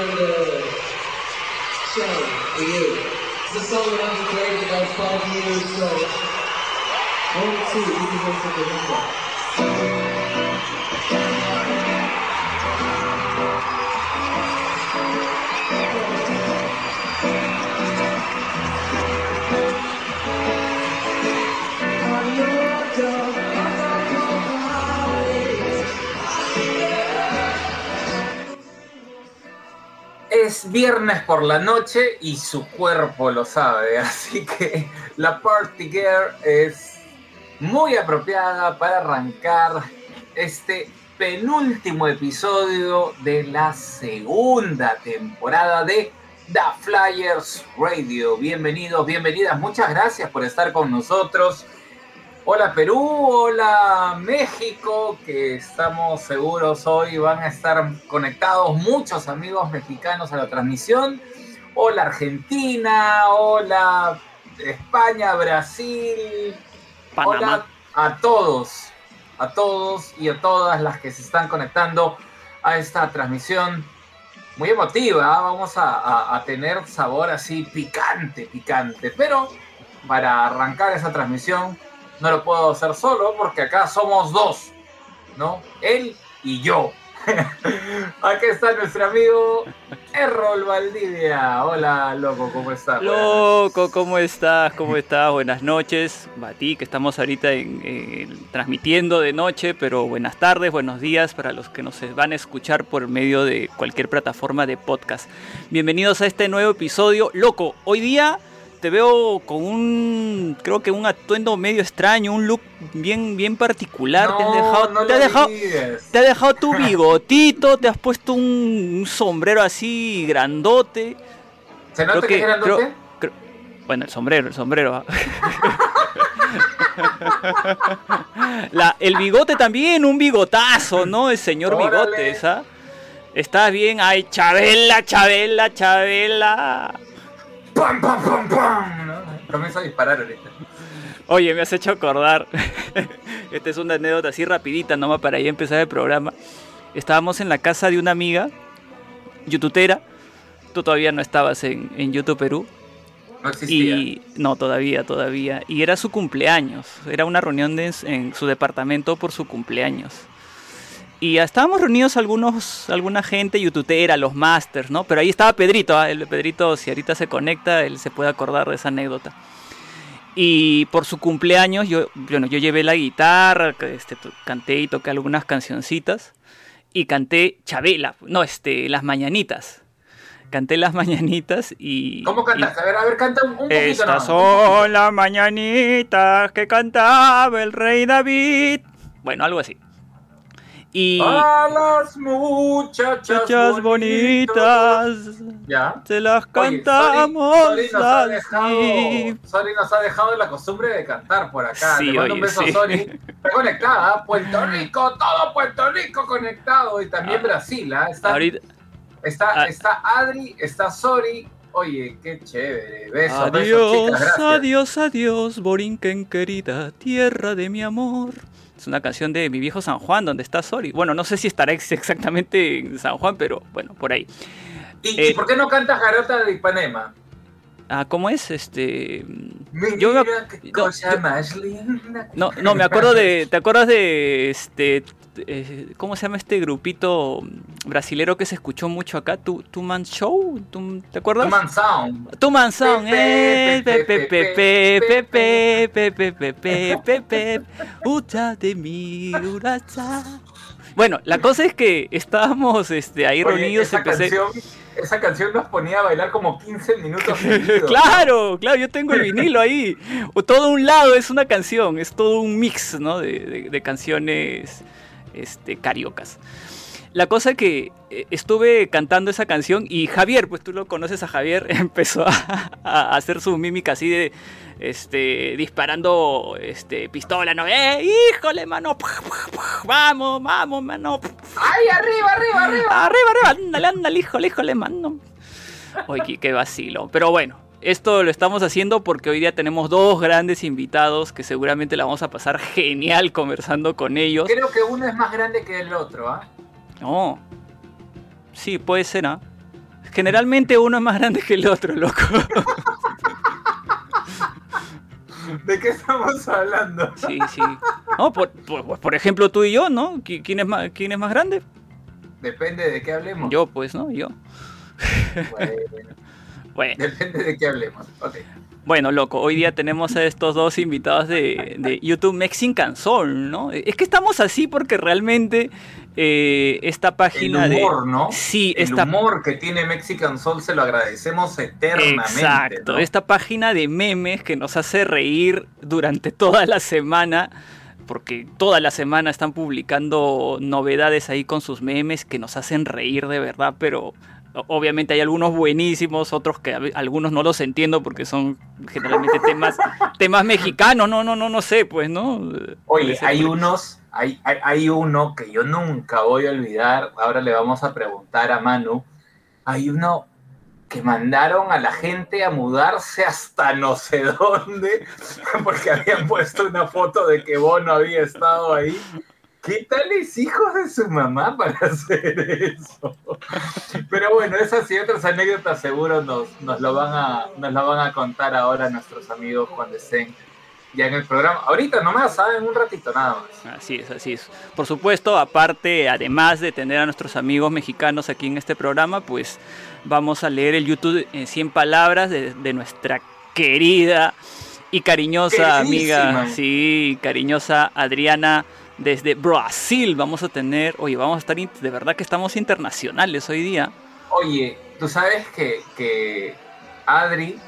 Wonder. For you. It's a song that I've created about five years, so. One, two, this is also the number. Es viernes por la noche y su cuerpo lo sabe, así que la Party Girl es muy apropiada para arrancar este penúltimo episodio de la segunda temporada de The Flyers Radio. Bienvenidos, bienvenidas, muchas gracias por estar con nosotros. Hola Perú, hola México, que estamos seguros hoy van a estar conectados muchos amigos mexicanos a la transmisión. Hola Argentina, hola España, Brasil, Panamá. hola a todos, a todos y a todas las que se están conectando a esta transmisión muy emotiva. Vamos a, a- a tener sabor así picante, picante, pero para arrancar esa transmisión no lo puedo hacer solo porque acá somos dos, ¿no? Él y yo. Aquí está nuestro amigo Errol Valdivia. Hola, loco, ¿cómo estás? Loco, ¿cómo estás? ¿Cómo estás? Buenas noches. A ti que estamos ahorita en- en- transmitiendo de noche, pero buenas tardes, buenos días para los que nos van a escuchar por medio de cualquier plataforma de podcast. Bienvenidos a este nuevo episodio. Loco, hoy día te veo con un, creo que un atuendo medio extraño, un look bien, bien particular. te has dejado, no te has dejado, te has dejado tu bigotito, te has puesto un, un sombrero así grandote. ¿Se nota creo que, que- es grandote? creo- creo- bueno, el sombrero, el sombrero. La- el bigote también, un bigotazo, ¿no? El señor Órale. bigotes, ¿ah? Está bien, ay, Chabela, Chabela, Chabela. ¡Pam, pam, pam, pam! ¿no? Comienza a disparar ahorita. Oye, me has hecho acordar. Esta es una anécdota así rapidita, nomás para ya empezar el programa. Estábamos en la casa de una amiga, youtubera. Tú todavía no estabas en, en YouTube Perú. No existía. Y no, todavía, todavía. Y era su cumpleaños. Era una reunión de- en su departamento por su cumpleaños. Y estábamos reunidos algunos, alguna gente youtubera, los masters, ¿no? Pero ahí estaba Pedrito, ¿ah? el Pedrito, si ahorita se conecta, él se puede acordar de esa anécdota. Y por su cumpleaños, yo, bueno, yo llevé la guitarra, este, canté y toqué algunas cancioncitas. Y canté Chabela, no, este, las mañanitas. Canté las mañanitas y. ¿Cómo y- cantas? A ver, a ver, canta un, poquito. estas son las mañanitas que cantaba el rey David. Bueno, algo así. Y A las muchachas muchachas bonitas. bonitas, Ya. se las Oye, cantamos nos ha dejado, así. Sori nos ha dejado la costumbre de cantar por acá. Sí, Le mando un oye, beso sí. a Sori. Está conectada, ¿ah? Puerto Rico, todo Puerto Rico conectado. Y también Ah, Brasil, ¿ah? Está, Ahorita, está, ah. está Adri, está Sori. Oye, qué chévere. Besos, besos, adiós, chicas, adiós, adiós, Borinquen querida, tierra de mi amor. Es una canción de mi viejo San Juan, donde está Sori. Bueno, no sé si estará ex- exactamente en San Juan, pero bueno, por ahí. ¿Y, Eh, y por qué no cantas Garota de Ipanema? Ah, ¿cómo es? Este. Mira Yo me- qué no, cosa yo- más linda. No, no, me acuerdo de. ¿Te acuerdas de este. Eh, ¿cómo se llama este grupito brasilero que se escuchó mucho acá? ¿Tu, tu Man Show? ¿Te acuerdas? Tu Man Sound. Tu Man Sound, eh. Pepe, pepe, pepe, pepe, pepe, pepe, Uta de mi uracha. Bueno, la cosa es que estábamos este, ahí Oye, reunidos. Esa, empecé... canción, esa canción nos ponía a bailar como 15 minutos. Claro, ¿no? claro, yo tengo el vinilo ahí. O todo un lado es una canción, es todo un mix ¿no? de, de, de canciones este, cariocas. La cosa que eh, estuve cantando esa canción y Javier, pues tú lo conoces a Javier, empezó a, a hacer su mímica así de este disparando este pistola, ¿no? ¡Eh, híjole, mano! Vamos, vamos, mano. ¡Ay, arriba, arriba, arriba! Arriba, arriba, ándale, ándale, híjole, híjole, mano. Oye, qué vacilo. Pero bueno, esto lo estamos haciendo porque hoy día tenemos dos grandes invitados que seguramente la vamos a pasar genial conversando con ellos. Creo que uno es más grande que el otro, ¿ah? No. Sí, puede ser, ¿ah? Generalmente uno es más grande que el otro, loco. ¿De qué estamos hablando? Sí, sí. No, por, por- por ejemplo, tú y yo, ¿no? ¿Qui- ¿Quién es más, quién es más grande? Depende de qué hablemos. Yo, pues, ¿no? Yo. Bueno, Bueno. depende de qué hablemos. Bueno, loco, hoy día tenemos a estos dos invitados de, de YouTube Mexican Soul, ¿no? Es que estamos así porque realmente eh, esta página El de... humor, ¿no? Sí, El esta... humor que tiene Mexican Soul se lo agradecemos eternamente. Exacto, ¿no? esta página de memes que nos hace reír durante toda la semana, porque toda la semana están publicando novedades ahí con sus memes que nos hacen reír de verdad, pero obviamente hay algunos buenísimos, otros que algunos no los entiendo porque son generalmente temas temas mexicanos, no, no, no, no sé, pues, ¿no? Oye, hay unos, hay, hay, hay uno que yo nunca voy a olvidar. Ahora le vamos a preguntar a Manu. Hay uno que mandaron a la gente a mudarse hasta no sé dónde, porque habían puesto una foto de que Bono había estado ahí. ¿Qué tales hijos de su mamá para hacer eso? Pero bueno, esas y otras anécdotas seguro nos, nos, lo van a, nos lo van a contar ahora nuestros amigos cuando estén ya en el programa. Ahorita nomás, ¿saben? Un ratito nada más. Así es, así es. Por supuesto, aparte, además de tener a nuestros amigos mexicanos aquí en este programa, pues vamos a leer el YouTube en 100 palabras de, de nuestra querida y cariñosa Queridísima. amiga, sí, cariñosa Adriana desde Brasil. Vamos a tener, oye, vamos a estar, de verdad que estamos internacionales hoy día. Oye, tú sabes que, que Adri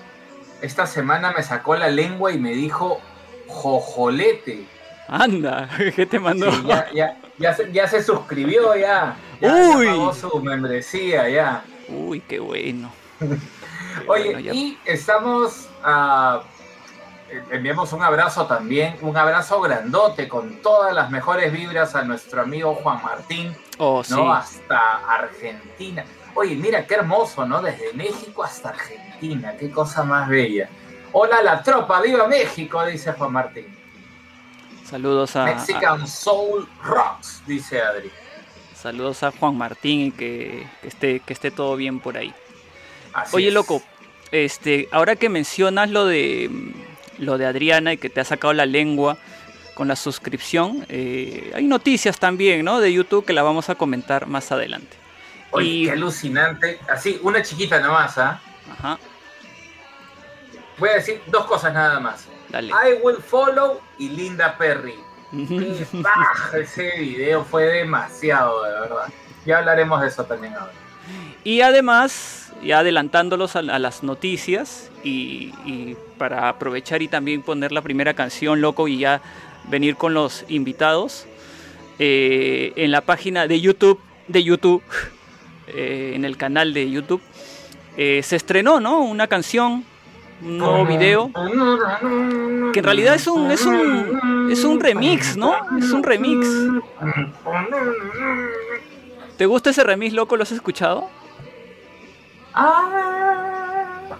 esta semana me sacó la lengua y me dijo jojolete. Anda, ¿qué te mandó? Sí, ya, ya, ya, se, ya se suscribió ya. Ya, Uy. pagó su membresía ya. Uy, qué bueno. Qué Oye, bueno, y estamos eh, enviamos un abrazo también, un abrazo grandote con todas las mejores vibras a nuestro amigo Juan Martín, Oh, sí. ¿no? Hasta Argentina. Oye, mira qué hermoso, ¿no? Desde México hasta Argentina, qué cosa más bella. Hola la tropa, viva México, dice Juan Martín. Saludos a, a- Mexican Soul Rocks, dice Adri. saludos a Juan Martín y que, que esté, que esté todo bien por ahí. Así Oye, es. loco, este, ahora que mencionas lo de lo de Adriana y que te ha sacado la lengua con la suscripción, eh, hay noticias también, ¿no? De YouTube que la vamos a comentar más adelante. Oye, y- qué alucinante. Así, una chiquita nomás, ¿ah? Ajá, Voy a decir dos cosas nada más. dale. I Will Follow y Linda Perry. Ese video, fue demasiado, de verdad. Ya hablaremos de eso también ahora. Y además, ya adelantándolos a, a las noticias y, y para aprovechar y también poner la primera canción, loco, y ya venir con los invitados, eh, en la página de YouTube, de YouTube, eh, en el canal de YouTube, eh, se estrenó, ¿no? Una canción, un nuevo video, que en realidad es un, es un, es un remix, ¿no? Es un remix. ¿Te gusta ese remix, loco? ¿Lo has escuchado? Ah,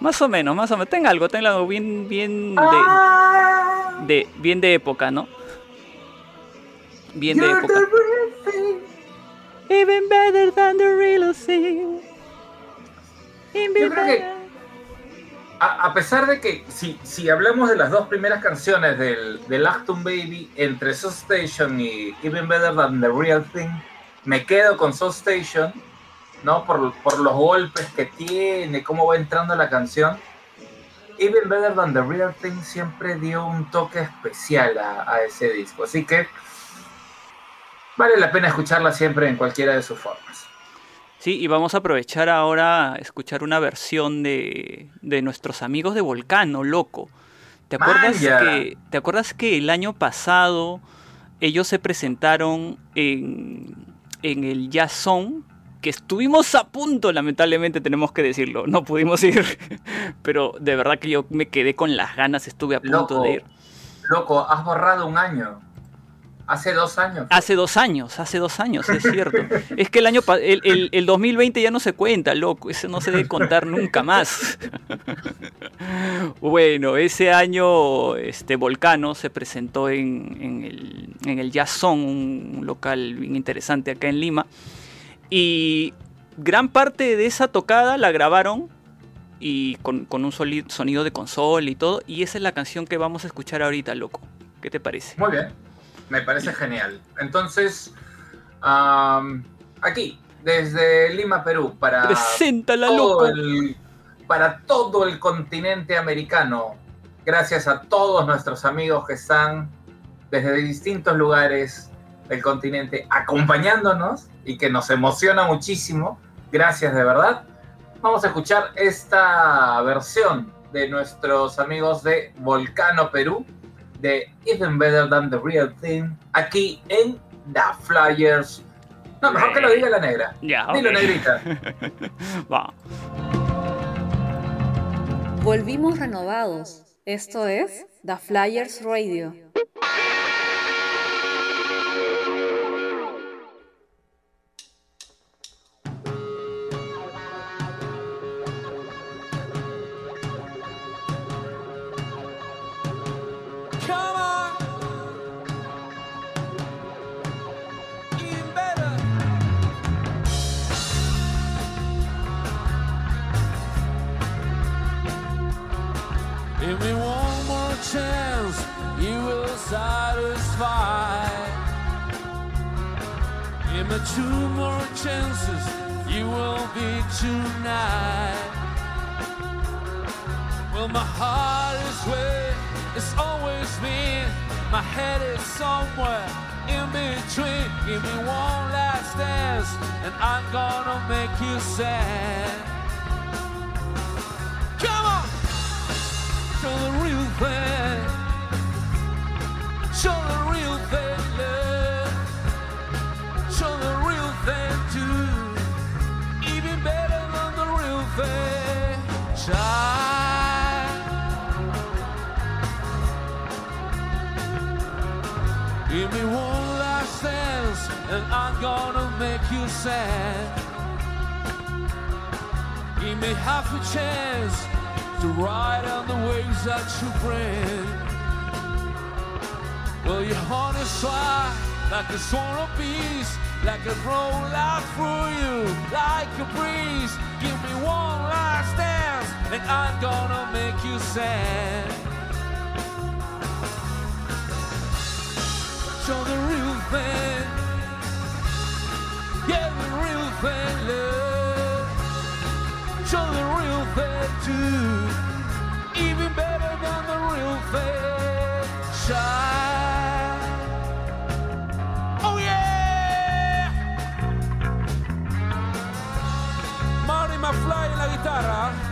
Más o menos, más o menos. Tenga algo, tenga algo bien, bien de, ah, de- bien de época, ¿no? Bien de you're época. the real thing. Even better than the real thing. Even Yo creo que-. A, a pesar de que si, si hablamos de las dos primeras canciones del, del Acton Baby, entre Soul Station y Even Better Than The Real Thing, me quedo con Soul Station, ¿no? Por, por los golpes que tiene, cómo va entrando la canción. Even Better Than The Real Thing siempre dio un toque especial a, a ese disco, así que vale la pena escucharla siempre en cualquiera de sus formas. Sí, y vamos a aprovechar ahora a escuchar una versión de, de nuestros amigos de Volcano, loco. ¿Te acuerdas, que, ¿Te acuerdas que el año pasado ellos se presentaron en, en el Jazzón? Que estuvimos a punto, lamentablemente tenemos que decirlo. No pudimos ir, pero de verdad que yo me quedé con las ganas, estuve a punto Loco. de ir. Loco, has borrado un año. Hace dos años. Hace dos años, hace dos años, es cierto. es que el año el, el, el 2020 ya no se cuenta, loco, ese no se debe contar nunca más. bueno, ese año este Volcano se presentó en, en el, en el Jazzón, un local bien interesante acá en Lima. Y gran parte de esa tocada la grabaron y con, con un soli- sonido de consola y todo. Y esa es la canción que vamos a escuchar ahorita, loco. ¿Qué te parece? Muy bien, me parece genial. Entonces, aquí, desde Lima, Perú, para Preséntala, loco. el, para todo el continente americano, gracias a todos nuestros amigos que están desde distintos lugares del continente acompañándonos y que nos emociona muchísimo. Gracias de verdad. Vamos a escuchar esta versión de nuestros amigos de Volcano Perú de Even Better Than the Real Thing aquí en The Flyers. No, mejor que lo diga la negra. Ya, Dilo, ok. negrita. Va. Volvimos renovados. Esto es The Flyers Radio. Sad. Come on, show the real thing. Show the real thing, love. Show the real thing too. Even better than the real thing. Child. Give me one last dance, and I'm gonna make you sad. Me half a chance to ride on the waves that you bring. Well, your heart is fly like a swarm of bees, like a roll out through you, like a breeze. Give me one last dance, and I'm gonna make you sad. Show the real thing, yeah, the real thing, love. Show the real thing too, even better than the real thing. Shine. Oh yeah. Marty McFly en la guitarra.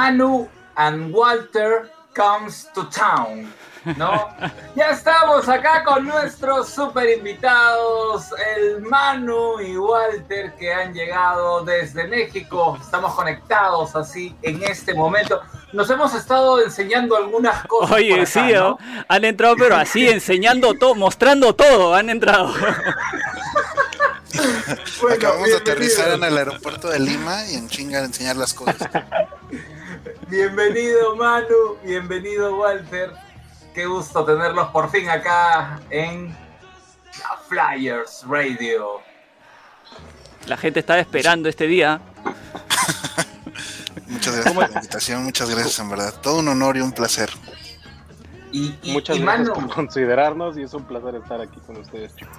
Manu and Walter Comes to Town. ¿No? Ya estamos acá con nuestros super invitados, el Manu y Walter, que han llegado desde México. Estamos conectados así en este momento. Nos hemos estado enseñando algunas cosas. Oye, acá, sí, ¿no? han entrado, pero así, enseñando todo, mostrando todo, han entrado. Bueno, Acabamos de aterrizar en el aeropuerto de Lima y en chinga de enseñar las cosas. Bienvenido Manu, bienvenido Walter. Qué gusto tenerlos por fin acá en la Flyers Radio. La gente estaba esperando este día. Muchas gracias por la invitación, muchas gracias en verdad. Todo un honor y un placer. Y, y- Muchas y gracias Manu, por considerarnos y es un placer estar aquí con ustedes, chicos.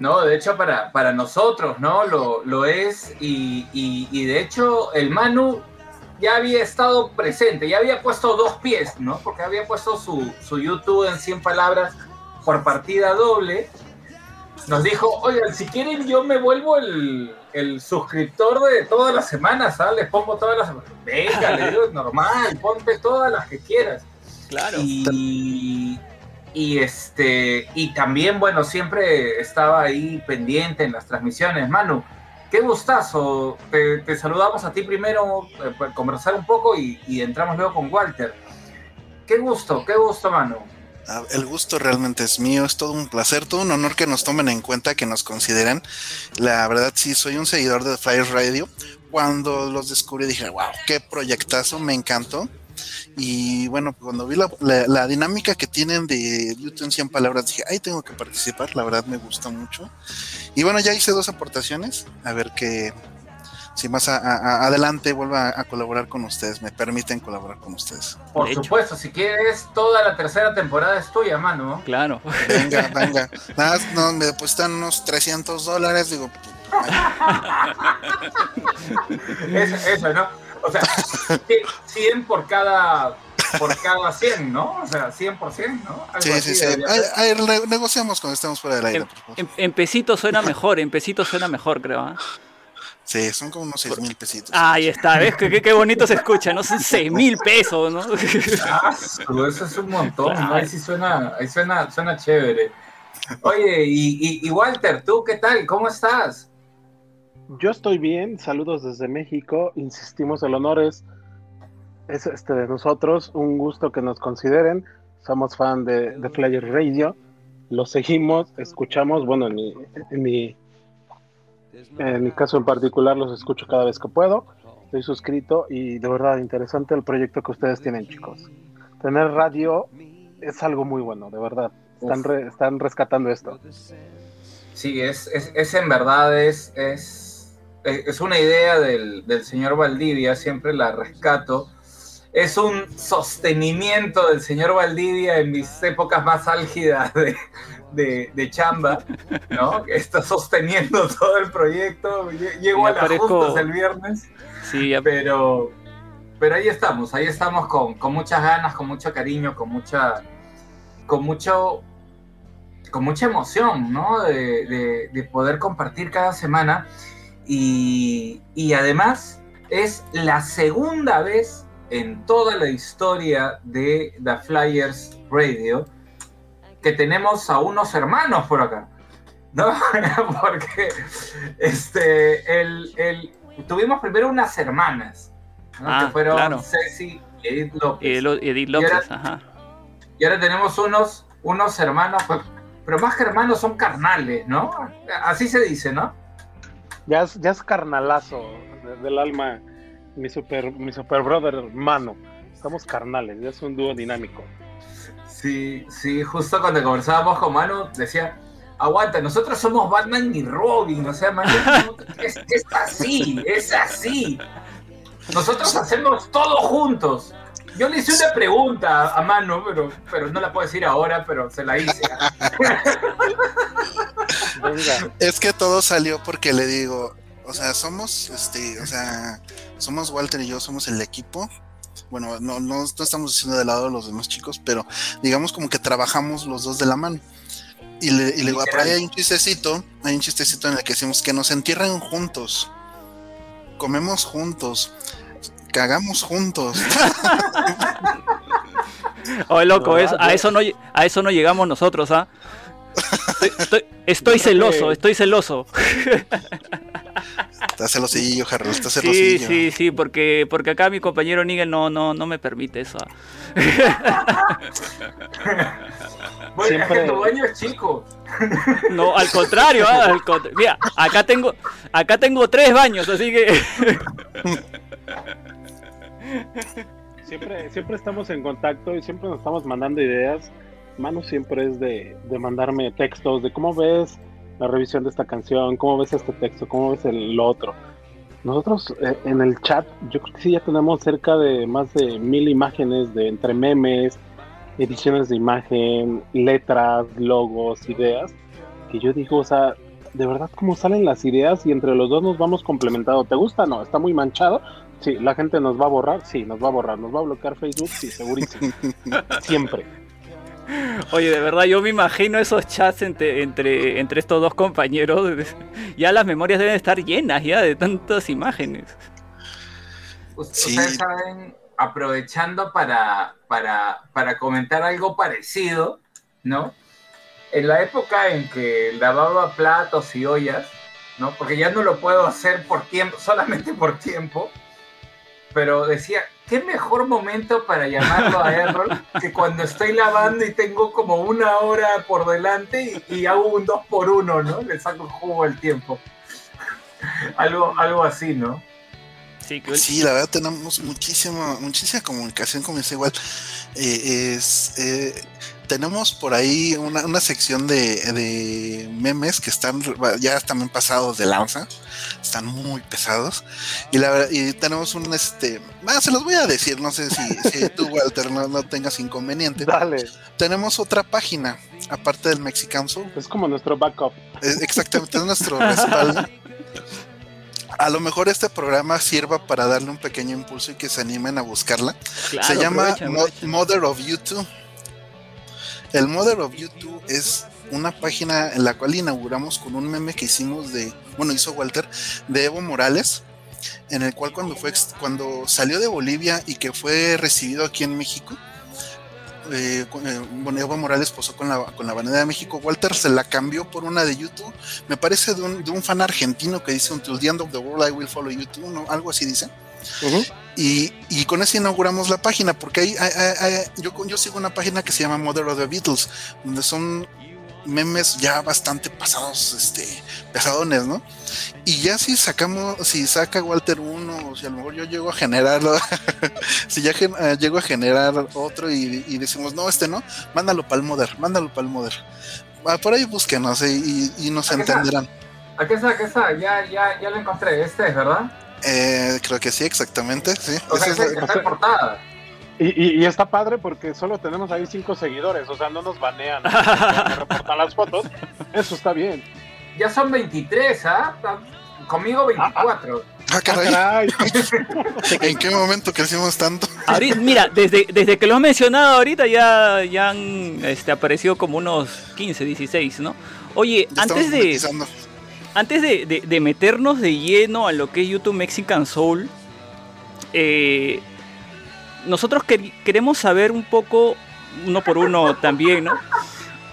no, de hecho para, para nosotros, ¿no? Lo, lo es y, y- y de hecho el Manu ya había estado presente, ya había puesto dos pies, ¿no? Porque había puesto su, su YouTube en 100 palabras por partida doble. Nos dijo, oigan, si quieren yo me vuelvo el, el suscriptor de todas las semanas, ¿sabes? Les pongo todas las semanas. Venga, le digo, normal, ponte todas las que quieras. Claro. Y, y este y también bueno siempre estaba ahí pendiente en las transmisiones Manu qué gustazo te, saludamos a ti primero eh, para conversar un poco y, y entramos luego con Walter qué gusto qué gusto Manu Ah, El gusto realmente es mío, es todo un placer, todo un honor que nos tomen en cuenta, que nos consideren. La verdad, sí, soy un seguidor de Fire Radio. Cuando los descubrí dije, wow, qué proyectazo, me encantó. Y bueno, cuando vi la, la- la dinámica que tienen de YouTube en 100 palabras, dije, ay, tengo que participar, la verdad me gusta mucho. Y bueno, ya hice dos aportaciones, a ver que si más a- a- adelante vuelvo a, a colaborar con ustedes, me permiten colaborar con ustedes. por De hecho. supuesto si quieres toda la tercera temporada es tuya Manu Claro. Venga, venga. Nada, más, no, me depositan unos 300 dólares, digo, eso, eso, no o sea 100 por cada por cada 100 no o sea 100 por 100 no Algo sí, así sí, sí. Ahí, negociamos cuando estemos fuera del aire. En, por favor. en- en pesito suena mejor, en pesito suena mejor, creo. ¿ah? Sí, son como unos 6 mil pesitos. Ahí está, ¿ves? Qué, qué- qué bonito se escucha, ¿no? Son 6 mil pesos, ¿no? Ah, eso es un montón, ¿no? Ahí sí suena, ahí suena, suena chévere. Oye, y, y- y Walter, ¿tú qué tal? ¿Cómo estás? Yo estoy bien, saludos desde México, insistimos, el honor es, es este de nosotros, un gusto que nos consideren, somos fan de, de Flyer Radio, lo seguimos, escuchamos, bueno, en mi, en, mi, en mi caso en particular los escucho cada vez que puedo, estoy suscrito y de verdad interesante el proyecto que ustedes tienen, chicos. Tener radio es algo muy bueno, de verdad, están, re- están rescatando esto. Sí, es, es, es en verdad, es, es, es una idea del, del señor Valdivia, siempre la rescato. Es un sostenimiento del señor Valdivia en mis épocas más álgidas de, de, de chamba, ¿no? Que está sosteniendo todo el proyecto. Lle- Llego a las justas el viernes. Sí, ya- pero pero ahí estamos, ahí estamos con, con muchas ganas, con mucho cariño, con mucha con mucho con mucha emoción, ¿no? De, de- de poder compartir cada semana y, y además es la segunda vez en toda la historia de The Flyers Radio que tenemos a unos hermanos por acá, ¿no? Porque este, el, el- tuvimos primero unas hermanas, ¿no? Ah, que fueron claro. Ceci y Edith López. Edith Y ahora- López, ajá. Y ahora tenemos unos, unos hermanos, pero más que hermanos son carnales, ¿no? Así se dice, ¿no? Ya es, ya es carnalazo de- del alma, mi super, mi super brother hermano. Estamos carnales, ya es un dúo dinámico. Sí, sí, justo cuando conversábamos con Manu decía, aguanta, nosotros somos Batman y Robin, o sea, es así, es así. Nosotros hacemos todo juntos. Yo le hice una pregunta a Manu, pero, pero no la puedo decir ahora, pero se la hice. Es que todo salió porque le digo, o sea, somos, este, o sea, somos Walter y yo, somos el equipo. Bueno, no, no, estamos diciendo de lado de los demás chicos, pero digamos como que trabajamos los dos de la mano. Y le, y le digo, "Ah, por ahí hay un chistecito, hay un chistecito en el que decimos que nos entierran juntos. comemos juntos, cagamos juntos. Oye, loco, No, es- a, eso no, a eso no llegamos nosotros, ¿ah? Estoy, celoso, estoy celoso. Está celosillo, Harold, está Sí, celosillo. sí, sí, porque, porque acá mi compañero Nigel no, no, no me permite eso. ¿ah? Bueno, es Siempre- que tu baño es chico. No, al contrario, ¿ah? Al contra- Mira, acá tengo, acá tengo tres baños, así que. Siempre, siempre estamos en contacto y siempre nos estamos mandando ideas. Manu siempre es de, de mandarme textos de cómo ves la revisión de esta canción, cómo ves este texto, cómo ves el otro. Nosotros eh, en el chat, yo creo que sí ya tenemos cerca de más de mil imágenes de entre memes, ediciones de imagen, letras, logos, ideas. Que yo digo, o sea, de verdad cómo salen las ideas y entre los dos nos vamos complementando. ¿Te gusta? No, está muy manchado. Sí, la gente nos va a borrar, sí, nos va a borrar, nos va a bloquear Facebook, sí, segurísimo. Siempre. Oye, de verdad, yo me imagino esos chats entre, entre, entre estos dos compañeros. Ya las memorias deben estar llenas ya de tantas imágenes. Ustedes Sí. saben, aprovechando para, para, para comentar algo parecido, ¿no? En la época en que lavaba platos y ollas, ¿no? Porque ya no lo puedo hacer por tiempo, solamente por tiempo, pero decía, qué mejor momento para llamarlo a Errol que cuando estoy lavando y tengo como una hora por delante y, y hago un dos por uno, ¿no? Le saco jugo al tiempo. algo, algo así, ¿no? Sí, la verdad tenemos muchísima, muchísima comunicación, como dice igual. Eh, es, eh, tenemos por ahí una, una sección de, de memes que están ya también pasados de lanza, están muy pesados. Y la verdad, y tenemos un este, ah, se los voy a decir, no sé si, si tú, Walter, no, no tengas inconveniente. Dale, Tenemos otra página, aparte del Mexican Soul. es como nuestro backup. Es exactamente es nuestro respaldo. A lo mejor este programa sirva para darle un pequeño impulso y que se animen a buscarla. claro, se llama aprovecha, Mo- aprovecha. Mother of YouTube. El Mother of YouTube es una página en la cual inauguramos con un meme que hicimos de, bueno, hizo Walter, de Evo Morales, en el cual cuando fue cuando salió de Bolivia y que fue recibido aquí en México, eh, eh, bueno, Evo Morales posó con la, con la bandera de México, Walter se la cambió por una de YouTube, me parece de un, de un fan argentino que dice Until the end of the world I will follow you too", ¿no? Algo así dice. Y, y con eso inauguramos la página, porque ahí- ahí- ahí- yo, yo sigo una página que se llama Mother of the Beatles, donde son memes ya bastante pasados, este, pesadones, ¿no? Y ya si sacamos, si saca Walter uno, o si a lo mejor yo llego a generarlo, si ya gen- eh, llego a generar otro y, y decimos, no, este no, mándalo para el Mother, mándalo para el Mother. Ah, por ahí búsquenos eh, y, y nos está. entenderán. Aquí está, aquí está, ya, ya, ya lo encontré. Este es, ¿verdad? Eh, creo que sí, exactamente, sí. O sea, Ese es- está en portada. Y, y- y está padre porque solo tenemos ahí cinco seguidores, o sea, no nos banean, no reportan las fotos. Eso está bien. Ya son 23, ¿ah? Conmigo 24. Ah, Ah, caray. caray. ¿En qué momento crecimos tanto? Ahorita, mira, desde, desde que lo has mencionado ahorita ya, ya han este, aparecido como unos 15, 16, ¿no? Oye, Ya antes de. Antes de, de- de meternos de lleno a lo que es YouTube Mexican Soul, eh, nosotros quer- queremos saber un poco, uno por uno también, ¿no?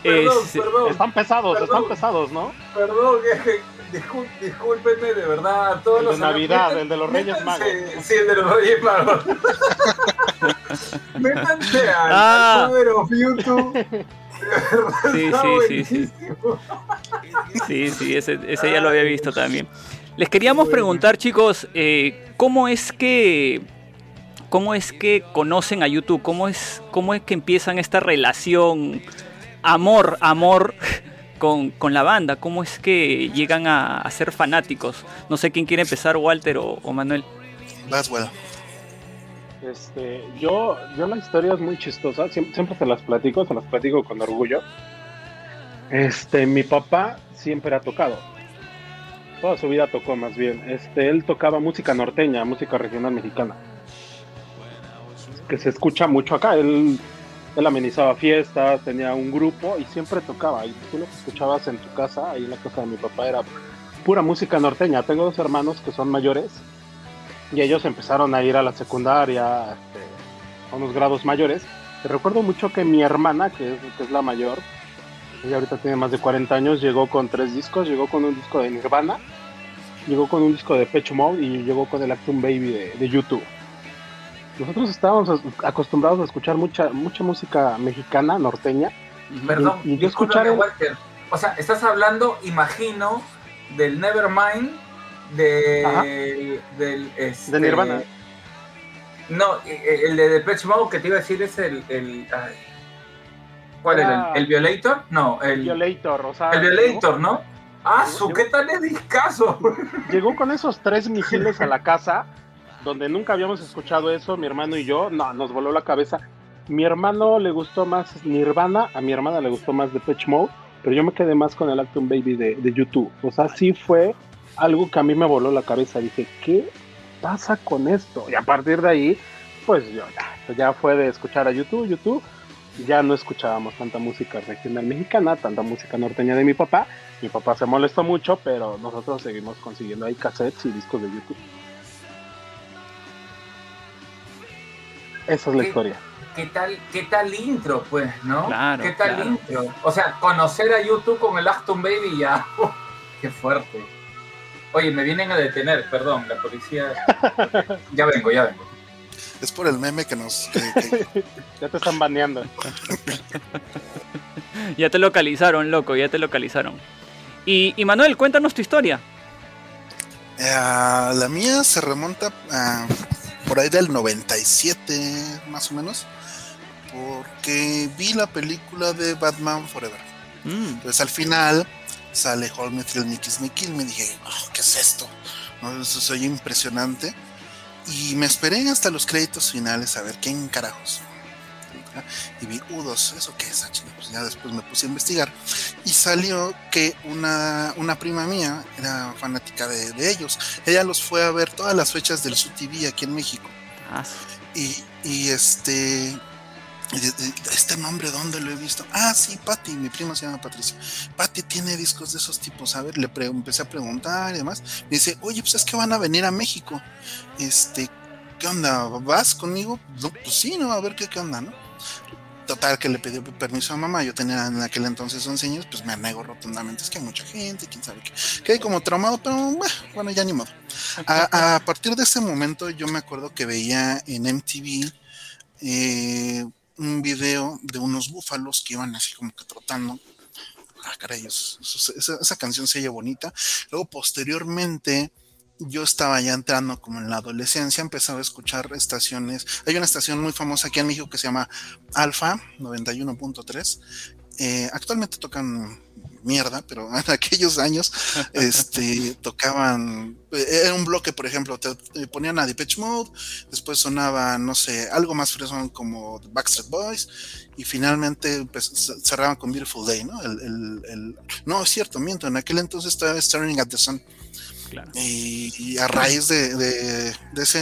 Perdón, perdón, Están pesados, Perdón. están pesados, ¿no? perdón. discul- discúlpenme de verdad a todos El de los Navidad, el de los Reyes Magos. Sí, el de los Reyes Magos. Métanse al, Ah. al YouTube. Sí, sí, sí, sí. Sí, sí, ese, ese ya lo había visto también. Les queríamos preguntar, chicos, eh, ¿cómo es que cómo es que conocen a YouTube? ¿Cómo es, cómo es que empiezan esta relación amor, amor con, con la banda? ¿Cómo es que llegan a, a ser fanáticos? No sé quién quiere empezar, Walter o, o Manuel. Laswell. Este, yo, yo la historia es muy chistosa, siempre, siempre se las platico, se las platico con orgullo. Este, mi papá siempre ha tocado. Toda su vida tocó más bien. Este, él tocaba música norteña, música regional mexicana. Que se escucha mucho acá. Él, él amenizaba fiestas, tenía un grupo y siempre tocaba. Y tú lo que escuchabas en tu casa, ahí en la casa de mi papá, era pura música norteña. Tengo dos hermanos que son mayores y ellos empezaron a ir a la secundaria este, a unos grados mayores. Y recuerdo mucho que mi hermana, que es, que es la mayor, ella ahorita tiene más de 40 años, llegó con tres discos, llegó con un disco de Nirvana, llegó con un disco de Pecho Mode y llegó con el Actum Baby de, de YouTube. Nosotros estábamos acostumbrados a escuchar mucha mucha música mexicana, norteña, Perdón, Y- y yo escuchar el- Walter. O sea, estás hablando, imagino, del Nevermind, de, del... Este, de Nirvana. No, eh, el de Depeche Mode que te iba a decir es el... el ay, ¿Cuál era? ¿El, el Violator? No, el, Violator, o sea, el Violator, ¿no? Ah, su, ¿qué tal es discaso? llegó con esos tres misiles a la casa, donde nunca habíamos escuchado eso, mi hermano y yo, no, nos voló la cabeza. Mi hermano le gustó más Nirvana, a mi hermana le gustó más Depeche Mode, pero yo me quedé más con el Acton Baby de, de YouTube. O sea, sí fue algo que a mí me voló la cabeza. Dije, ¿qué pasa con esto? Y a partir de ahí, pues yo ya, ya fue de escuchar a YouTube, YouTube. Ya no escuchábamos tanta música regional mexicana, tanta música norteña de mi papá. Mi papá se molestó mucho, pero nosotros seguimos consiguiendo ahí cassettes y discos de YouTube. Esa es la historia. ¿Qué tal, ¿Qué tal intro, pues, no? Claro, ¿Qué tal claro. intro? O sea, conocer a YouTube con el Aston Baby ya. qué fuerte. Oye, me vienen a detener, perdón, la policía. Ya vengo, ya vengo. Es por el meme que nos. que- que- Ya te están baneando. Ya te localizaron, loco, ya te localizaron. Y, y Manuel, cuéntanos tu historia. Eh, la mía se remonta a por ahí del 97, más o menos, porque vi la película de Batman Forever. Mm, Entonces al final sale Hold Me Thrill Me Kiss Me Kill Me dije, "Oh, ¿qué es esto? ¿No? Eso se oye impresionante. Y me esperé hasta los créditos finales a ver quién carajos. Y vi U2, ¿eso qué es? Ah, Pues ya después me puse a investigar. Y salió que una, una prima mía era fanática de, de ellos. Ella los fue a ver todas las fechas del SUTV aquí en México. ah, Y, y este. Este nombre, ¿dónde lo he visto? Ah, sí, Patty, mi prima se llama Patricia. Patty tiene discos de esos tipos. A ver, le empecé a preguntar y demás. Me dice, oye, pues es que van a venir a México. Este, ¿qué onda? ¿Vas conmigo? Pues sí, ¿no? A ver qué, qué onda, ¿no? Total, que le pedí permiso a mamá. Yo tenía en aquel entonces 11 años, pues me nego rotundamente. Es que hay mucha gente, quién sabe qué. Quedé como traumado, pero bueno, ya ni modo. A, a partir de ese momento, yo me acuerdo que veía en MTV eh, un video de unos búfalos que iban así como que trotando. Ah, caray, esa, esa canción se oye bonita. Luego, posteriormente, yo estaba ya entrando como en la adolescencia, empezaba a escuchar estaciones. Hay una estación muy famosa aquí en México que se llama Alfa 91.3. Eh, actualmente tocan mierda, pero en aquellos años este, tocaban, eh, era un bloque, por ejemplo, te, te ponían a Depeche Mode, después sonaba, no sé, algo más fresón como Backstreet Boys, y finalmente pues, cerraban con Beautiful Day, ¿no? El, el- el- no, es cierto, miento, en aquel entonces estaba Staring at the Sun, claro. y, y a raíz de, de- de ese,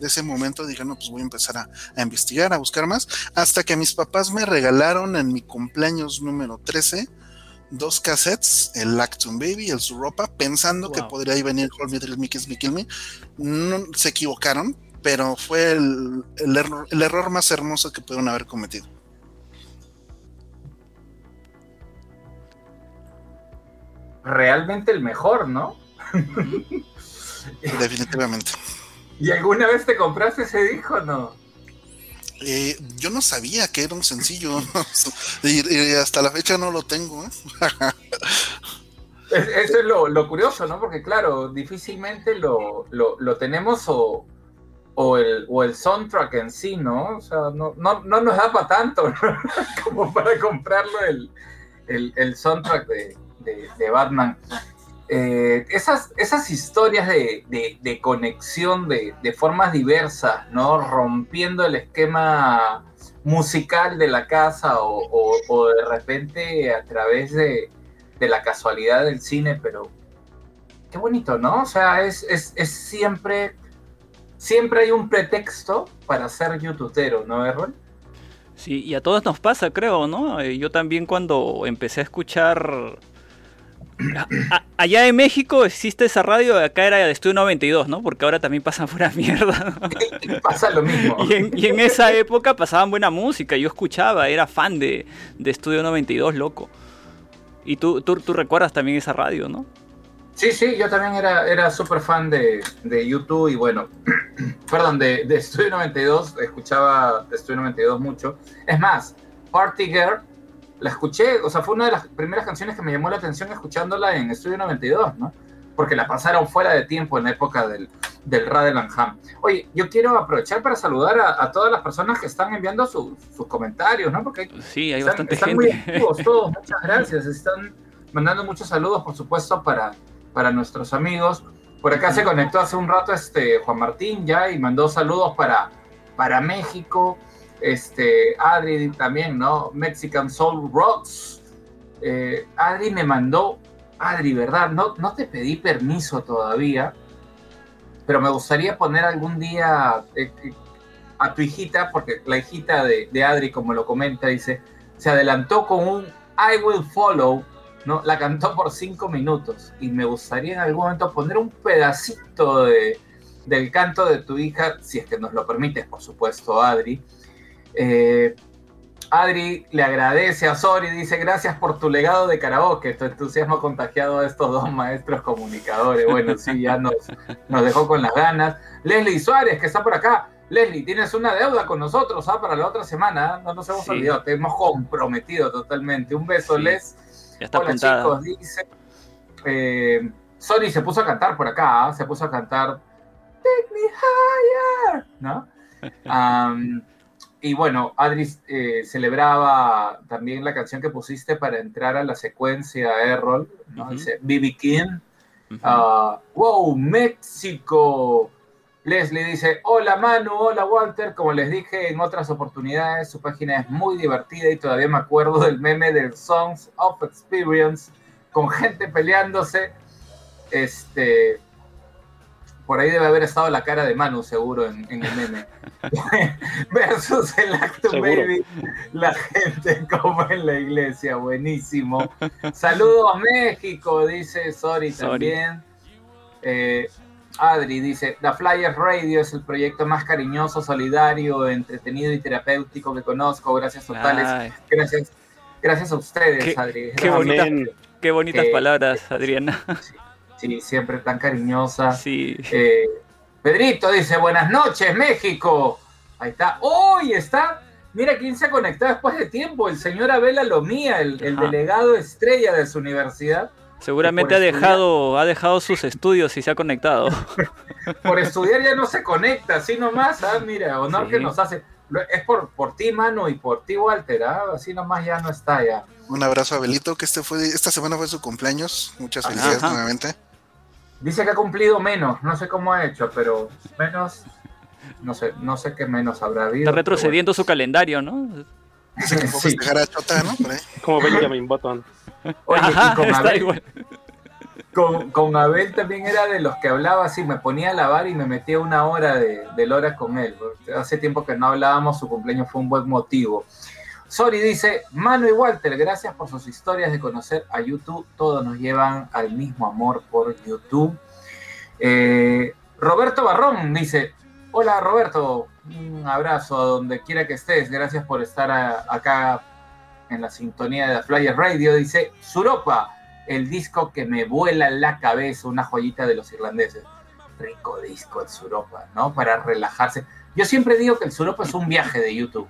de ese momento dije, no, pues voy a empezar a, a investigar, a buscar más, hasta que mis papás me regalaron en mi cumpleaños número 13 dos cassettes, el Acton Baby y el Suropa, pensando que podría venir Hold Me, Thrill Me, Kiss Me, Kill Me. No, se equivocaron, pero fue el, el error, el error más hermoso que pudieron haber cometido. Realmente el mejor, ¿no? Definitivamente. ¿Y alguna vez te compraste ese disco o no? Eh, yo no sabía que era un sencillo y, hasta la fecha no lo tengo. ¿eh? Es- Eso es lo, lo curioso, ¿no? Porque claro, difícilmente lo, lo, lo tenemos o, o, el, o el soundtrack en sí, ¿no? O sea, no, no, no nos da para tanto como para comprarlo el, el, el soundtrack de, de Batman. Eh, esas, esas historias de, de- conexión de, formas diversas, ¿no? Rompiendo el esquema musical de la casa o, o- de repente a través de, la casualidad del cine, pero qué bonito, ¿no? O sea, es, es, es siempre, siempre hay un pretexto para ser youtubero, ¿no, Errol? Sí, y a todos nos pasa, creo, ¿no? Eh, Yo también cuando empecé a escuchar allá en México existe esa radio, acá era de Estudio 92, ¿no? Porque ahora también pasan pura mierda. Pasa lo mismo. Y en, y en esa época pasaban buena música, yo escuchaba, era fan de, de Estudio 92, loco. Y tú, tú, tú recuerdas también esa radio, ¿no? Sí, sí, yo también era, era súper fan de, de YouTube y bueno, perdón, de, de Studio 92, escuchaba de Studio 92 mucho. Es más, Party Girl, la escuché, o sea, fue una de las primeras canciones que me llamó la atención escuchándola en Studio 92, ¿no? Porque la pasaron fuera de tiempo en la época del, del Radel Ham. Oye, yo quiero aprovechar para saludar a, a todas las personas que están enviando su- sus comentarios, ¿no? Porque Sí, hay están, bastante están muy gente. activos todos, muchas gracias. Están mandando muchos saludos, por supuesto, para, para nuestros amigos. Por acá se conectó hace un rato este Juan Martín ya y mandó saludos para, para México. Este, Adri también, ¿no? Mexican Soul Rocks. Eh, Adri me mandó, Adri, ¿verdad? No, no te pedí permiso todavía, pero me gustaría poner algún día eh, eh, a tu hijita, porque la hijita de, Adri, como lo comenta, dice, se adelantó con un I will follow, ¿no? La cantó por cinco minutos y me gustaría en algún momento poner un pedacito de, del canto de tu hija, si es que nos lo permites, por supuesto, Adri. Eh, Adri le agradece a Sori, dice gracias por tu legado de karaoke, tu entusiasmo contagiado a estos dos maestros comunicadores. Bueno, sí, ya nos, nos dejó con las ganas. Leslie Suárez, que está por acá. Leslie, tienes una deuda con nosotros ¿ah? para la otra semana. ¿ah? No nos hemos Sí. olvidado, te hemos comprometido totalmente. Un beso, Sí. Les. Ya está Hola apuntada. chicos, dice. Eh, Sony se puso a cantar por acá, ¿ah? se puso a cantar Take Me Higher, ¿no? y bueno, Adri eh, celebraba también la canción que pusiste para entrar a la secuencia Errol, ¿no? Dice BB King. Ah, wow, México. Leslie dice, hola Manu, hola Walter, como les dije en otras oportunidades, su página es muy divertida y todavía me acuerdo del meme del Songs of Experience con gente peleándose. Este, por ahí debe haber estado la cara de Manu seguro en, en el meme. Versus el Acto. Baby, la gente como en la iglesia, buenísimo. Saludos México, dice Sori Sori. también. Eh, Adri dice, The Flyers Radio es el proyecto más cariñoso, solidario, entretenido y terapéutico que conozco. Gracias totales. Ay, Gracias, gracias a ustedes, Qué- Adri. qué bonita. Qué bonitas Eh, palabras, Adriana. Sí, siempre tan cariñosa. Sí. Eh, Pedrito dice, buenas noches, México. Ahí está. ¡Uy! está. Mira quién se ha conectado después de tiempo. El señor Abel Alomía, el, el delegado estrella de su universidad. Seguramente ha estudiar. dejado, ha dejado sus estudios y se ha conectado. Por estudiar ya no se conecta, así nomás. Ah, mira, honor Sí. que nos hace. Es por, por ti, Manu, y por ti, Walter. ah, Así nomás ya no está ya. Un abrazo a Belito, que este fue, esta semana fue su cumpleaños. Muchas Ajá. felicidades Ajá. nuevamente. Dice que ha cumplido menos. No sé cómo ha hecho, pero menos. No sé, no sé qué menos habrá habido. Está retrocediendo su calendario, ¿no? Dice que fue a Sí. festejar a Chota, ¿no? Por ahí. Como Benjamin Button. Oye, Ajá, y con está Abel, igual. con, con Abel también era de los que hablaba así, me ponía a lavar y me metía una hora de, de hora con él. Hace tiempo que no hablábamos, su cumpleaños fue un buen motivo. Sori dice, Manu y Walter, gracias por sus historias de conocer a YouTube. Todos nos llevan al mismo amor por YouTube. Eh, Roberto Barrón dice, hola Roberto, un abrazo a donde quiera que estés. Gracias por estar acá en la sintonía de The Flyer Radio. Dice, Suropa, el disco que me vuela la cabeza, una joyita de los irlandeses. Rico disco el Suropa, ¿no? Para relajarse. Yo siempre digo que el Suropa es un viaje de YouTube,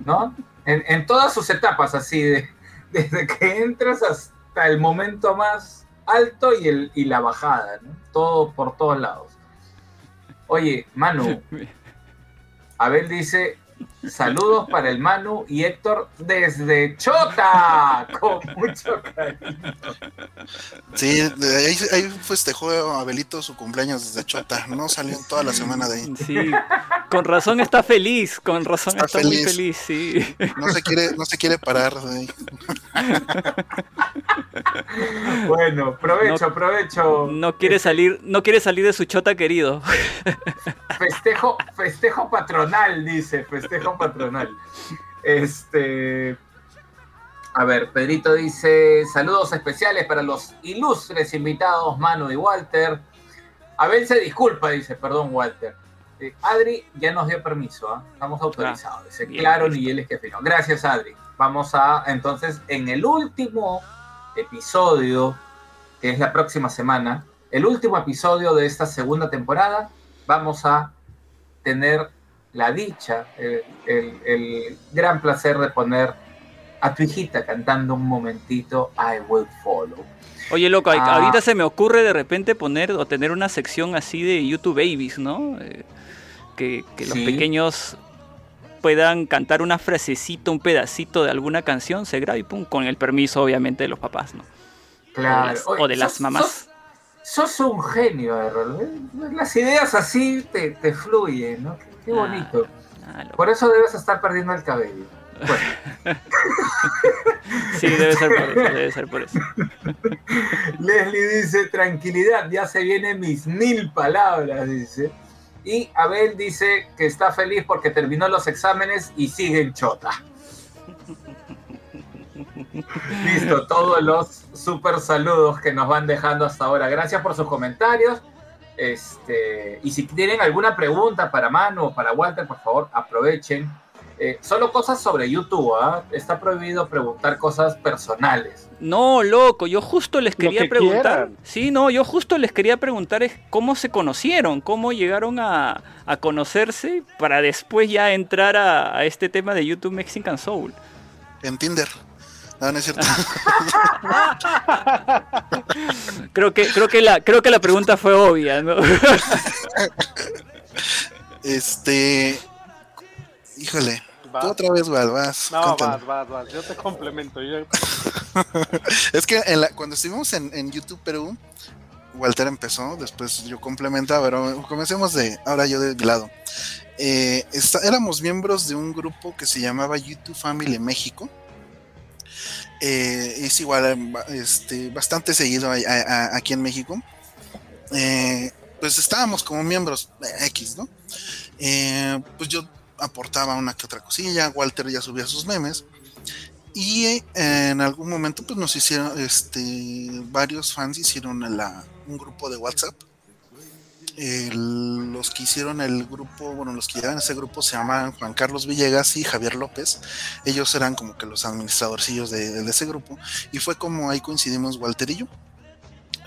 ¿no? En, en todas sus etapas, así, de, desde que entras hasta el momento más alto y, el, y la bajada, ¿no? Todo por todos lados. Oye, Manu, Abel dice, saludos para el Manu y Héctor desde Chota, con mucho cariño. Sí, ahí, ahí festejó a Belito su cumpleaños desde Chota. No salió toda la semana de ahí. Sí. Con razón está feliz, con razón Está está, muy feliz. feliz, sí. No se quiere, no se quiere parar de ahí. Bueno, provecho, provecho. No quiere salir, no quiere salir de su chota querido. Festejo, festejo patronal, dice, festejo patronal. Este. A ver, Pedrito dice, saludos especiales para los ilustres invitados Manu y Walter. Abel se disculpa, dice, perdón Walter. Eh, Adri ya nos dio permiso, ¿ah? estamos autorizados. Dice, bien, claro, ni él es que fino. Gracias, Adri. Vamos a, entonces, en el último episodio, que es la próxima semana, el último episodio de esta segunda temporada, vamos a tener la dicha, el, el- el gran placer de poner a tu hijita cantando un momentito I Will Follow. Oye, loco, Ah. ahorita se me ocurre de repente poner o tener una sección así de YouTube Babies, ¿no? Eh, que que los Sí. pequeños puedan cantar una frasecita, un pedacito de alguna canción, se graba y pum, con el permiso obviamente de los papás, ¿no? Claro. O de las, Oye, o de las sos- mamás. Sos, sos un genio, Errol. ¿eh? Las ideas así te, te fluyen, ¿no? Qué, Ah, bonito. Por eso debes estar perdiendo el cabello. Bueno, Sí, debe ser por eso, debe ser por eso. Leslie dice, tranquilidad, ya se vienen mis mil palabras, dice. Y Abel dice que está feliz porque terminó los exámenes y sigue en chota. Listo, todos los super saludos que nos van dejando hasta ahora. Gracias por sus comentarios. Este, y si tienen alguna pregunta para Manu o para Walter, por favor, aprovechen. Eh, solo cosas sobre YouTube, ¿ah? Está prohibido preguntar cosas personales. No, loco, yo justo les quería que preguntar. quieran. Sí, no, yo justo les quería preguntar es cómo se conocieron, cómo llegaron a, a conocerse para después ya entrar a, a este tema de YouTube Mexican Soul. En Tinder. No, no es cierto. Creo que, creo que la, creo que la pregunta fue obvia, ¿no? este. Híjole. Vas. Tú otra vez, Val, vas. No, vas, vas, vas. Yo te complemento. Yo... Es que en la- cuando estuvimos en, en YouTube Perú, Walter empezó, después yo complementaba, pero comencemos de ahora yo de mi lado. Eh, esta- éramos miembros de un grupo que se llamaba YouTube Family México. Eh, es igual, ba- este, bastante seguido aquí en México. Eh, pues estábamos como miembros eh, X, ¿no? Pues yo aportaba una que otra cosilla, Walter ya subía sus memes. Y en algún momento pues nos hicieron, este, varios fans hicieron la- un grupo de WhatsApp. El- los que hicieron el grupo, bueno, los que llevan ese grupo se llaman Juan Carlos Villegas y Javier López. Ellos eran como que los administradorcillos de, de ese grupo. Y fue como ahí coincidimos Walter y yo.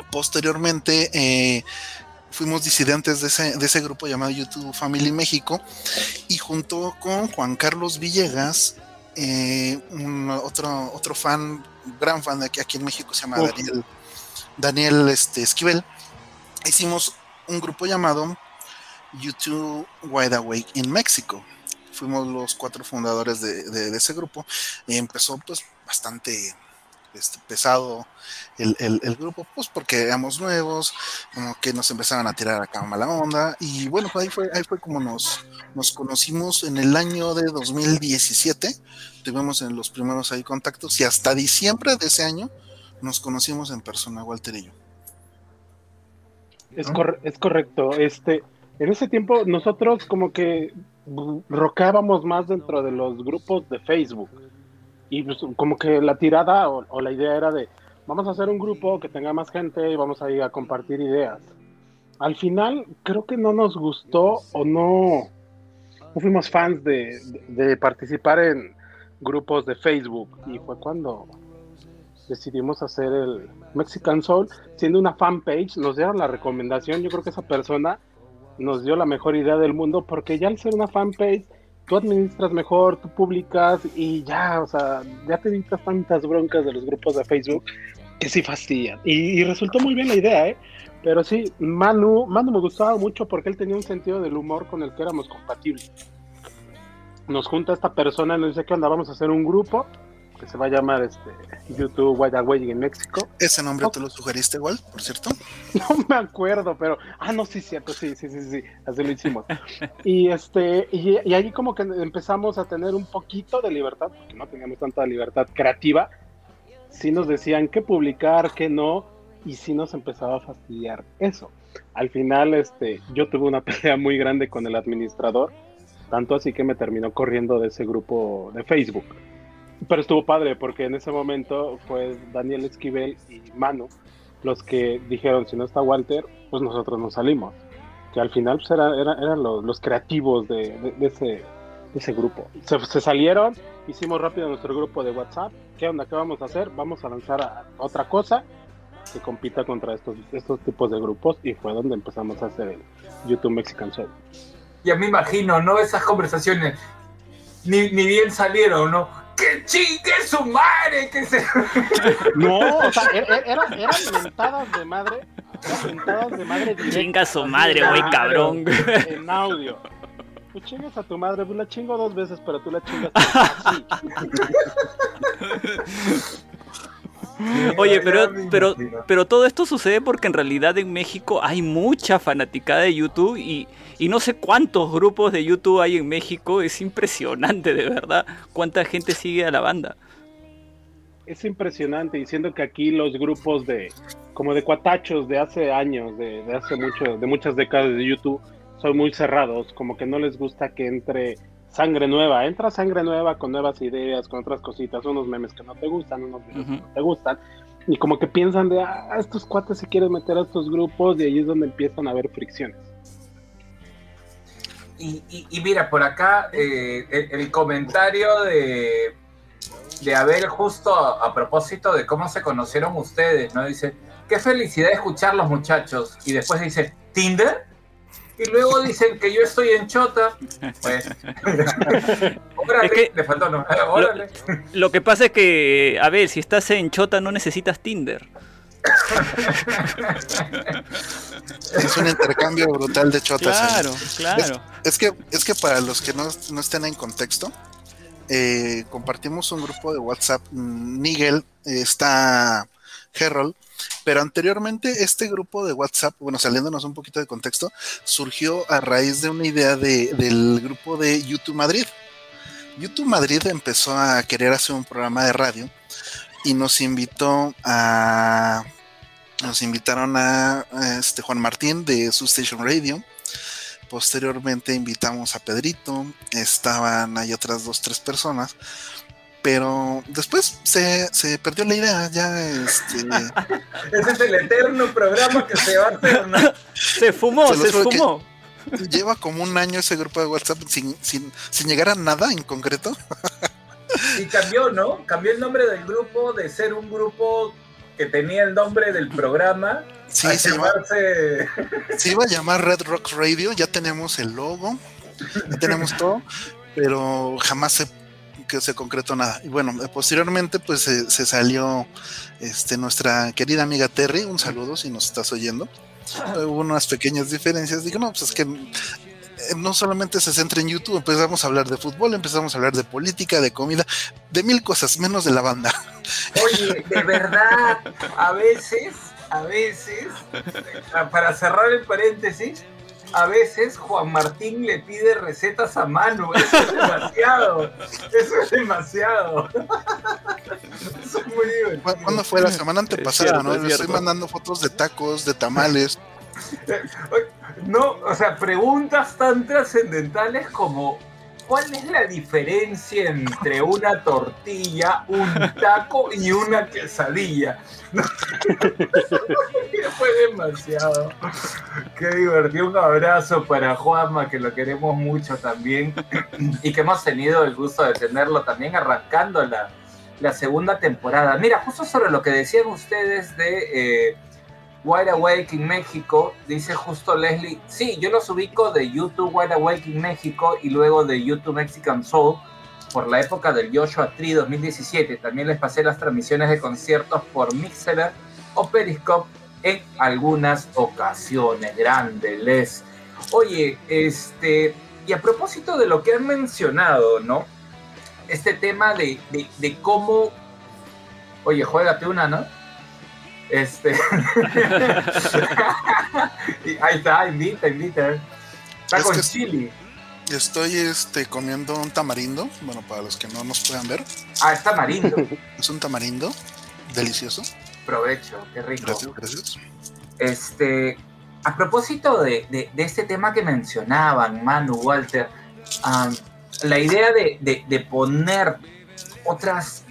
Posteriormente eh, fuimos disidentes de ese, de ese grupo llamado YouTube Family México. Y junto con Juan Carlos Villegas eh, un otro, otro fan, gran fan de aquí, aquí en México, se llama Uf. Daniel, Daniel este, Esquivel. Hicimos un grupo llamado YouTube Wide Awake in México. Fuimos los cuatro fundadores de, ese grupo. Y empezó pues bastante este, pesado el, grupo, pues porque éramos nuevos, como que nos empezaban a tirar acá mala onda. Y bueno, ahí fue, ahí fue como nos, nos conocimos en el año de 2017 tuvimos en los primeros ahí contactos y hasta diciembre de ese año nos conocimos en persona, Walter y yo. Es, cor- es correcto. Este, en ese tiempo nosotros como que rocábamos más dentro de los grupos de Facebook. Y pues, como que la tirada o, o la idea era de, vamos a hacer un grupo que tenga más gente y vamos a ir a compartir ideas. Al final creo que no nos gustó o no, no fuimos fans de, de- de participar en grupos de Facebook. Y fue cuando decidimos hacer el Mexican Soul siendo una fanpage, nos dieron la recomendación, yo creo que esa persona nos dio la mejor idea del mundo porque ya al ser una fanpage, tú administras mejor, tú publicas y ya, o sea, ya te evitas tantas broncas de los grupos de Facebook que sí fastidian. Y, y resultó muy bien la idea, ¿eh? Pero sí, Manu, Manu me gustaba mucho porque él tenía un sentido del humor con el que éramos compatibles. Nos junta esta persona y nos dice que onda, vamos a hacer un grupo que se va a llamar este, YouTube Wide Away en México. Ese nombre Ok. te lo sugeriste igual, por cierto. No me acuerdo, pero. Ah, no, sí, cierto, sí, sí, sí, sí. Así lo hicimos. Y este, y, y ahí como que empezamos a tener un poquito de libertad, porque no teníamos tanta libertad creativa. Sí nos decían qué publicar, qué no, y sí nos empezaba a fastidiar eso. Al final, este, yo tuve una pelea muy grande con el administrador, tanto así que me terminó corriendo de ese grupo de Facebook. Pero estuvo padre porque en ese momento fue Daniel Esquivel y Manu los que dijeron, si no está Walter, pues nosotros nos salimos. Que al final pues, era- era- eran los, los creativos de, ese, ese grupo. Se, se salieron, hicimos rápido nuestro grupo de WhatsApp. ¿Qué onda? ¿Qué vamos a hacer? Vamos a lanzar a- otra cosa que compita contra estos, estos tipos de grupos y fue donde empezamos a hacer el YouTube Mexican Show. Ya me imagino, ¿no? Esas conversaciones ni, ni bien salieron, ¿no? ¡Que chingue su madre! Que se... No, o sea, er- er- eran, eran mentadas de madre. Eran mentadas de madre directas, Chinga su madre, güey, cabrón. En audio. Tú chingas a tu madre, pues la chingo dos veces, pero tú la chingas así. Oye, pero, pero, pero todo esto sucede porque en realidad en México hay mucha fanaticada de YouTube y, y no sé cuántos grupos de YouTube hay en México. Es impresionante, de verdad, cuánta gente sigue a la banda. Es impresionante, diciendo que aquí los grupos de, como de cuatachos de hace años, de, de hace mucho, de muchas décadas de YouTube, son muy cerrados, como que no les gusta que entre sangre nueva. Entra sangre nueva con nuevas ideas, con otras cositas, unos memes que no te gustan, unos videos que no te gustan. Y como que piensan de, ah, estos cuates se quieren meter a estos grupos y ahí es donde empiezan a haber fricciones. Y, y- y mira, por acá eh, el, el comentario de, de Abel justo a, a propósito de cómo se conocieron ustedes, ¿no? Dice, qué felicidad escucharlos muchachos. Y después dice, ¿Tinder? Y luego dicen que yo estoy en Chota. Pues, órale, Es que- le faltó, ¿no? Órale. Lo que pasa es que, a ver, si estás en Chota no necesitas Tinder. Es un intercambio brutal de chotas. ahí. Claro, claro. Es que, es que para los que no, no estén en contexto, eh, compartimos un grupo de WhatsApp. Nigel eh, está Herald, pero anteriormente este grupo de WhatsApp, bueno, saliéndonos un poquito de contexto, surgió a raíz de una idea de- del grupo de YouTube Madrid. YouTube Madrid empezó a querer hacer un programa de radio y nos invitó a nos invitaron a, a este Juan Martín de su Station Radio Posteriormente invitamos a Pedrito, estaban ahí otras dos, tres personas, pero después se, se perdió la idea, ya este, Ese es el eterno programa que se va a hacer, ¿no? Se fumó, Se se fumó. lleva como un año ese grupo de WhatsApp sin, sin, sin llegar a nada en concreto. Y cambió, ¿no? Cambió el nombre del grupo de ser un grupo que tenía el nombre del programa Sí, a se, iba a llamar Red Rock Radio, ya tenemos el logo, ya tenemos todo, pero jamás se, que se concretó nada. Y bueno, posteriormente pues se, se salió este, nuestra querida amiga Terry, un saludo si nos estás oyendo. Hubo unas pequeñas diferencias, digo, no, pues es que no solamente se centra en YouTube, empezamos a hablar de fútbol, empezamos a hablar de política, de comida, de mil cosas, menos de la banda. Oye, de verdad, a veces, a veces, para cerrar el paréntesis, a veces Juan Martín le pide recetas a mano. Eso es demasiado. Eso es demasiado. Eso es muy ¿Cu- divertido. ¿Cuándo fue la semana antepasada? cierto, ¿no? es Le estoy mandando fotos de tacos, de tamales. No, o sea, preguntas tan trascendentales como ¿cuál es la diferencia entre una tortilla, un taco y una quesadilla? Fue demasiado. Qué divertido. Un abrazo para Juanma, que lo queremos mucho también. Y que hemos tenido el gusto de tenerlo también arrancando la, la segunda temporada. Mira, justo sobre lo que decían ustedes de eh, Wide Awake en México, dice justo Leslie, sí, yo los ubico de YouTube Wide Awake en México y luego de YouTube Mexican Soul por la época del Joshua Tree 2017. También les pasé las transmisiones de conciertos por Mixer o Periscope en algunas ocasiones. Grande, Les. Oye, este, y a propósito de lo que han mencionado, ¿no? Este tema de, de, de cómo... Oye, juégate una, ¿no? Este. Ahí está, invita, invita. Está Es con chili. Estoy este, comiendo un tamarindo, bueno, para los que no nos puedan ver, Ah, está marindo. es un tamarindo delicioso. Provecho, qué rico. Gracias, gracias. Este, a propósito de, de- de este tema que mencionaban, Manu, Walter, am, la idea de, de- de poner otras,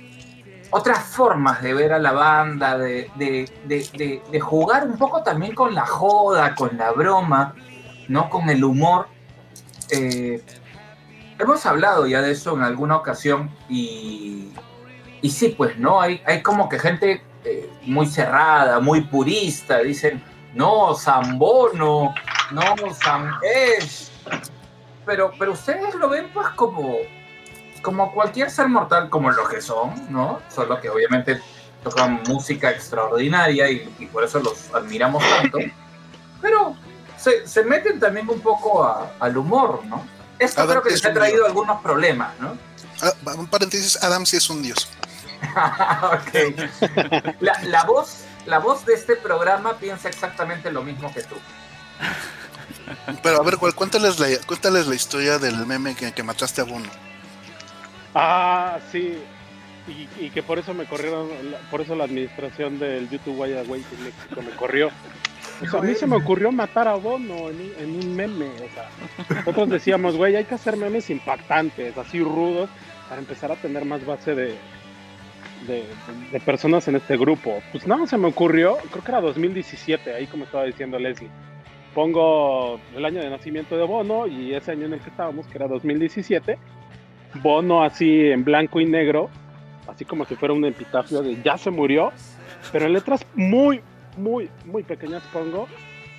otras formas de ver a la banda, de, de- de- jugar un poco también con la joda, con la broma, ¿no? Con el humor. Eh, hemos hablado ya de eso en alguna ocasión y, y sí, pues, ¿no? Hay, hay como que gente eh, muy cerrada, muy purista, dicen, no, Zambono, no, Sam. Pero, pero ustedes lo ven pues como, como cualquier ser mortal, como lo que son, ¿no? Solo que obviamente tocan música extraordinaria y, y por eso los admiramos tanto. Pero se, se meten también un poco a- al humor, ¿no? Esto Adam creo que es les ha traído dios. algunos problemas, ¿no? Ah, un paréntesis, Adam sí es un dios. Ok. La, la voz, la voz de este programa piensa exactamente lo mismo que tú. Pero a ver, ¿cuál- cuéntales la, cuéntales la historia del meme que, que mataste a Bono. Ah, sí. Y, que por eso me corrieron, por eso la administración del YouTube Guayagüey en México me corrió. O sea, a mí se me ocurrió matar a Bono en un, meme. O sea, nosotros decíamos, güey, hay que hacer memes impactantes, así rudos, para empezar a tener más base de, de, de personas en este grupo. Pues nada, se me ocurrió, creo que era 2017, ahí como estaba diciendo Leslie. Pongo el año de nacimiento de Bono y ese año en el que estábamos, que era 2017, Bono así en blanco y negro, así como si fuera un epitafio de ya se murió, pero en letras muy, muy, muy pequeñas pongo,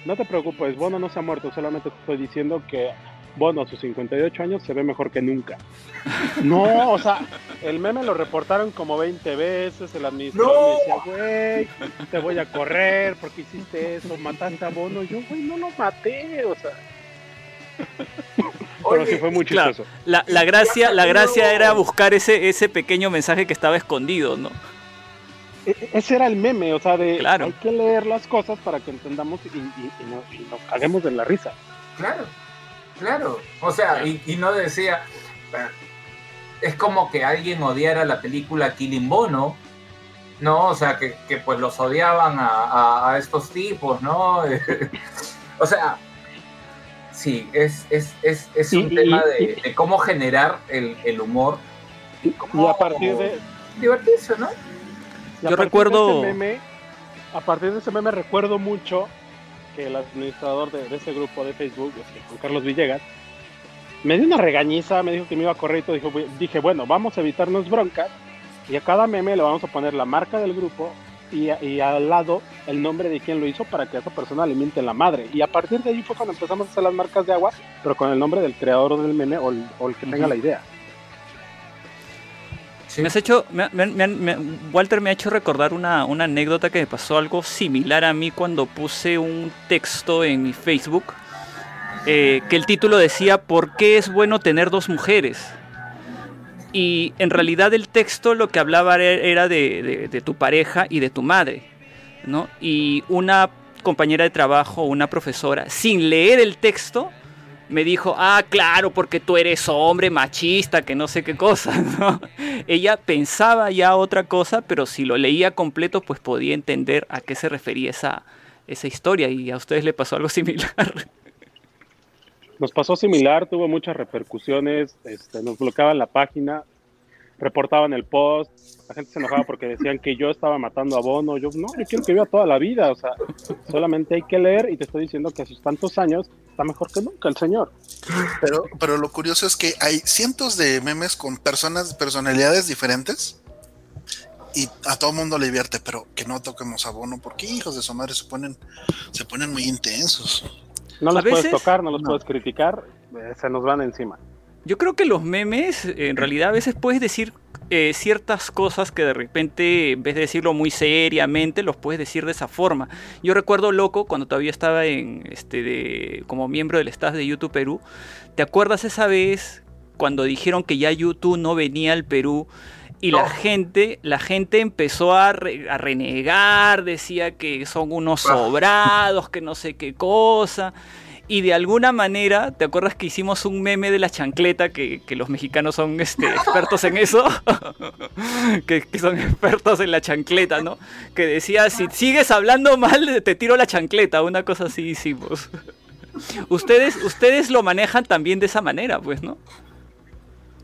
no te preocupes, Bono no se ha muerto, solamente te estoy diciendo que Bono a sus 58 años se ve mejor que nunca. No, o sea, el meme lo reportaron como 20 veces, el administrador ¡No! me decía, güey, te voy a correr porque hiciste eso, mataste a Bono, yo, güey, no lo maté, o sea, pero sí fue muy claro. La, la gracia, la gracia era buscar ese, ese pequeño mensaje que estaba escondido, ¿no? E- ese era el meme, o sea, de Claro. hay que leer las cosas para que entendamos y, y- y nos, y nos caguemos de la risa. Claro, claro. O sea, y, y no decía. eh, Es como que alguien odiara la película Killing Bono, ¿no? O sea, que, que, pues los odiaban a, a- a estos tipos, ¿no? o sea, sí, es, es, es, es un Y- tema y- de, de cómo generar el, el humor. Y, a partir de Divertirse, ¿no? Yo recuerdo- meme, a partir de ese meme recuerdo mucho que el administrador de, de ese grupo de Facebook, este, Juan Carlos Villegas, me dio una regañiza, me dijo que me iba a correr y todo, dijo, "Güey", dije, bueno, vamos a evitarnos broncas y a cada meme le vamos a poner la marca del grupo y, y al lado el nombre de quien lo hizo para que a esa persona le miente la madre. Y a partir de ahí fue cuando empezamos a hacer las marcas de agua, pero con el nombre del creador del meme o el, o el que tenga la idea. Sí. Me has hecho, me- me- Walter me ha hecho recordar una, una anécdota que me pasó algo similar a mí cuando puse un texto en mi Facebook eh, que el título decía ¿Por qué es bueno tener dos mujeres? Y en realidad el texto lo que hablaba era- de, tu pareja y de tu madre, ¿no? Y una compañera de trabajo, una profesora, sin leer el texto, me dijo, ah, claro, porque tú eres hombre machista, que no sé qué cosa. Ella pensaba ya otra cosa, pero si lo leía completo, pues podía entender a qué se refería esa, esa historia. Y a ustedes le pasó algo similar. Nos pasó similar, tuvo muchas repercusiones, este, nos bloqueaban la página, reportaban el post, la gente se enojaba porque decían que yo estaba matando a Bono, yo no, yo quiero que viva toda la vida, o sea, solamente hay que leer y te estoy diciendo que a sus tantos años está mejor que nunca el señor. Pero, pero lo curioso es que hay cientos de memes con personas, personalidades diferentes. Y a todo mundo le divierte, pero que no toquemos a Bono, porque hijos de su madre se ponen, se ponen muy intensos. No los puedes tocar, no los No. puedes criticar, eh, se nos van encima. Yo creo que los memes, en realidad a veces puedes decir eh, ciertas cosas que de repente, en vez de decirlo muy seriamente, los puedes decir de esa forma. Yo recuerdo loco cuando todavía estaba en este de, como miembro del staff de YouTube Perú. ¿Te acuerdas esa vez cuando dijeron que ya YouTube no venía al Perú? Y la gente, la gente empezó a, re- a renegar, decía que son unos sobrados, que no sé qué cosa. Y de alguna manera, ¿te acuerdas que hicimos un meme de la chancleta? Que, que los mexicanos son este, expertos en eso. que, que son expertos en la chancleta, ¿no? Que decía, si sigues hablando mal, te tiro la chancleta. Una cosa así hicimos. ustedes, ustedes lo manejan también de esa manera, pues, ¿no?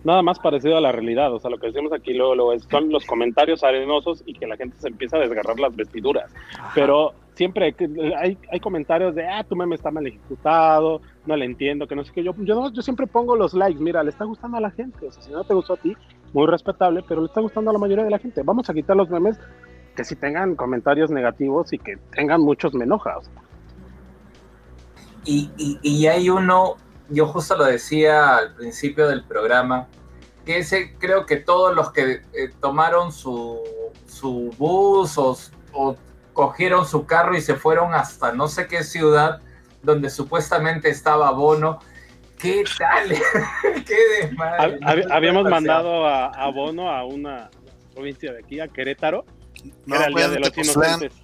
Nada más parecido a la realidad. O sea, lo que decimos aquí luego, luego es- son los comentarios arenosos y que la gente se empieza a desgarrar las vestiduras. Pero siempre hay, hay, comentarios de, ah, tu meme está mal ejecutado, no le entiendo, que no sé qué. Yo, yo, no- yo siempre pongo los likes, mira, le está gustando a la gente. O sea, si no te gustó a ti, muy respetable, pero le está gustando a la mayoría de la gente. Vamos a quitar los memes que sí tengan comentarios negativos y que tengan muchos me enoja. o sea. Y, y- y hay uno, yo justo lo decía al principio del programa, que ese creo que todos los que eh, tomaron su, su bus o, o cogieron su carro y se fueron hasta no sé qué ciudad donde supuestamente estaba Bono. ¿Qué tal? ¿Qué desmadre? Hab- hab- habíamos mandado a, a Bono a una provincia de aquí, a Querétaro, que No, era el fue Día en de los Tepoztlán, Inocentes.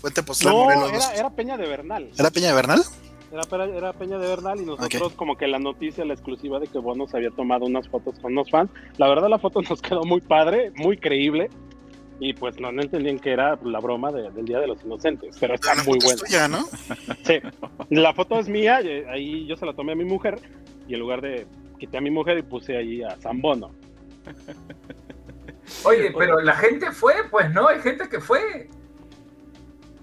fue en Tepoztlán, No, Morelos. era, era Peña de Bernal. ¿Era Peña de Bernal? Era, Pe- era Peña de Bernal y nosotros como que la noticia, la exclusiva de que Bono se había tomado unas fotos con unos fans. La verdad la foto nos quedó muy padre, muy creíble. Y pues no, no entendían que era la broma de- del Día de los Inocentes, pero está La muy foto es buena. tuya, ¿no? Sí, la foto es mía, ahí yo se la tomé a mi mujer y en lugar de quité a mi mujer y puse ahí a San Bono. Oye, pero la gente fue, pues no, hay gente que fue.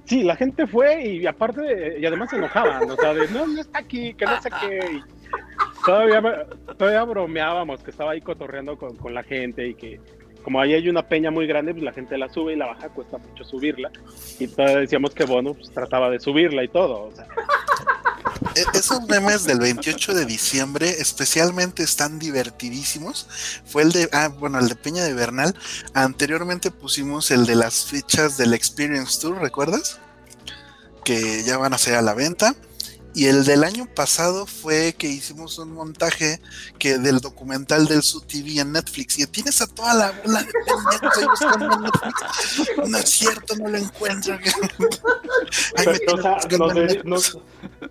Sí, la gente fue y aparte, y además se enojaban, o sea, de no, no está aquí, que no sé qué. todavía, todavía bromeábamos que estaba ahí cotorreando con, con la gente y que como ahí hay una peña muy grande, pues la gente la sube y la baja, cuesta mucho subirla. Y todavía decíamos que Bono pues, trataba de subirla y todo. O sea, Esos memes del 28 de diciembre especialmente están divertidísimos. Fue el de, ah, bueno, el de Peña de Bernal. Anteriormente pusimos el de las fichas del Experience Tour, ¿recuerdas? Que ya van a ser a la venta. Y el del año pasado fue que hicimos un montaje que del documental del Su TV en Netflix. Y tienes a toda la bola de ahí buscando en Netflix. No es cierto, no lo encuentro. Ahí pero, o sea, nos, nos-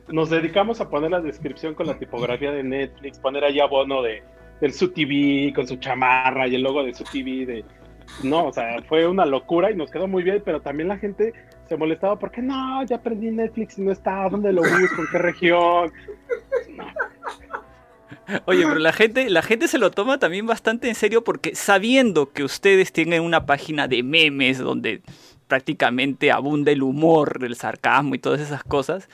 nos dedicamos a poner la descripción con la tipografía de Netflix, poner allá Bono de, del su TV con su chamarra y el logo de su TV de no, o sea, fue una locura y nos quedó muy bien, pero también la gente se molestaba porque no, ya aprendí Netflix y no está, ¿dónde lo busco? ¿En qué región? Oye, pero la gente, la gente se lo toma también bastante en serio porque sabiendo que ustedes tienen una página de memes donde prácticamente abunda el humor, el sarcasmo y todas esas cosas,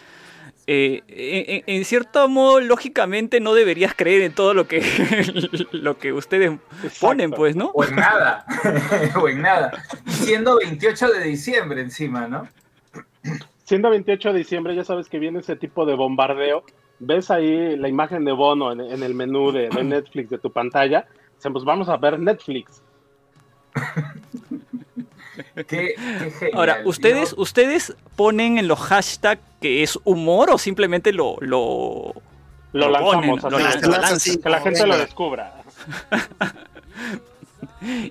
eh, en, cierto modo, lógicamente no deberías creer en todo lo que, lo que ustedes ponen, pues, ¿no? O en nada. o en nada. Y siendo 28 de diciembre encima, ¿no? Siendo 28 de diciembre, ya sabes que viene ese tipo de bombardeo. Ves ahí la imagen de Bono en, en el menú de, de Netflix de tu pantalla. Dicen, pues vamos a ver Netflix. Qué, qué genial, Ahora, ¿ustedes, ¿no? ¿ustedes ponen en los hashtags que es humor o simplemente lo, lo, Lo, Lo lanzamos, ponen, así, lo que la- lanzan. que la gente lo descubra.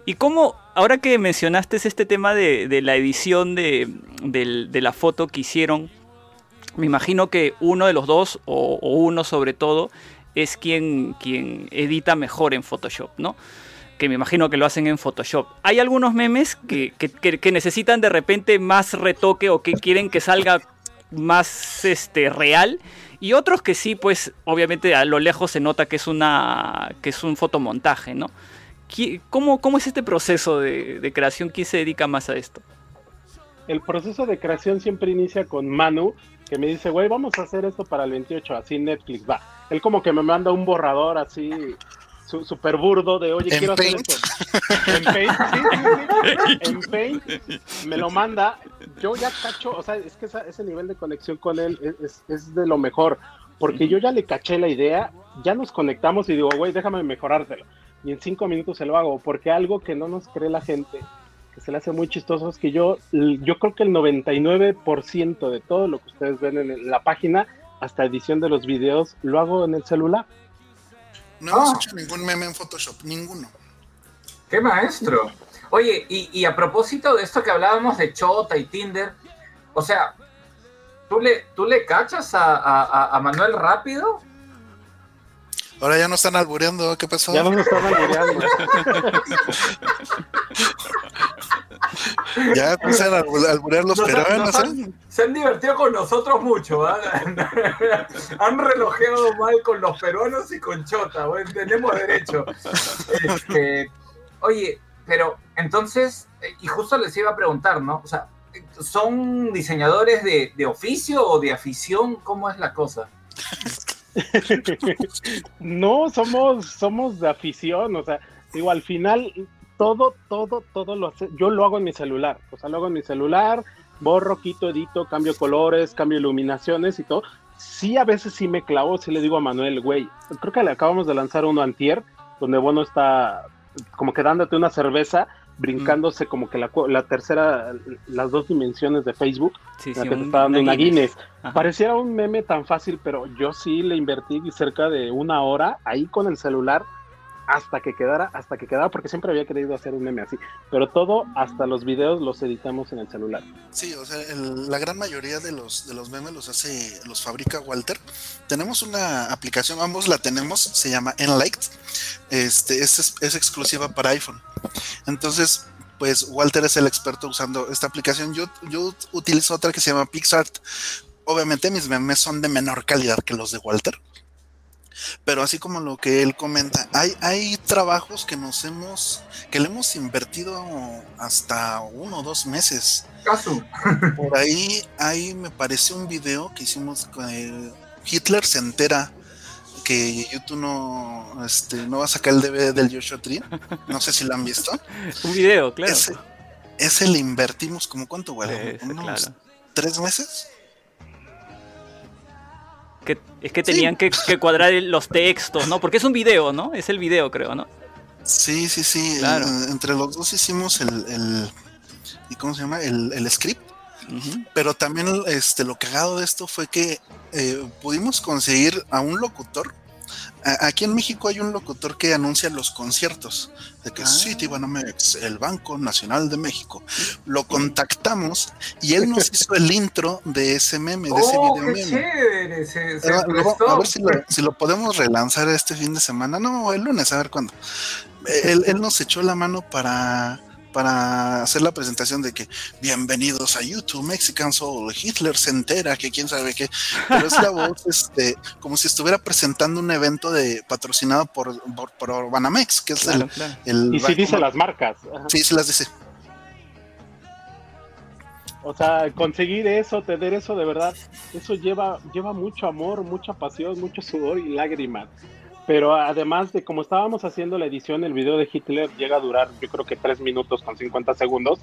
¿Y cómo, ahora que mencionaste este tema de, de la edición de, del- de la foto que hicieron, me imagino que uno de los dos, o, o uno sobre todo, es quien, quien edita mejor en Photoshop, ¿no? Que me imagino que lo hacen en Photoshop. Hay algunos memes que, que- necesitan de repente más retoque o que quieren que salga más este, real. Y otros que sí, pues obviamente a lo lejos se nota que es, una, que es un fotomontaje, ¿no? ¿Qui- ¿Cómo, cómo es este proceso de, de creación? ¿Quién se dedica más a esto? El proceso de creación siempre inicia con Manu, que me dice, güey, vamos a hacer esto para el 28, así Netflix va. Él como que me manda un borrador así, su- súper burdo de, oye, ¿En quiero hacer esto. En Paint, sí, sí, sí. En Paint me lo manda, yo ya cacho, o sea, es que esa- ese nivel de conexión con él es, es- es de lo mejor, porque yo ya le caché la idea, ya nos conectamos y digo, güey, déjame mejorártelo. Y en cinco minutos se lo hago, porque algo que no nos cree la gente, que se le hace muy chistoso, es que yo, yo creo que el 99% de todo lo que ustedes ven en la página, hasta edición de los videos, lo hago en el celular. No hemos Ah. hecho ningún meme en Photoshop, ninguno. ¡Qué maestro! Oye, y, y a propósito de esto que hablábamos de Chota y Tinder, o sea, ¿tú le, tú le cachas a, a- Manuel rápido? Ahora ya no están albureando, ¿qué pasó? Ya nos están albureando. Ya empiezan a albur- alburear los Nos han- peruanos, nos ¿eh? han- se han divertido con nosotros mucho, ¿ah? Han relojeado mal con los peruanos y con Chota, bueno, tenemos derecho. Este, oye, pero entonces, eh, y justo les iba a preguntar, ¿no? O sea, ¿son diseñadores de, de oficio o de afición? ¿Cómo es la cosa? no, somos, somos de afición, o sea, digo, al final todo, todo, todo lo hace, yo lo hago en mi celular, o sea, lo hago en mi celular, borro, quito, edito, cambio colores, cambio iluminaciones y todo. Sí, a veces sí me clavo, sí le digo a Manuel, güey, creo que le acabamos de lanzar uno antier, donde Bono está como que dándote una cerveza, brincándose como que la, tercera, las dos dimensiones de Facebook, Sí, la sí, que te está dando una Guinness. Pareciera un meme tan fácil, pero yo sí le invertí cerca de una hora ahí con el celular hasta que quedara, hasta que quedara, porque siempre había querido hacer un meme así. Pero todo, hasta los videos, los editamos en el celular. Sí, o sea, la gran mayoría de los, de los memes los hace, los fabrica Walter. Tenemos una aplicación, ambos la tenemos, se llama Enlight. Este, es, es, es exclusiva para iPhone. Entonces, pues Walter es el experto usando esta aplicación. Yo, yo utilizo otra que se llama PixArt. Obviamente mis memes son de menor calidad que los de Walter. Pero así como lo que él comenta, hay, hay trabajos que nos hemos, que le hemos invertido hasta uno o dos meses. Por ahí, ahí me parece un video que hicimos con el- Hitler se entera que YouTube no, este, no va a sacar el DVD del Joshua Tree. No sé si lo han visto. Un video, claro. Ese, ese le invertimos como cuánto, güey, unos claro. tres meses. Que, es que tenían que, que cuadrar los textos, ¿no? Porque es un video, ¿no? Es el video, creo, ¿no? Sí, sí, sí. Claro. eh, entre los dos hicimos el, el ¿y cómo se llama? El, el script. Pero también este, lo cagado de esto fue que eh, pudimos conseguir a un locutor. Aquí en México hay un locutor que anuncia los conciertos de que Ah. Citibanamex, el Banco Nacional de México. Lo contactamos y él nos hizo el intro de ese meme, de ese ¡Oh, video qué meme. chévere! Se, se lo- prestó. a ver si lo, si lo podemos relanzar este fin de semana. No, el lunes, a ver cuándo. Él, él nos echó la mano para, para hacer la presentación de que bienvenidos a YouTube Mexican Soul. Hitler se entera que quién sabe qué. Pero es la voz, este, como si estuviera presentando un evento de patrocinado por, por, por Banamex, que es Claro, el, claro. el Y sí dice las marcas. Ajá. Sí, sí las dice. O sea, conseguir eso, tener eso de verdad, eso lleva, lleva mucho amor, mucha pasión, mucho sudor y lágrimas. Pero además de como estábamos haciendo la edición, el video de Hitler llega a durar yo creo que 3 minutos con 50 segundos.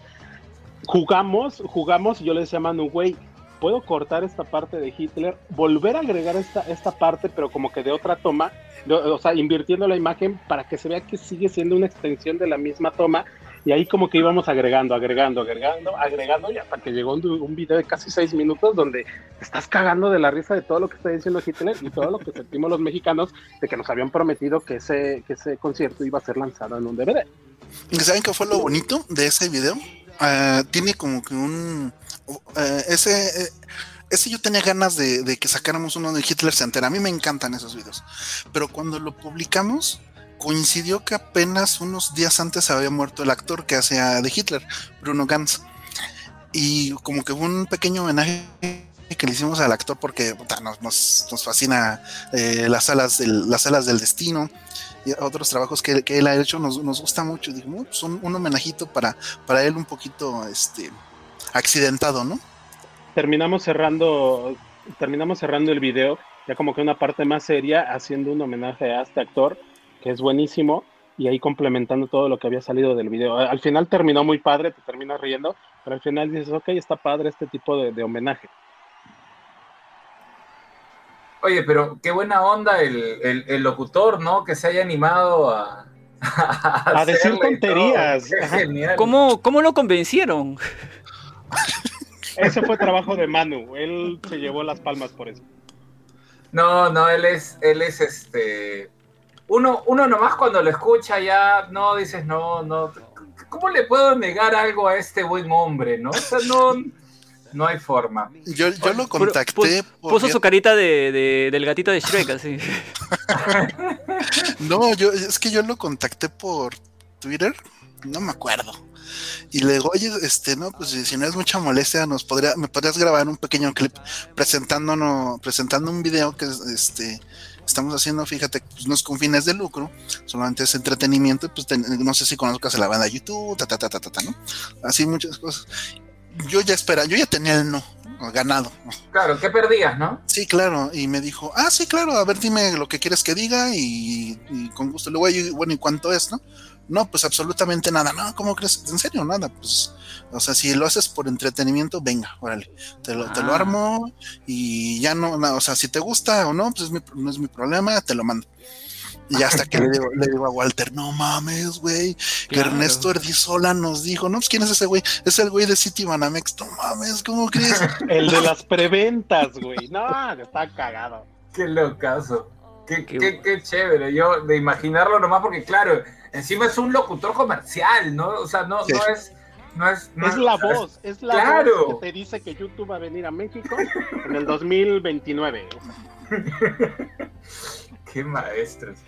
Jugamos, jugamos y yo le decía a Manu, güey, puedo cortar esta parte de Hitler, volver a agregar esta, esta parte, pero como que de otra toma, o sea, invirtiendo la imagen para que se vea que sigue siendo una extensión de la misma toma. Y ahí como que íbamos agregando, agregando, agregando, agregando, y hasta que llegó un, un video de casi seis minutos donde estás cagando de la risa de todo lo que está diciendo Hitler y todo lo que sentimos los mexicanos de que nos habían prometido que ese, que ese concierto iba a ser lanzado en un DVD. ¿Y ¿Saben qué fue lo bonito de ese video? Ah, tiene como que un... eh, ese... eh, ese yo tenía ganas de, de que sacáramos uno de Hitler se entera. A mí me encantan esos videos. Pero cuando lo publicamos, coincidió que apenas unos días antes había muerto el actor que hacía de Hitler, Bruno Ganz. Y como que un pequeño homenaje que le hicimos al actor porque nos, nos, fascina eh, las, alas del, las alas del destino y otros trabajos que, que él ha hecho nos, nos gusta mucho. Pues un, un homenajito para, para él un poquito este, accidentado, ¿no? Terminamos cerrando, terminamos cerrando el video, ya como que una parte más seria, haciendo un homenaje a este actor, que es buenísimo, y ahí complementando todo lo que había salido del video. Al final terminó muy padre, te terminas riendo, pero al final dices, ok, está padre este tipo de, de homenaje. Oye, pero qué buena onda el, el- el locutor, ¿no? Que se haya animado a... A decir y todo. tonterías. ¿Cómo, ¿Cómo lo convencieron? Ese fue trabajo de Manu, él se llevó las palmas por eso. No, no, él es, él es este. Uno, uno nomás cuando lo escucha ya no dices, no, no. ¿Cómo le puedo negar algo a este buen hombre, no? O sea, no, no hay forma. Yo, yo lo contacté Puso vía- su carita de, de- del gatito de Shrek, así. No, yo es que yo lo contacté por Twitter no me acuerdo. Y le digo, oye, este, no, pues si no es mucha molestia, nos podría, me podrías grabar un pequeño clip presentándonos, presentando un video que este estamos haciendo, fíjate, pues no es con fines de lucro, solamente es entretenimiento, pues no sé si conozcas la banda YouTube, ta, ta, ta, ta, ta, ¿no? Así muchas cosas. Yo ya espera, yo ya tenía el no ganado. Claro, ¿qué perdías, no? Sí, claro, y me dijo, ah, sí, claro, a ver, dime lo que quieres que diga y, y con gusto. Luego, bueno, ¿y cuánto es, no? No, pues absolutamente nada. No, ¿cómo crees? ¿En serio? Nada. Pues, o sea, si lo haces por entretenimiento, venga, órale. Te lo, te lo Ah. armo y ya no, no, o sea, si te gusta o no, pues es mi- no es mi problema, te lo mando. Y hasta que le digo, le digo a Walter, no mames, güey, que Claro. Ernesto Erdizola nos dijo, no, pues quién es ese güey, es el güey de City Banamex, no mames, ¿cómo crees? El de las preventas, güey. No, está cagado. Qué locazo. Qué, Qué qué, bueno. qué chévere. Yo de imaginarlo nomás porque, claro, encima es un locutor comercial, ¿no? O sea, no, Sí. no es. No es, no Es la o sea, voz, es la Claro. voz que te dice que YouTube va a venir a México en el 2029. Qué maestros.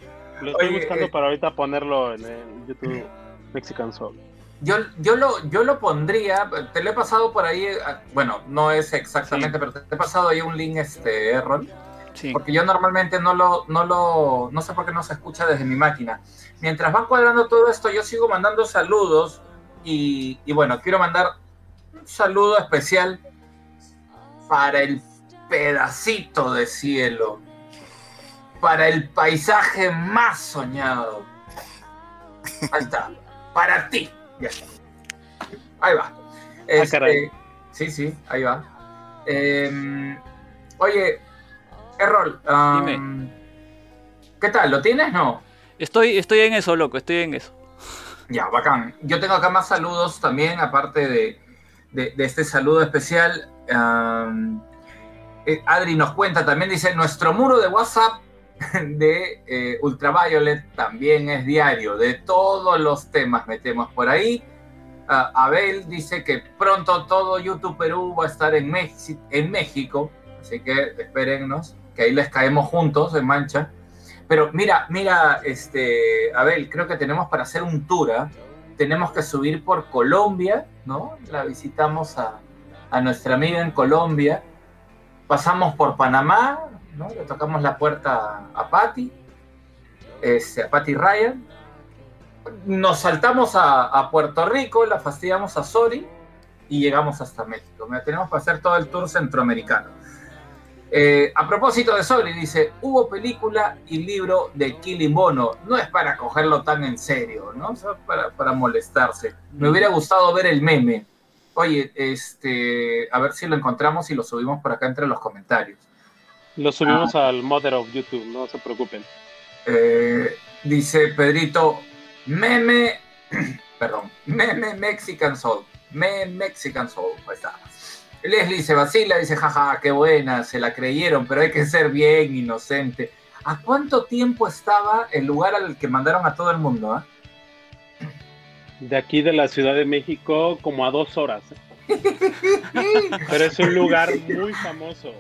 Lo estoy Oye, buscando eh. para ahorita ponerlo en el YouTube Mexican Soul. Yo, yo, lo, yo lo pondría, te lo he pasado por ahí, eh, bueno, no es exactamente, pero te he pasado ahí un link, este, Errol, Sí. porque yo normalmente no lo, no lo, no sé por qué no se escucha desde mi máquina. Mientras van cuadrando todo esto, yo sigo mandando saludos y, y bueno, quiero mandar un saludo especial para el pedacito de cielo, para el paisaje más soñado. Ahí está, para ti. Ya está. Ahí va. Este, caray. sí, sí, ahí va. Em, oye, Errol, am, Dime. ¿qué tal? ¿Lo tienes? No. Estoy, estoy en eso, loco, estoy en eso. Ya, bacán. Yo tengo acá más saludos también, aparte de, de- de este saludo especial. Eh, Adri nos cuenta también, dice, nuestro muro de WhatsApp de eh, Ultraviolet también es diario, de todos los temas metemos por ahí. Ah, Abel dice que pronto todo YouTube Perú va a estar en, Mexi- en México, así que espérennos, ahí les caemos juntos en mancha. Pero mira, mira, este, Abel, creo que tenemos para hacer un tour. ¿ah? Tenemos que subir por Colombia, ¿no? La visitamos a, a nuestra amiga en Colombia. Pasamos por Panamá, ¿no? Le tocamos la puerta a Patty, este, a Patty Ryan. Nos saltamos a, Puerto Rico, la fastidiamos a Sori y llegamos hasta México. Tenemos para hacer todo el tour centroamericano. Eh, a propósito de Soli, dice, hubo película y libro de Killing Bono. No es para cogerlo tan en serio, ¿no? O sea, para, para molestarse. Me hubiera gustado ver el meme. Oye, este, a ver si lo encontramos y lo subimos por acá entre los comentarios. Lo subimos al Mother of YouTube, no se preocupen. Eh, dice Pedrito, meme, perdón, meme Mexican Soul, meme Mexican Soul, ahí está. Leslie se vacila, dice, jaja, qué buena, se la creyeron, pero hay que ser bien inocente. ¿A cuánto tiempo estaba el lugar al que mandaron a todo el mundo? ah? De aquí de la Ciudad de México, como a dos horas. ¿eh? Pero es un lugar muy famoso.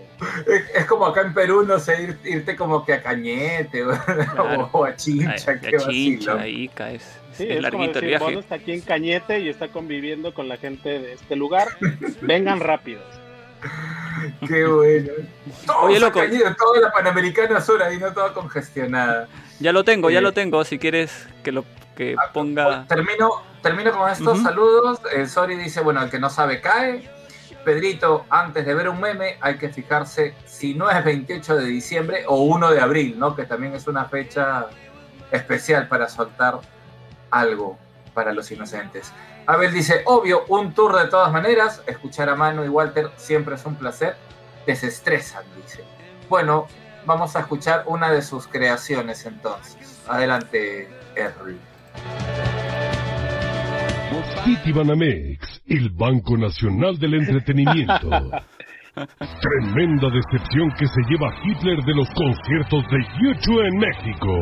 Es, como acá en Perú, no sé, ir- irte como que a Cañete o, Claro. o a Chincha, Ay, qué a Chincha, vacilo. ahí caes. Sí, es es como larguito el decir, Bono viaje. está aquí en Cañete y está conviviendo con la gente de este lugar. Vengan rápidos. Qué bueno. Todos Oye, loco. Cañete, toda la Panamericana Sur ahí, no toda congestionada. Ya lo tengo, ya Eh, lo tengo. Si quieres que lo que ponga. Termino, termino con estos saludos. El Sori dice, bueno, el que no sabe cae. Pedrito, antes de ver un meme hay que fijarse si no es 28 de diciembre o 1 de abril, ¿no? Que también es una fecha especial para soltar algo para los inocentes. Abel dice, obvio, un tour de todas maneras. Escuchar a Manu y Walter siempre es un placer. Desestresan, dice. Bueno, vamos a escuchar una de sus creaciones entonces. Adelante, Errol. Citibanamex, el Banco Nacional del Entretenimiento. Tremenda decepción que se lleva Hitler de los conciertos de YouTube en México.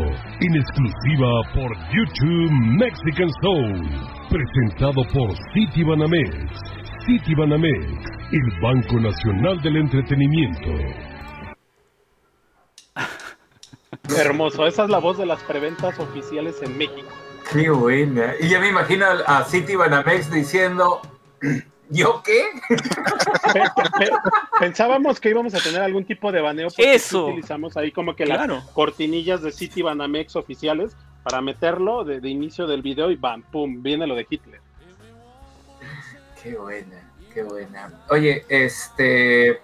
En exclusiva por YouTube Mexican Soul. Presentado por Citibanamex. Citibanamex, el Banco Nacional del Entretenimiento. Hermoso. Esa es la voz de las preventas oficiales en México. Qué buena. Y ya me imagino a City Banamex diciendo, ¿yo qué? Pe- pe- Pensábamos que íbamos a tener algún tipo de baneo porque sí Eso. utilizamos ahí como que Claro. las cortinillas de City Banamex oficiales para meterlo de, de inicio del video y bam, pum, viene lo de Hitler. Qué buena, qué buena. Oye, este.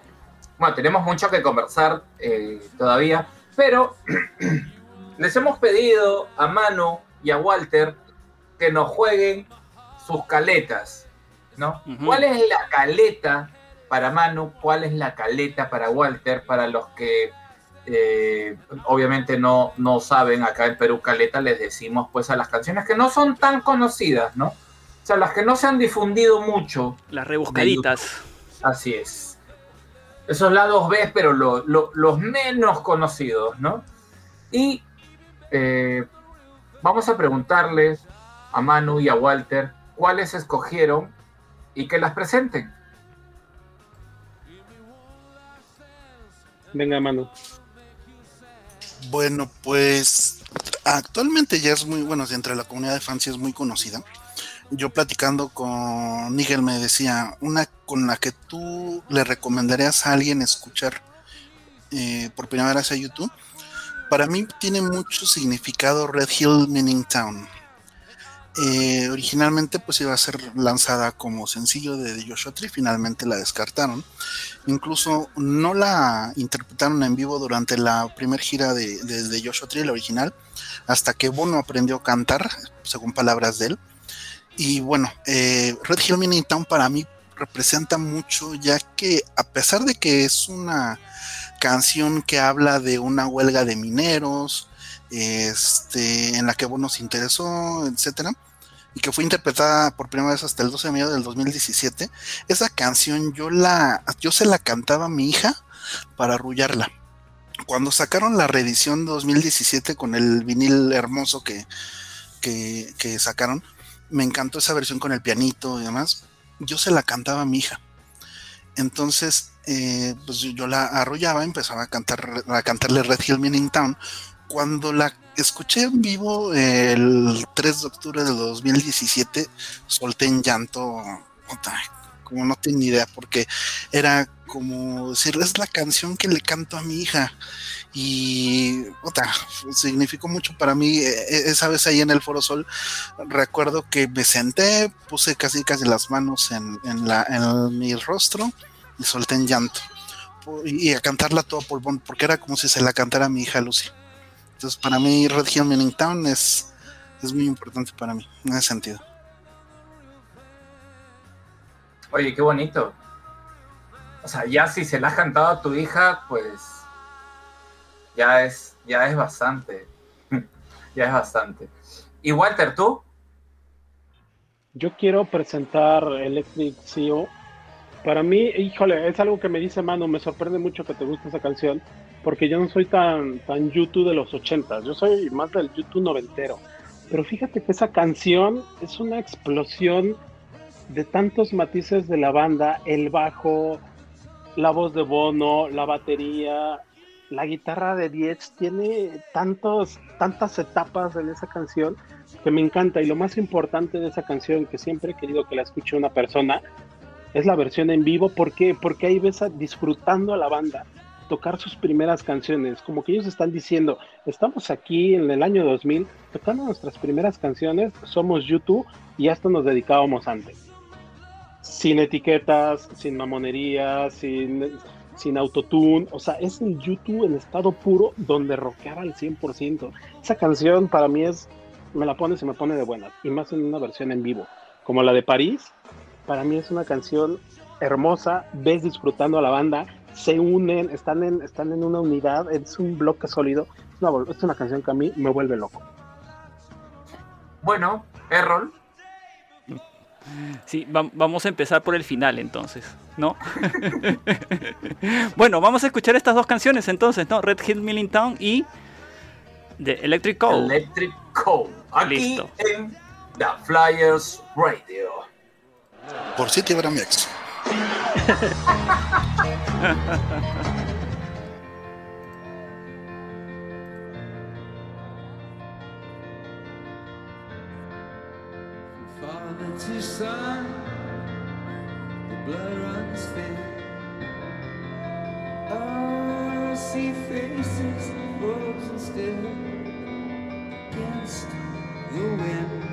Bueno, tenemos mucho que conversar eh, todavía, pero les hemos pedido a Manu y a Walter que nos jueguen sus caletas, ¿no? ¿Cuál es la caleta para Manu? ¿Cuál es la caleta para Walter? Para los que eh, obviamente no, no saben, acá en Perú Caleta les decimos pues a las canciones que no son tan conocidas, ¿no? O sea, las que no se han difundido mucho, Las rebuscaditas. así es. Esos lados B, pero lo- lo- los menos conocidos, ¿no? Y eh, vamos a preguntarles a Manu y a Walter cuáles escogieron y que las presenten. Venga, mano. Bueno, pues actualmente ya es muy, bueno, si entre la comunidad de fans es muy conocida. Yo platicando con Nigel me decía, una con la que tú le recomendarías a alguien escuchar eh, por primera vez a YouTube, para mí tiene mucho significado Red Hill Meaning Town. Eh, originalmente pues iba a ser lanzada como sencillo de Joshua Tree, finalmente la descartaron. Incluso no la interpretaron en vivo durante la primera gira de, de, Joshua Tree, la original, hasta que Bono aprendió a cantar, según palabras de él. Y bueno, eh, Red Hill Mini Town para mí representa mucho, ya que a pesar de que es una canción que habla de una huelga de mineros, este, en la que Bono se interesó, etcétera, y que fue interpretada por primera vez hasta el 12 de mayo del 2017. Esa canción yo la, yo se la cantaba a mi hija para arrullarla. Cuando sacaron la reedición 2017 con el vinil hermoso que, que, sacaron, me encantó esa versión con el pianito y demás. Yo se la cantaba a mi hija. Entonces, eh, pues yo, la arrullaba, empezaba a cantar, a cantarle Red Hill Meaning Town. Cuando la escuché en vivo el 3 de octubre del 2017, solté en llanto, como no tengo ni idea, porque era como decir, es la canción que le canto a mi hija. Y puta, significó mucho para mí. E- e- Esa vez ahí en el Foro Sol, recuerdo que me senté, puse casi casi las manos en, en mi rostro y solté en llanto. Y a cantarla todo pulmón, porque era como si se la cantara a mi hija Lucy. Entonces, para mí, Red Hill Meaning Town es, es muy importante para mí, en ese sentido. Oye, qué bonito. O sea, ya si se la has cantado a tu hija, pues ya es, ya es bastante. ya es bastante. Y Walter, ¿tú? Yo quiero presentar Electric CEO. Para mí, híjole, es algo que me dice Manu, me sorprende mucho que te guste esa canción, porque yo no soy tan, tan YouTube de los ochentas, yo soy más del YouTube noventero. Pero fíjate que esa canción es una explosión de tantos matices de la banda, el bajo, la voz de Bono, la batería, la guitarra de Diez, tiene tantos, tantas etapas en esa canción que me encanta. Y lo más importante de esa canción, que siempre he querido que la escuche una persona, es la versión en vivo. ¿Por qué? Porque ahí ves disfrutando a la banda tocar sus primeras canciones, como que ellos están diciendo, estamos aquí en el año 2000 tocando nuestras primeras canciones, somos YouTube y a esto nos dedicábamos antes. Sin etiquetas, sin mamonerías, sin, sin autotune, o sea, es el YouTube en estado puro donde rockeaba al 100%. Esa canción para mí es, me la pones y me pone de buenas, y más en una versión en vivo, como la de París, para mí es una canción hermosa, ves disfrutando a la banda, se unen, están en, están en una unidad, es un bloque sólido, es una, vol- es una canción que a mí me vuelve loco. Bueno, Errol. Sí, va- vamos a empezar por el final entonces, ¿no? bueno, vamos a escuchar estas dos canciones entonces, ¿no? Red Hill Milling Town y The Electric Call. Electric Code. Aquí Listo. en The Flyers Radio. Porciti era mi ex. Father to son, the blood runs thin. See faces frozen still against the wind.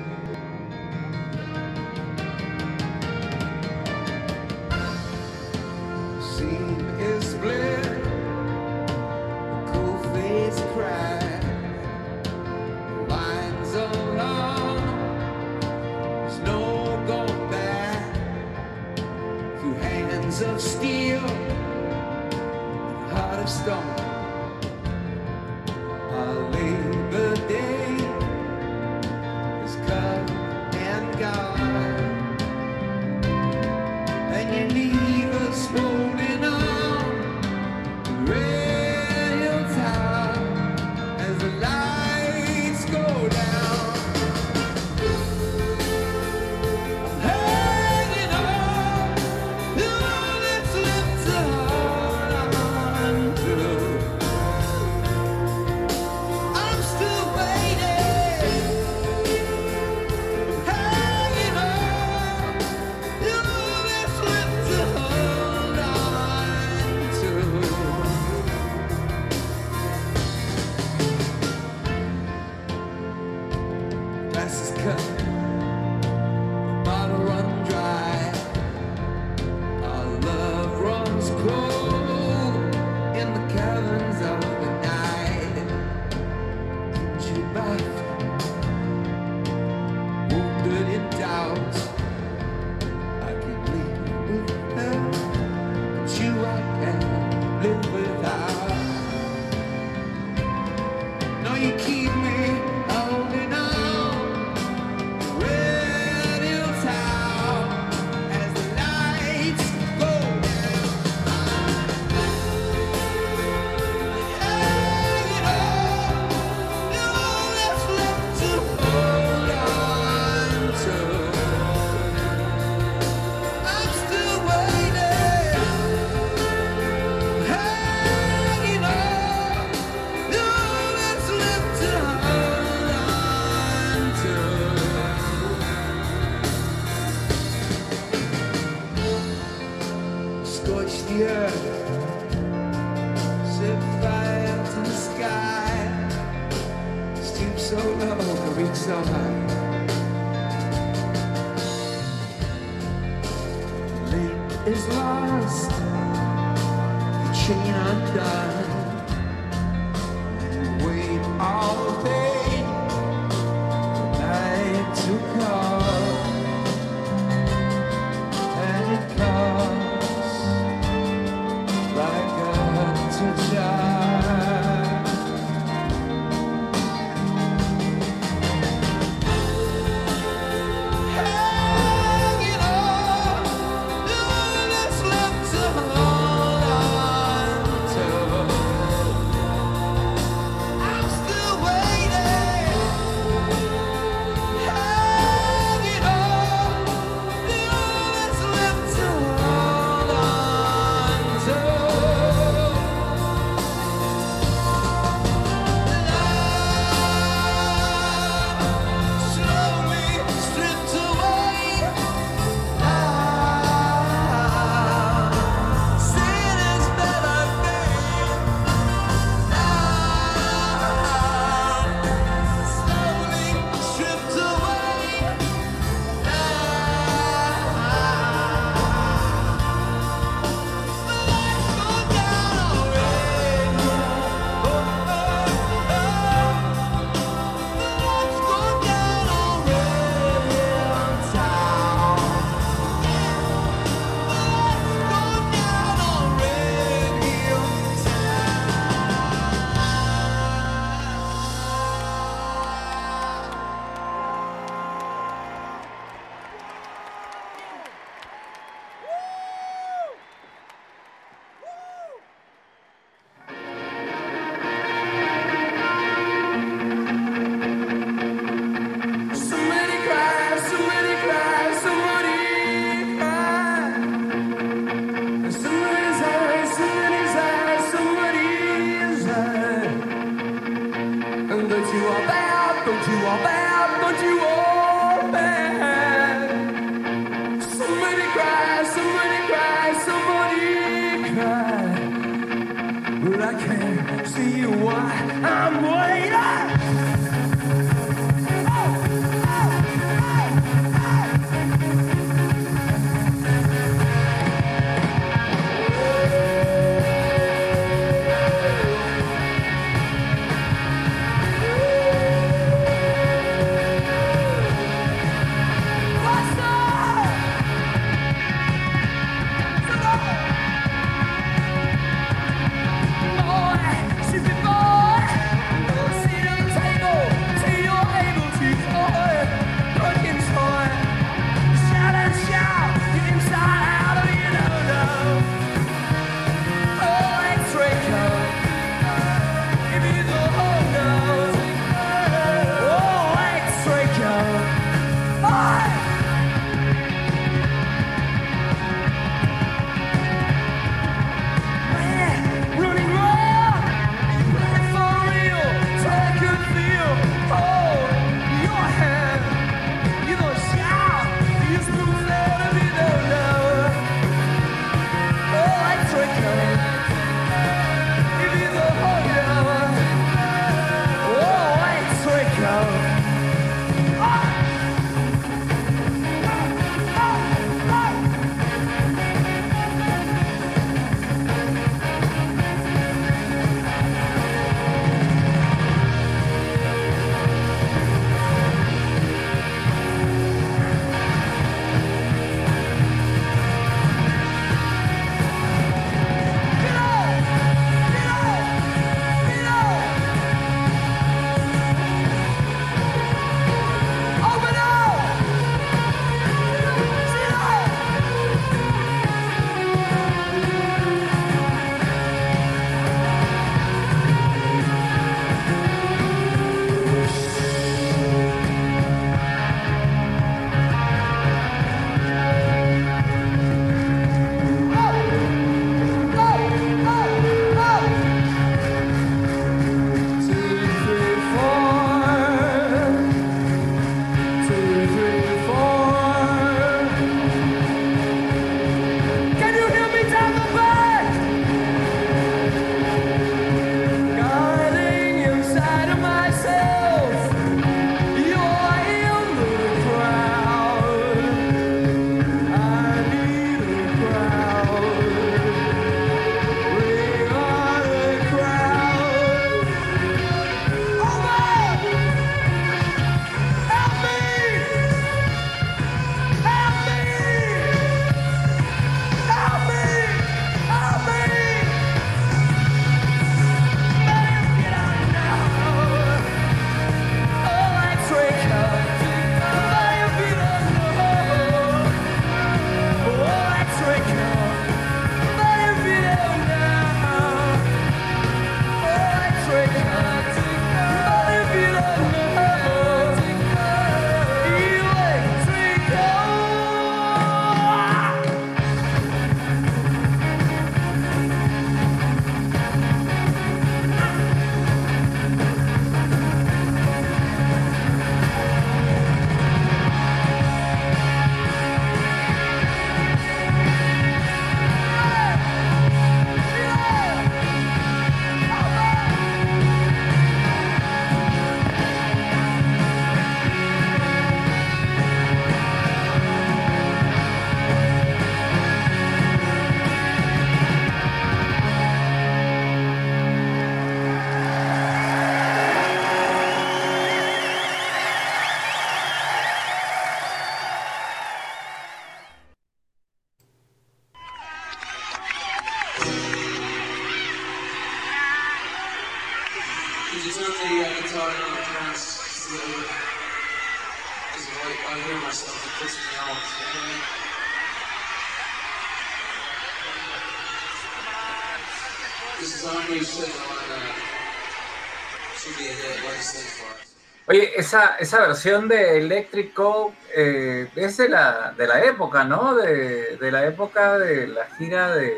Esa, esa versión de Electrico eh, es de la, de la época, ¿no? De, de la época de la gira de...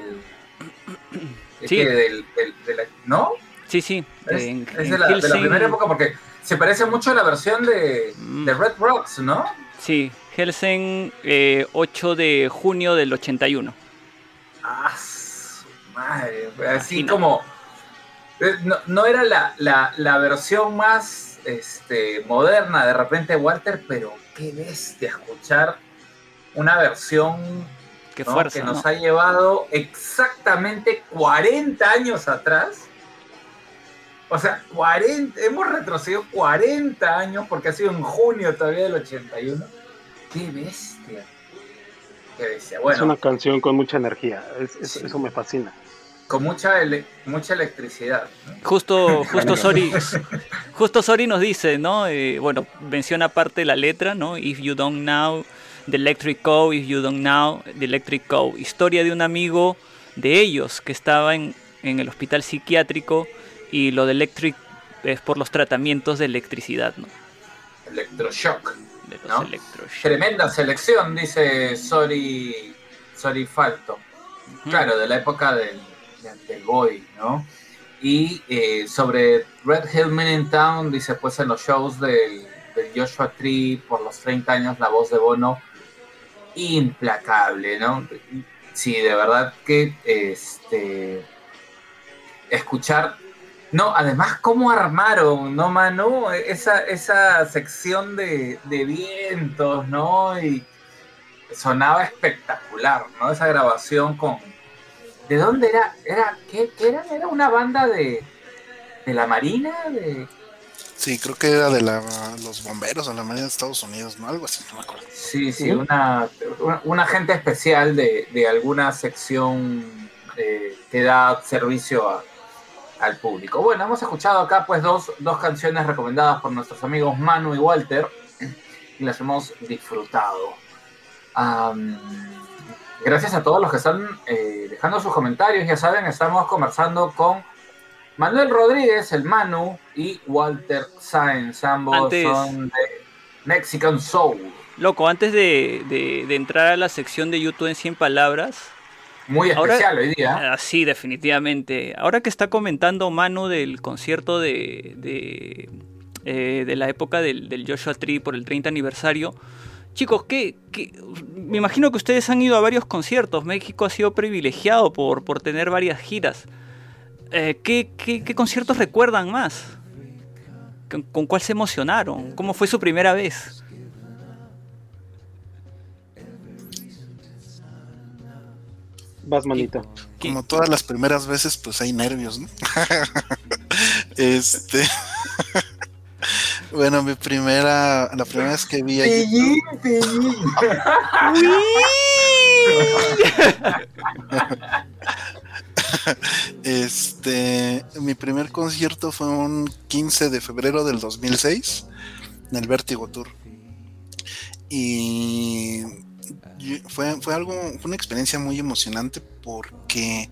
Sí. que del- del- de la- ¿No? Sí, sí. Es, en- es en de, la, de la Helsing- primera época porque se parece mucho a la versión de, Mm. de Red Rocks, ¿no? Sí, Helsing, eh, 8 de junio del 81. Ah, su madre, así Imagina. como Eh, No, no era la, la- la versión más este, moderna de repente Walter, pero qué bestia escuchar una versión Qué ¿no? fuerza, que nos ¿no? ha llevado exactamente 40 años atrás. O sea, 40, hemos retrocedido 40 años porque ha sido en junio todavía del 81. ¡Qué bestia! ¡Qué bestia! Es Bueno, una canción con mucha energía. es- es- Sí. Eso me fascina. Con mucha, ele- mucha electricidad. ¿no? Justo, justo Sori, justo Sori nos dice, ¿no? Eh, bueno, menciona aparte la letra, ¿no? If you don't know, the electric cow, if you don't know, the electric cow. Historia de un amigo de ellos que estaba en, en el hospital psiquiátrico y lo de electric es por los tratamientos de electricidad, ¿no? Electroshock. De los ¿No? Tremenda selección, dice Sori, Sori Falto. Claro, de la época del, del Boy, ¿no? Y eh, sobre Red Hill Men in Town, dice pues en los shows del, del Joshua Tree por los 30 años, la voz de Bono, implacable, ¿no? Sí, de verdad que este escuchar. No, además, cómo armaron, ¿no, Manu? Esa, esa sección de, de vientos, ¿no? Y sonaba espectacular, ¿no? Esa grabación con. ¿De dónde era? ¿Era qué, qué era? ¿Era una banda de, de la Marina? De... Sí, creo que era de la, los bomberos o la Marina de Estados Unidos, ¿no? Algo así, no me acuerdo. Sí, sí, una, una, un agente especial de, de alguna sección eh, que da servicio a- al público. Bueno, hemos escuchado acá pues dos, dos canciones recomendadas por nuestros amigos Manu y Walter y las hemos disfrutado. Gracias a todos los que están eh, dejando sus comentarios. Ya saben, estamos conversando con Manuel Rodríguez, el Manu, y Walter Sáenz. Ambos Antes- son de Mexican Soul. Loco, antes de, de- de entrar a la sección de YouTube en 100 palabras, Muy Ahora- especial hoy día. Ah, sí, definitivamente. Ahora que está comentando Manu del concierto de, de, eh, de la época del, del Joshua Tree por el 30 aniversario, chicos, ¿qué, qué- me imagino que ustedes han ido a varios conciertos. México ha sido privilegiado por, por tener varias giras. Eh, ¿qué, qué, qué conciertos recuerdan más? ¿Con, con cuál se emocionaron? ¿Cómo fue su primera vez? Vas, manito. ¿Qué- Como todas las primeras veces, pues hay nervios, ¿no? este. bueno, mi primera. La primera vez que vi a Pellín, pellín. Este, mi primer concierto fue un 15 de febrero del 2006 en el Vértigo Tour. Y y fue, fue algo, fue una experiencia muy emocionante porque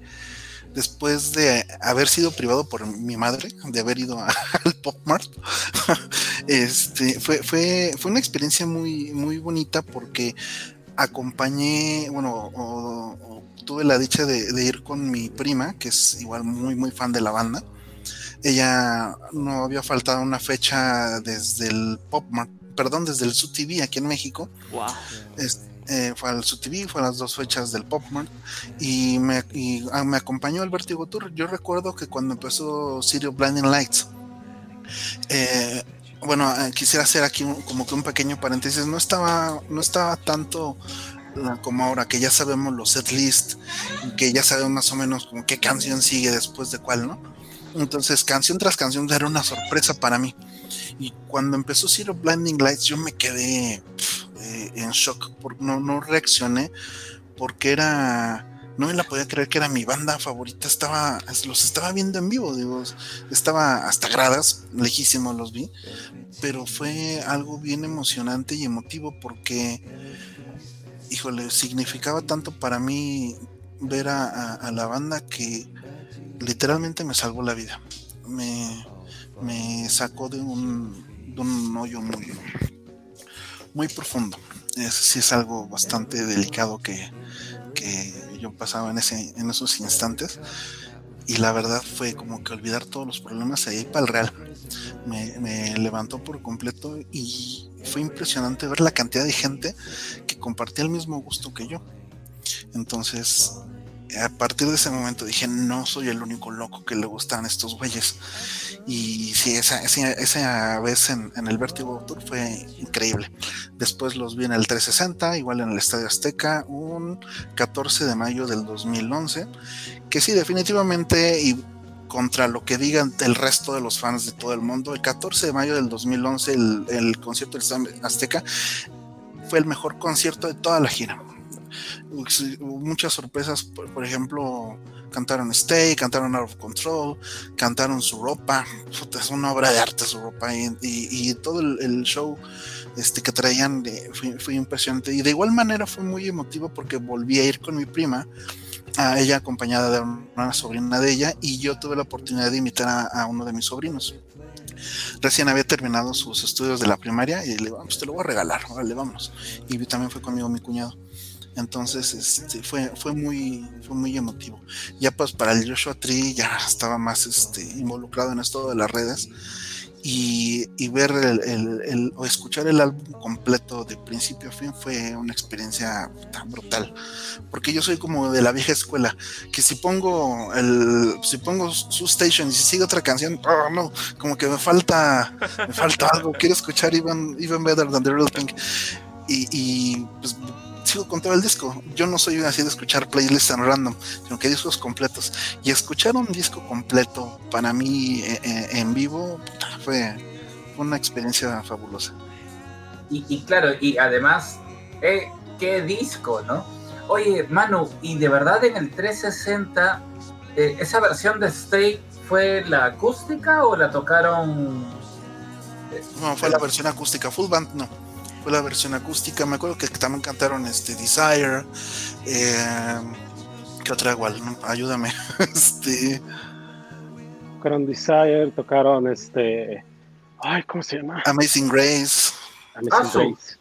después de haber sido privado por mi madre, de haber ido a- al Pop Mart, este, fue, fue, fue una experiencia muy, muy bonita porque acompañé, bueno, o- o tuve la dicha de, de ir con mi prima, que es igual muy, muy fan de la banda. Ella no había faltado una fecha desde el Pop Mart, perdón, desde el SUTV aquí en México. Wow. Es- eh, fue al SUTV, fue a las dos fechas del Pop Mart y me, y, ah, me acompañó al Vertigo Tour. Yo recuerdo que cuando empezó City Blinding Lights, eh, bueno, eh, quisiera hacer aquí como que un pequeño paréntesis. No estaba, no estaba tanto como ahora que ya sabemos los set list, que ya sabemos más o menos como qué canción sigue después de cuál, ¿no? Entonces, canción tras canción era una sorpresa para mí. Y cuando empezó Zero Blinding Lights, yo me quedé eh, en shock, por, no, no reaccioné, porque era. No me la podía creer que era mi banda favorita. Estaba, los estaba viendo en vivo, digo, estaba hasta gradas, lejísimo los vi, pero fue algo bien emocionante y emotivo porque, híjole, significaba tanto para mí ver a, a- a la banda que literalmente me salvó la vida. Me, me sacó de un, de un hoyo muy, muy profundo. Es, sí es algo bastante delicado que, que yo pasaba en, ese, en esos instantes. Y la verdad fue como que olvidar todos los problemas ahí para el real. Me, me levantó por completo y fue impresionante ver la cantidad de gente que compartía el mismo gusto que yo. Entonces, a partir de ese momento dije, no soy el único loco que le gustan estos güeyes. Y sí, esa, esa, vez en, en, el Vertigo Tour fue increíble. Después los vi en el 360, igual en el Estadio Azteca, un 14 de mayo del 2011, que sí, definitivamente, y contra lo que digan el resto de los fans de todo el mundo, el 14 de mayo del 2011, el, el concierto del Estadio Azteca fue el mejor concierto de toda la gira hubo muchas sorpresas, por, ejemplo, cantaron Stay, cantaron Out of Control, cantaron su ropa, es una obra de arte su ropa y, todo el, show este, que traían fue, fue, impresionante y de igual manera fue muy emotivo porque volví a ir con mi prima, ella acompañada de una sobrina de ella y yo tuve la oportunidad de invitar a, a uno de mis sobrinos. Recién había terminado sus estudios de la primaria y le digo, pues te lo voy a regalar, vale, vamos. Y también fue conmigo mi cuñado. Entonces este, fue, fue, muy, fue muy emotivo. Ya pues para el Joshua Tree ya estaba más este, involucrado en esto de las redes y, y ver el, el, el, o escuchar el álbum completo de principio a fin fue una experiencia tan brutal. Porque yo soy como de la vieja escuela, que si pongo el, si pongo su station y si sigue otra canción, oh, no, como que me falta, me falta algo, quiero escuchar even, even better than the real thing. Y, y pues sigo con todo el disco. Yo no soy así de escuchar playlists en random, sino que discos completos. Y escuchar un disco completo para mí eh, en vivo fue, fue, una experiencia fabulosa. Y, y claro, y además, eh, qué disco, ¿no? Oye, Manu, ¿y de verdad en el 360 eh, esa versión de Stay fue la acústica o la tocaron? No, fue la versión acústica, full band no fue la versión acústica. Me acuerdo que también cantaron este Desire. Eh, ¿Qué otra igual? No, ayúdame. este. Tocaron Desire, tocaron este. Ay, ¿cómo se llama? Amazing Grace. Amazing ah, Grace.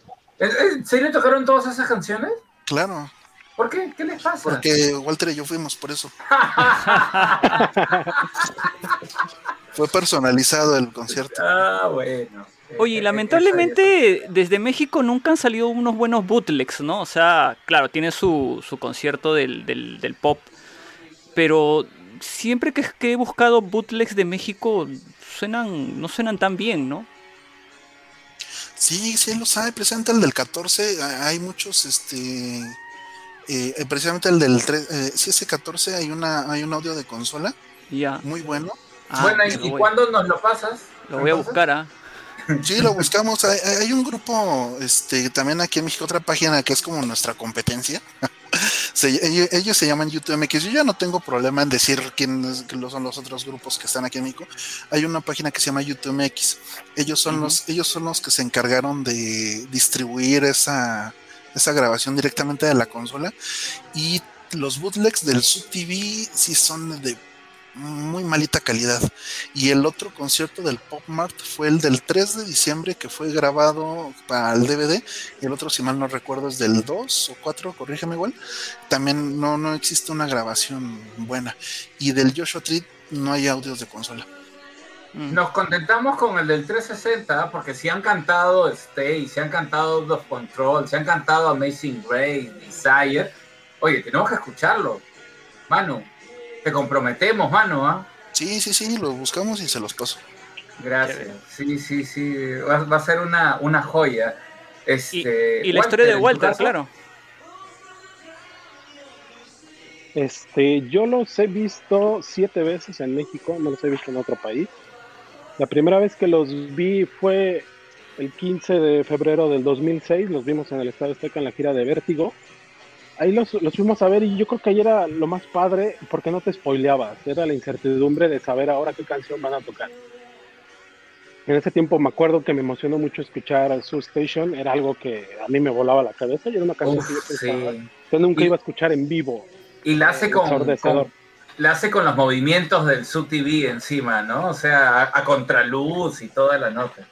¿En serio tocaron todas esas canciones? Claro. ¿Por qué? ¿Qué les pasa? Porque Walter y yo fuimos por eso. Fue personalizado el concierto. Ah, bueno. Oye, lamentablemente desde México nunca han salido unos buenos bootlegs, ¿no? O sea, claro, tiene su, su concierto del, del, del, pop, pero siempre que, que, he buscado bootlegs de México suenan, no suenan tan bien, ¿no? Sí, sí lo sabe, presenta el del 14, hay muchos, este, eh, precisamente el del 3, eh, sí, ese 14 hay una, hay un audio de consola, ya, muy bueno. Ah, bueno, ¿y, ¿y cuándo nos lo pasas? Lo voy a buscar, ¿ah? Sí, lo buscamos. Hay, hay, un grupo, este, también aquí en México, otra página que es como nuestra competencia. se, ellos, ellos, se llaman YouTube MX. Yo ya no tengo problema en decir quiénes son los otros grupos que están aquí en México. Hay una página que se llama YouTube MX. Ellos son uh -huh. los, ellos son los que se encargaron de distribuir esa, esa grabación directamente de la consola. Y los bootlegs del Sub TV sí son de muy malita calidad. Y el otro concierto del Pop Mart fue el del 3 de diciembre que fue grabado para el DVD. Y el otro, si mal no recuerdo, es del 2 o 4, corrígeme igual. También no, no existe una grabación buena. Y del Joshua Tree no hay audios de consola. Nos contentamos con el del 360 porque si han cantado Stay, si han cantado Out of Control, si han cantado Amazing Grace, Desire. Oye, tenemos que escucharlo. Manu, te comprometemos, mano, ¿ah? ¿eh? Sí, sí, sí, los buscamos y se los paso. Gracias. Sí, sí, sí. Va, va a ser una, una joya. Este, y, y la Walter, historia de Walter, claro. Este, yo los he visto siete veces en México, no los he visto en otro país. La primera vez que los vi fue el 15 de febrero del 2006, los vimos en el Estadio Azteca en la gira de Vértigo ahí los, los, fuimos a ver y yo creo que ahí era lo más padre porque no te spoileabas, era la incertidumbre de saber ahora qué canción van a tocar. En ese tiempo me acuerdo que me emocionó mucho escuchar Su Station, era algo que a mí me volaba la cabeza y era una canción Uf, que yo pensaba sí. que nunca y, iba a escuchar en vivo. Y la hace con, con, la hace con los movimientos del Su TV encima, ¿no? O sea, a, a contraluz y toda la nota.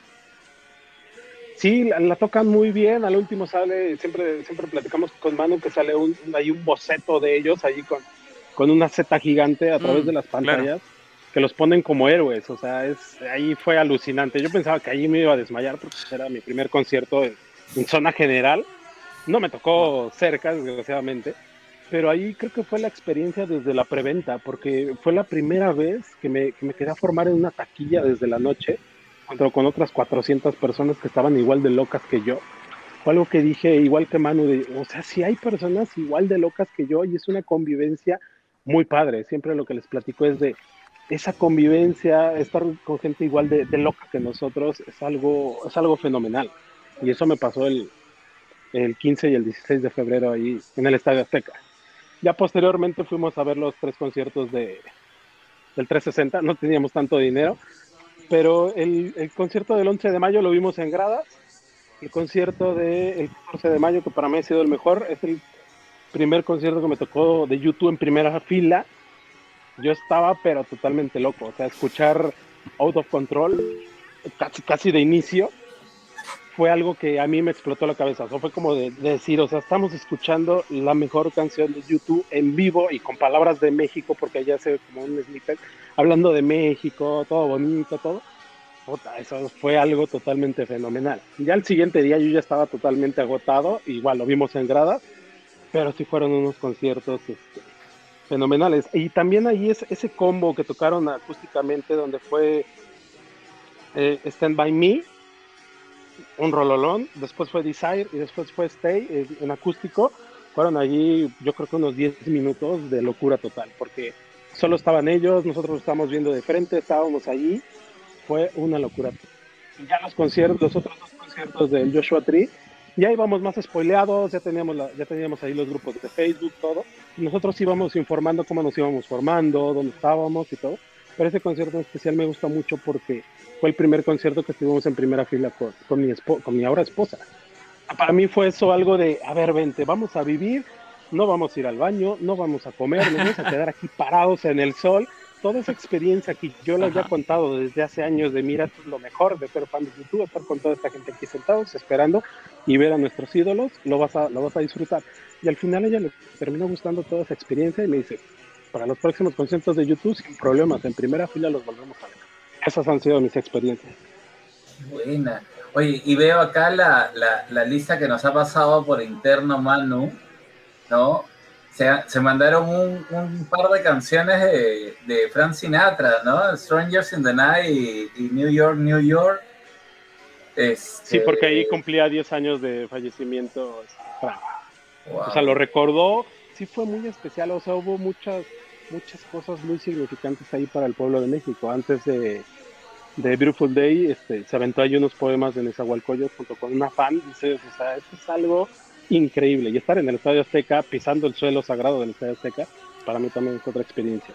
Sí, la, la, tocan muy bien. Al último sale, siempre, siempre platicamos con Manu que sale un, hay un boceto de ellos allí con, con una Z gigante a través mm, de las pantallas claro. que los ponen como héroes. O sea, es, ahí fue alucinante. Yo pensaba que allí me iba a desmayar porque era mi primer concierto en, en zona general. No me tocó cerca, desgraciadamente, pero ahí creo que fue la experiencia desde la preventa, porque fue la primera vez que me, que me quedé a formar en una taquilla desde la noche, junto con otras 400 personas que estaban igual de locas que yo. Fue algo que dije, igual que Manu, de, o sea, si hay personas igual de locas que yo y es una convivencia muy padre. Siempre lo que les platico es de esa convivencia, estar con gente igual de, de loca que nosotros, es algo, es algo fenomenal. Y eso me pasó el, el 15 y el 16 de febrero ahí en el Estadio Azteca. Ya posteriormente fuimos a ver los tres conciertos de, del 360, no teníamos tanto dinero, pero el, el concierto del 11 de mayo lo vimos en gradas, el concierto del 14 de mayo, que para mí ha sido el mejor, es el primer concierto que me tocó de YouTube en primera fila. Yo estaba pero totalmente loco, o sea, escuchar Out of Control casi, casi de inicio fue algo que a mí me explotó la cabeza. O sea, fue como de, de, decir, o sea, estamos escuchando la mejor canción de YouTube en vivo y con palabras de México, porque allá se ve como un snippet, hablando de México, todo bonito, todo. Puta, eso fue algo totalmente fenomenal. Ya el siguiente día yo ya estaba totalmente agotado, igual lo vimos en gradas, pero sí fueron unos conciertos este, fenomenales. Y también ahí es ese combo que tocaron acústicamente, donde fue eh, Stand By Me, un rololón, después fue Desire y después fue Stay en, en, acústico. Fueron allí, yo creo que unos 10 minutos de locura total, porque solo estaban ellos, nosotros lo estábamos viendo de frente, estábamos allí, fue una locura. Y ya los conciertos, los otros dos conciertos del Joshua Tree, ya íbamos más spoileados, ya teníamos, la, ya teníamos ahí los grupos de Facebook, todo. Nosotros íbamos informando cómo nos íbamos formando, dónde estábamos y todo. Pero ese concierto en especial me gusta mucho porque fue el primer concierto que estuvimos en primera fila con, con, mi, con mi ahora esposa. Para mí fue eso algo de, a ver, vente, vamos a vivir, no vamos a ir al baño, no vamos a comer, nos vamos a quedar aquí parados en el sol. Toda esa experiencia que yo les había contado desde hace años de, mira, esto es lo mejor de ser fan de YouTube, estar con toda esta gente aquí sentados, esperando y ver a nuestros ídolos, lo vas a, lo vas a disfrutar. Y al final ella le terminó gustando toda esa experiencia y me dice, para los próximos conciertos de YouTube, sin problemas, en primera fila los volvemos a ver. Esas han sido mis experiencias. Buena. Oye, y veo acá la, la, la lista que nos ha pasado por interno Manu, ¿no? Se, se mandaron un, un, par de canciones de, de Frank Sinatra, ¿no? Strangers in the Night y, y New York, New York. Este... Sí, porque ahí cumplía 10 años de fallecimiento Frank. Wow. O sea, lo recordó, sí fue muy especial, o sea, hubo muchas, muchas cosas muy significantes ahí para el pueblo de México. Antes de, de Beautiful Day, este, se aventó ahí unos poemas de Nezahualcóyotl junto con una fan, dices, o sea, esto es algo increíble. Y estar en el Estadio Azteca, pisando el suelo sagrado del Estadio Azteca, para mí también es otra experiencia.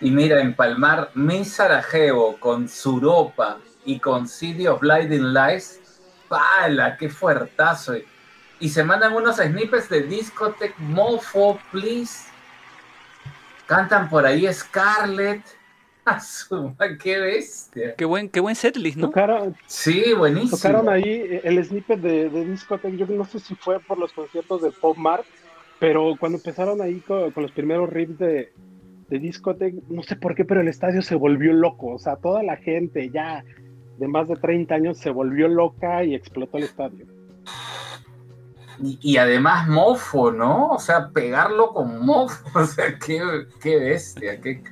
Y mira, empalmar mi Sarajevo con Suropa y con City of Blinding Lights, ¡pala! ¡Qué fuertazo! Y se mandan unos snippets de Discotech Mofo, please. Cantan por ahí Scarlett. Asuma, qué bestia. Qué buen, qué buen setlist, ¿no? Tocaron, sí, buenísimo. Tocaron ahí el snippet de, de Discotech. Yo no sé si fue por los conciertos de Pop Mart, pero cuando empezaron ahí con, con los primeros riffs de, de Discotech, no sé por qué, pero el estadio se volvió loco. O sea, toda la gente ya de más de 30 años se volvió loca y explotó el estadio. Y, y, además mofo, ¿no? O sea, pegarlo con mofo, o sea, qué, qué bestia, qué,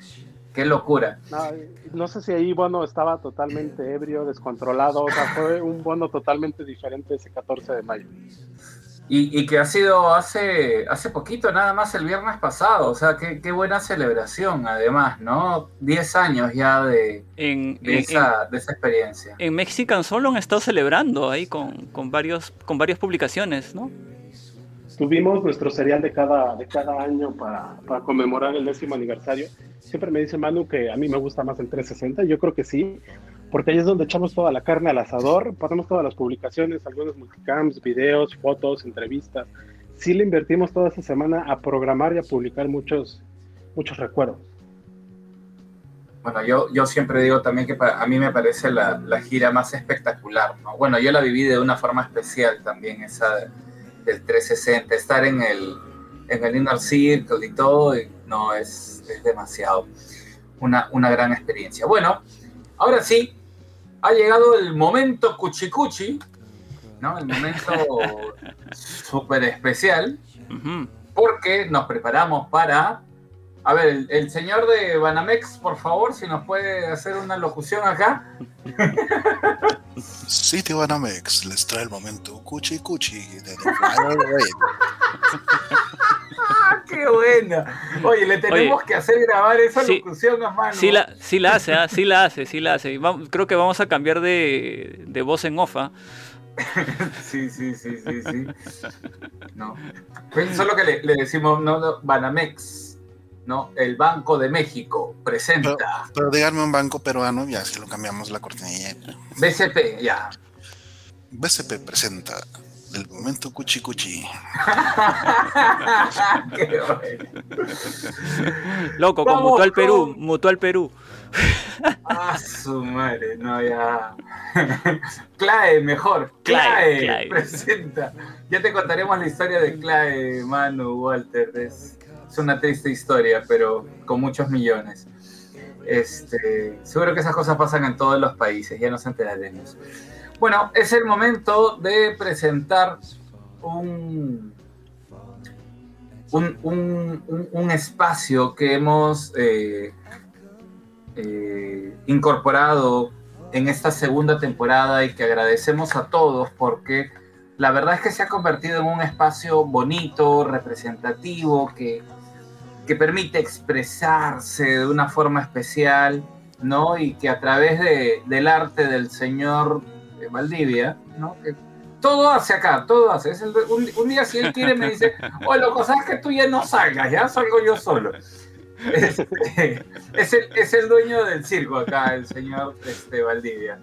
qué locura. No, no, sé si ahí Bono estaba totalmente ebrio, descontrolado, o sea, fue un Bono totalmente diferente ese 14 de mayo. Y, y, que ha sido hace, hace poquito, nada más el viernes pasado, o sea, qué, qué buena celebración, además, ¿no? 10 años ya de, en, de, en, esa, de esa experiencia. En Mexican Solo han estado celebrando ahí con, con, varios, con varias publicaciones, ¿no? Tuvimos nuestro serial de cada, de cada año para, para conmemorar el décimo aniversario. Siempre me dice Manu que a mí me gusta más el 360, yo creo que sí, porque ahí es donde echamos toda la carne al asador, ponemos todas las publicaciones, algunos multicams, videos, fotos, entrevistas. Sí le invertimos toda esa semana a programar y a publicar muchos, muchos recuerdos. Bueno, yo, yo siempre digo también que para, a mí me parece la, la, gira más espectacular, ¿no? Bueno, yo la viví de una forma especial también, esa del 360, estar en el, en el Inner Circle y todo, y no, es, es demasiado. Una, una gran experiencia. Bueno, ahora sí, ha llegado el momento cuchicuchi, ¿no? El momento súper especial. Porque nos preparamos para... A ver, el, el señor de Banamex, por favor, si nos puede hacer una locución acá. City Banamex les trae el momento Cuchi Cuchi de. ¡Ah, qué buena! Oye, le tenemos Oye, que hacer grabar esa sí, locución a mano. Sí la, sí la hace, ¿ah? sí la hace, sí la hace. Creo que vamos a cambiar de, de voz en off. ¿ah? Sí, sí, sí, sí, sí. No. Pues Solo que le, le decimos, no, no, Banamex, ¿no? El Banco de México Pero, presenta pero díganme un banco peruano, ya si lo cambiamos la cortinilla. BCP, ya. BCP presenta el momento Cuchi Cuchi. Qué bueno. Loco, con Mutual Perú, con- Mutual Perú. Ah, su madre, no, ya. Clae, mejor. Clae, Clae, Clae. presenta. Ya te contaremos la historia de Clae, Manu, Walter. Es, es una triste historia, pero con muchos millones. Este, seguro que esas cosas pasan en todos los países, ya nos enteraremos. Bueno, es el momento de presentar un, un, un- espacio que hemos eh, eh, incorporado en esta segunda temporada y que agradecemos a todos porque la verdad es que se ha convertido en un espacio bonito, representativo, que, que permite expresarse de una forma especial, ¿no? Y que a través de- del arte del señor eh, Valdivia, ¿no? Que todo hace acá, todo hace. Es el- un, un día si él quiere me dice, oye, loco, ¿sabes que tú ya no salgas? Ya salgo yo solo. Es, el, es el dueño del circo acá, el señor este, Valdivia.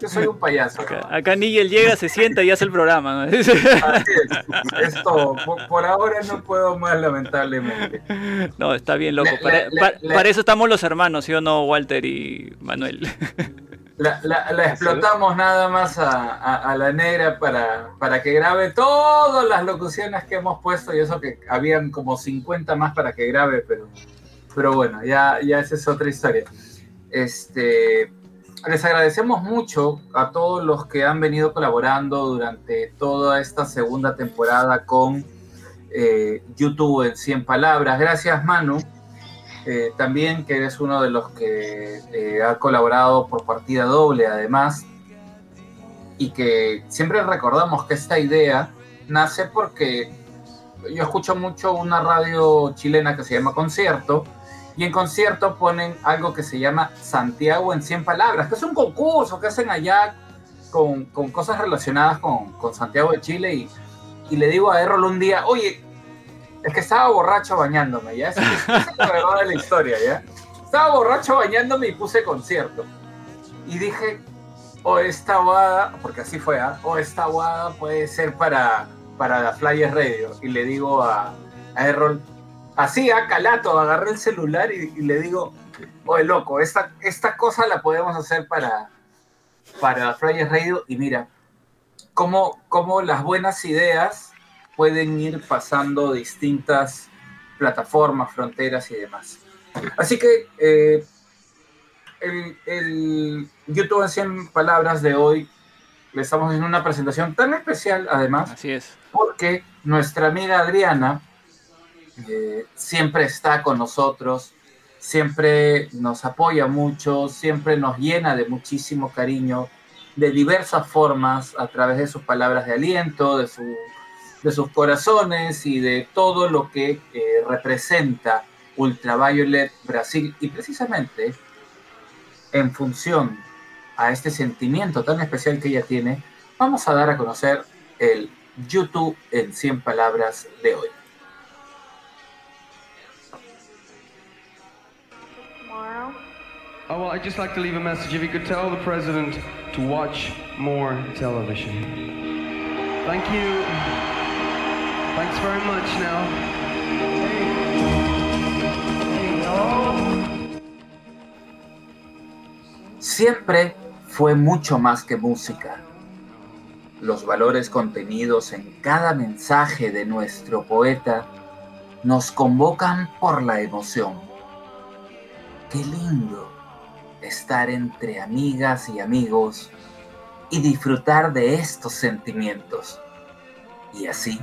Yo soy un payaso. Acá, ¿no? acá Nigel llega, se sienta y hace el programa. ¿no? Así es. Es todo. Por, por ahora no puedo más, lamentablemente. No, está bien, loco. Para, eso estamos los hermanos, ¿sí o no, Walter y Manuel? La, explotamos nada más a, a- a la negra para, para que grabe todas las locuciones que hemos puesto y eso que habían como 50 más para que grabe, pero, pero bueno, ya, ya esa es otra historia. Este, les agradecemos mucho a todos los que han venido colaborando durante toda esta segunda temporada con eh, YouTube en 100 palabras. Gracias, Manu. Eh, también que eres uno de los que eh, ha colaborado por partida doble además y que siempre recordamos que esta idea nace porque yo escucho mucho una radio chilena que se llama Concierto y en Concierto ponen algo que se llama Santiago en 100 palabras, que es un concurso que hacen allá con, con cosas relacionadas con, con Santiago de Chile y, y le digo a Errol un día, oye, es que estaba borracho bañándome, ¿ya? Esa es, la verdad de la historia, ¿ya? Estaba borracho bañándome y puse concierto. Y dije, o esta guada, porque así fue, ¿ah? O esta guada puede ser para, para la Flyers Radio. Y le digo a, a Errol, así, a calato, agarré el celular y, y le digo, oye, loco, esta, esta cosa la podemos hacer para, para Flyers Radio. Y mira, cómo, cómo las buenas ideas pueden ir pasando distintas plataformas, fronteras y demás. Así que eh, el, el YouTube en 100 palabras de hoy le estamos haciendo una presentación tan especial además Así es. porque nuestra amiga Adriana eh, siempre está con nosotros, siempre nos apoya mucho, siempre nos llena de muchísimo cariño, de diversas formas, a través de sus palabras de aliento, de, su, de sus corazones y de todo lo que eh, representa Ultraviolet Brasil. Y precisamente en función a este sentimiento tan especial que ella tiene, vamos a dar a conocer el YouTube en 100 palabras de hoy. Oh, well, I'd just like to leave a message. If you could tell the president to watch more television. Thank you. Thanks very much now. Siempre fue mucho más que música. Los valores contenidos en cada mensaje de nuestro poeta nos convocan por la emoción. Qué lindo estar entre amigas y amigos y disfrutar de estos sentimientos. Y así,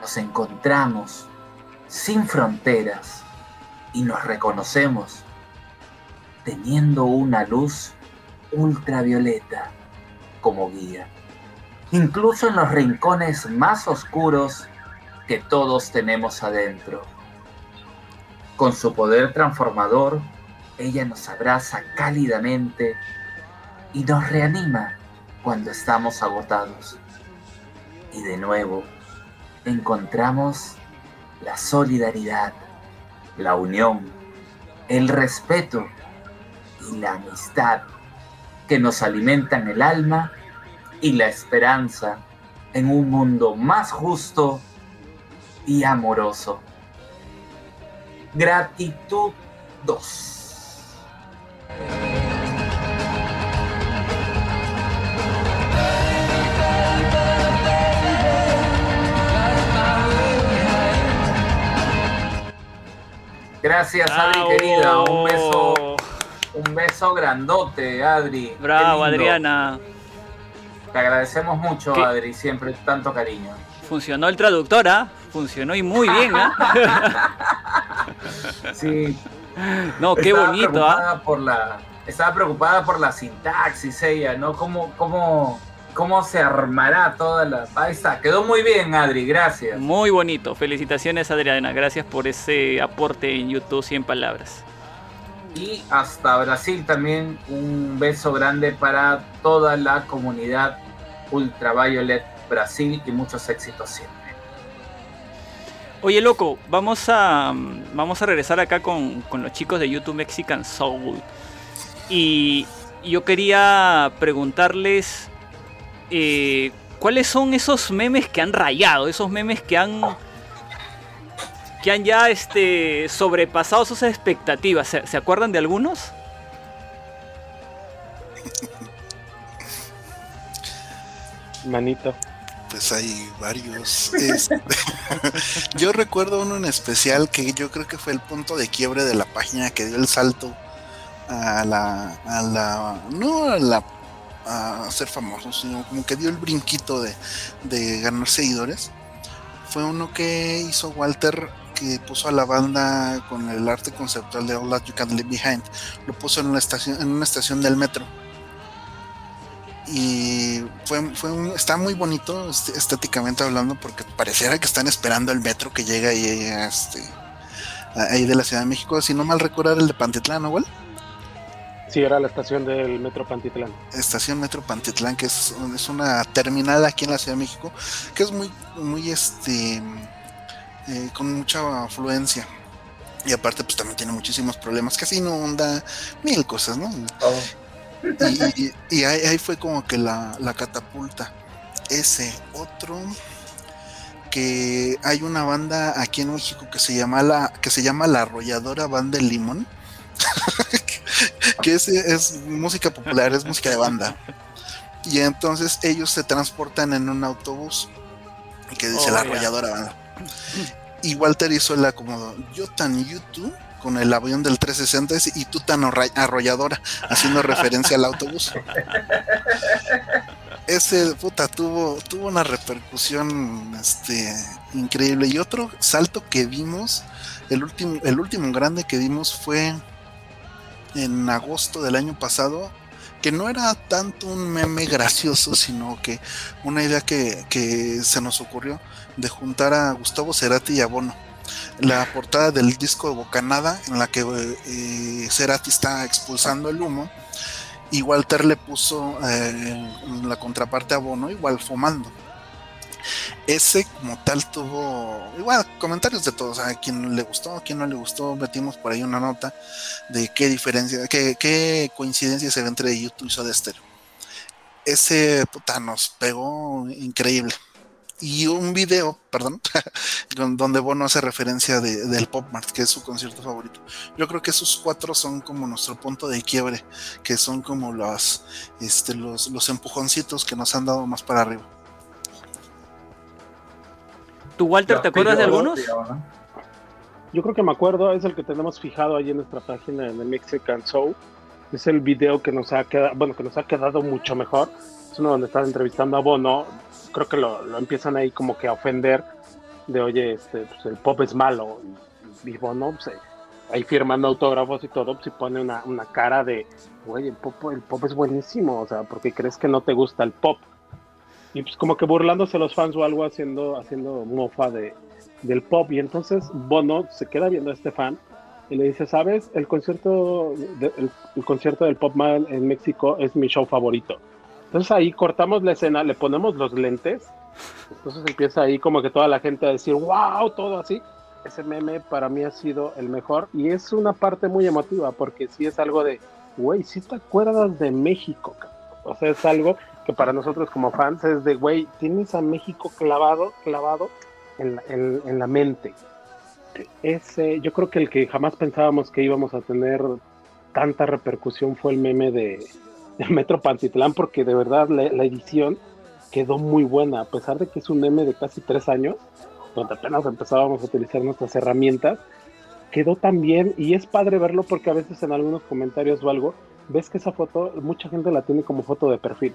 nos encontramos sin fronteras y nos reconocemos teniendo una luz ultravioleta como guía, incluso en los rincones más oscuros que todos tenemos adentro. Con su poder transformador, ella nos abraza cálidamente y nos reanima cuando estamos agotados. Y de nuevo, encontramos la solidaridad, la unión, el respeto y la amistad que nos alimentan el alma y la esperanza en un mundo más justo y amoroso. Gratitud 2. Gracias, Adri Bravo. querida. Un beso, un beso grandote, Adri. Bravo. Adriana. Te agradecemos mucho, ¿Qué? Adri, siempre tanto cariño. Funcionó el traductor, ¿ah? Funcionó y muy bien, ¿ah? Sí. No, qué Estaba bonito, ¿ah? preocupada por la, estaba preocupada por la sintaxis ella, ¿no? ¿Cómo, cómo, cómo se armará toda la... Ahí está, quedó muy bien, Adri, gracias. Muy bonito. Felicitaciones, Adriana. Gracias por ese aporte en YouTube 100 palabras. Y hasta Brasil también un beso grande para toda la comunidad Ultraviolet Brasil y muchos éxitos siempre. Oye, loco, vamos a, mm, vamos a regresar acá con, con los chicos de YouTube Mexican Soul. Y yo quería preguntarles eh, cuáles son esos memes que han rayado, esos memes que han que han ya este, sobrepasado sus expectativas. ¿Se, se acuerdan de algunos? Manito. Pues hay varios. Este, yo recuerdo uno en especial que yo creo que fue el punto de quiebre de la página que dio el salto a la, a la, no a la, a ser famoso, sino como que dio el brinquito de, de ganar seguidores. Fue uno que hizo Walter que puso a la banda con el arte conceptual de All That You Can Leave Behind. Lo puso en una estación, en una estación del metro y fue, fue un- está muy bonito estéticamente hablando porque pareciera que están esperando el metro que llega ahí, este, ahí de la Ciudad de México, si no mal recuerdo era el de Pantitlán, ¿no, güey? Sí, era la estación del Metro Pantitlán. Estación Metro Pantitlán, que es, es una terminal aquí en la Ciudad de México, que es muy, muy este, eh, con mucha afluencia. Y aparte, pues también tiene muchísimos problemas, casi inunda, mil cosas, ¿no? y, y- y ahí, ahí fue como que la, la catapulta. Ese otro que hay una banda aquí en México que se llama la que se llama la arrolladora banda del limón. Que es, es música popular es música de banda. Y entonces ellos se transportan en un autobús que dice Oh, la arrolladora banda y Walter hizo la como yo tan YouTube con el avión del 360 ese, y tú tan arrolladora haciendo referencia al autobús. Ese puta tuvo tuvo una repercusión este increíble. Y otro salto que vimos el último el último grande que dimos fue en agosto del año pasado que no era tanto un meme gracioso sino que una idea que, se nos ocurrió de juntar a Gustavo Cerati y a Bono la portada del disco de Bocanada en la que eh, Cerati está expulsando el humo y Walter le puso eh, la contraparte a Bono igual fumando. Ese como tal tuvo igual comentarios de todos, a quien le gustó, a quien no le gustó, metimos por ahí una nota de qué diferencia, qué, qué coincidencia se ve entre YouTube y Soda Stereo. Ese puta nos pegó increíble. Y un video, perdón, donde Bono hace referencia de- del Pop Mart, que es su concierto favorito. Yo creo que esos cuatro son como nuestro punto de quiebre, que son como los, este, los, los empujoncitos que nos han dado más para arriba. ¿Tú, Walter, te acuerdas de algunos? Yo creo que me acuerdo, es el que tenemos fijado ahí en nuestra página en el Mexican Show. Es el video que nos ha quedado, bueno, que nos ha quedado mucho mejor. Es uno donde están entrevistando a Bono. Creo que lo, lo empiezan ahí como que a ofender de oye, este, pues, el pop es malo. Y, y Bono, pues, ahí firmando autógrafos y todo, pues, y pone una, una cara de, güey, el pop, el pop es buenísimo, o sea, porque crees que no te gusta el pop. Y pues como que burlándose los fans o algo haciendo, haciendo mofa de, del pop. Y entonces Bono se queda viendo a este fan y le dice, ¿sabes? El concierto, de- el, el concierto del Pop Man en México es mi show favorito. Entonces ahí cortamos la escena, le ponemos los lentes. Entonces empieza ahí como que toda la gente a decir, wow, todo así. Ese meme para mí ha sido el mejor y es una parte muy emotiva porque sí es algo de, güey, si te acuerdas de México. cabrón?". O sea, es algo que para nosotros como fans es de, güey, tienes a México clavado, clavado en la, en- en la mente. Ese, yo creo que el que jamás pensábamos que íbamos a tener tanta repercusión fue el meme de, de Metro Pantitlán, porque de verdad la, la edición quedó muy buena, a pesar de que es un meme de casi tres años, donde apenas empezábamos a utilizar nuestras herramientas, quedó tan bien y es padre verlo porque a veces en algunos comentarios o algo ves que esa foto mucha gente la tiene como foto de perfil.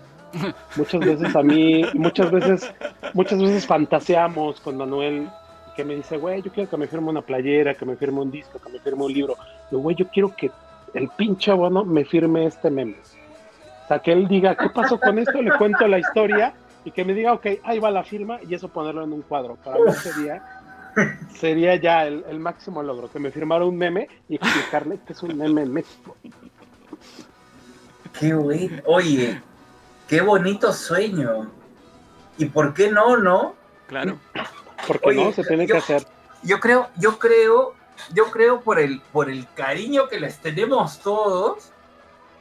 Muchas veces a mí, muchas veces, muchas veces fantaseamos con Manuel que me dice, güey, yo quiero que me firme una playera, que me firme un disco, que me firme un libro. Yo, güey, yo quiero que el pinche bueno me firme este meme. O sea, que él diga, ¿qué pasó con esto? Le cuento la historia y que me diga, ok, ahí va la firma y eso ponerlo en un cuadro. Para mí sería, sería ya el, el máximo logro, que me firmara un meme y explicarle que es un meme en México. Qué bueno. Oye, qué bonito sueño. ¿Y por qué no, no? Claro. Porque Oye, no, se tiene yo- que hacer. Yo creo, yo creo, yo creo por el, por el cariño que les tenemos todos,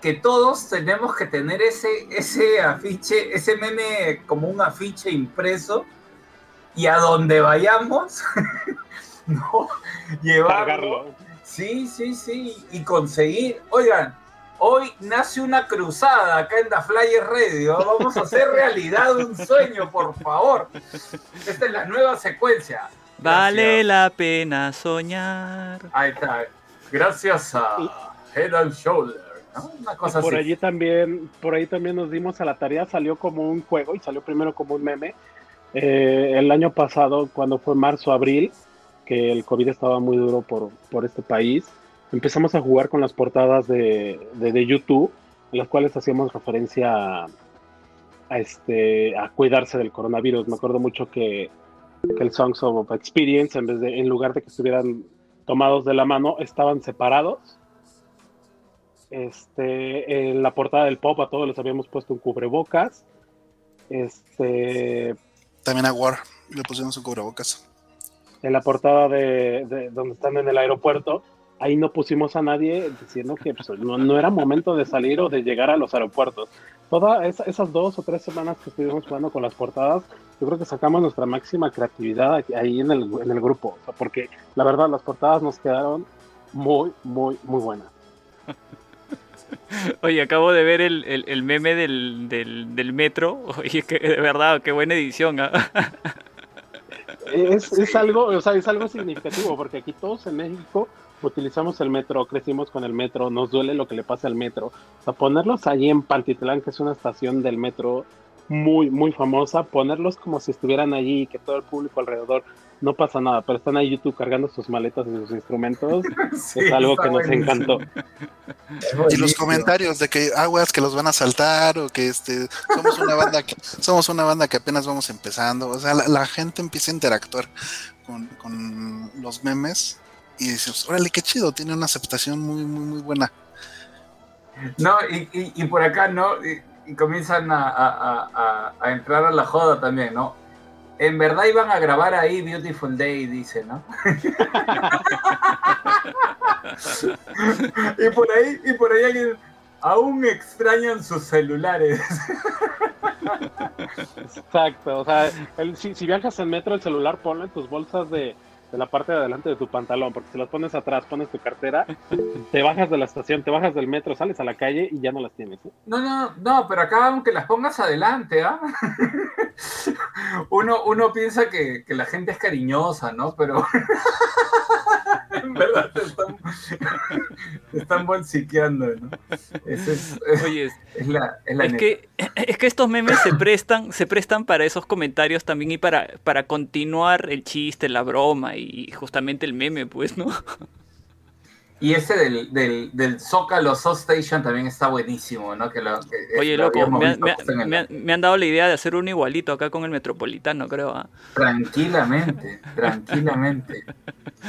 que todos tenemos que tener ese, ese afiche, ese meme como un afiche impreso, y a donde vayamos, no, llevarlo. Cargarlo. Sí, sí, sí, y conseguir. Oigan, hoy nace una cruzada acá en The Flyer Radio. Vamos a hacer realidad un sueño, por favor. Esta es la nueva secuencia. Vale la pena soñar. Ahí está. Gracias a Head and Shoulder, ¿no? Una cosa por así. allí también, por ahí también nos dimos a la tarea, salió como un juego y salió primero como un meme. Eh, el año pasado, cuando fue marzo, abril, que el COVID estaba muy duro por, por este país, empezamos a jugar con las portadas de, de, de YouTube, en las cuales hacíamos referencia a, a este, a cuidarse del coronavirus. Me acuerdo mucho que, que el Songs of Experience, en, vez de, en lugar de que estuvieran tomados de la mano, estaban separados este, en la portada del pop a todos les habíamos puesto un cubrebocas. Este, También a War le pusieron su cubrebocas. en la portada de, de donde están en el aeropuerto, ahí no pusimos a nadie diciendo que pues, no, no era momento de salir o de llegar a los aeropuertos. Todas esas dos o tres semanas que estuvimos jugando con las portadas, yo creo que sacamos nuestra máxima creatividad ahí en el, en el grupo, O sea, porque la verdad las portadas nos quedaron muy, muy, muy buenas. Oye, acabo de ver el, el- el meme del, del, del metro. Oye, que de verdad, qué buena edición. ¿ah? es, es algo, o sea, es algo significativo, porque aquí todos en México utilizamos el metro, crecimos con el metro, nos duele lo que le pasa al metro. O sea, ponerlos allí en Pantitlán, que es una estación del metro muy, muy famosa, ponerlos como si estuvieran allí y que todo el público alrededor no pasa nada, pero están ahí YouTube cargando sus maletas y sus instrumentos, Sí, es algo que nos buenísimo. encantó. Y los comentarios de que aguas que los van a saltar o que este somos una banda que somos una banda que apenas vamos empezando. O sea, la, la gente empieza a interactuar con, con los memes y dices, órale, qué chido, tiene una aceptación muy, muy, muy buena. No, y, y, y por acá, ¿no? Y, y comienzan a, a- a- a- a entrar a la joda también, ¿no? En verdad iban a grabar ahí Beautiful Day, dice, ¿no? y por ahí, y por ahí alguien, aún extrañan sus celulares. Exacto, o sea, el- si, si viajas en metro, el celular ponlo en tus bolsas de, de la parte de adelante de tu pantalón, porque si las pones atrás, pones tu cartera, te bajas de la estación, te bajas del metro, sales a la calle y ya no las tienes. ¿eh? No, no, no, pero acá aunque las pongas adelante, ¿ah? uno, uno piensa que, que la gente es cariñosa, ¿no? Pero en verdad te están, te están bolsiqueando, ¿no? Ese es, Oye, es la, es la Es neta. que, es que estos memes se prestan, se prestan para esos comentarios también y para, para continuar el chiste, la broma y justamente el meme, pues, ¿no? Y ese del, del, del Zócalo Soul Station también está buenísimo, ¿no? Que lo, que- Oye, lo loco, me, han- visto me han- justo en el- me han- me han dado la idea de hacer uno igualito acá con el Metropolitano, creo. ¿ah? Tranquilamente, tranquilamente.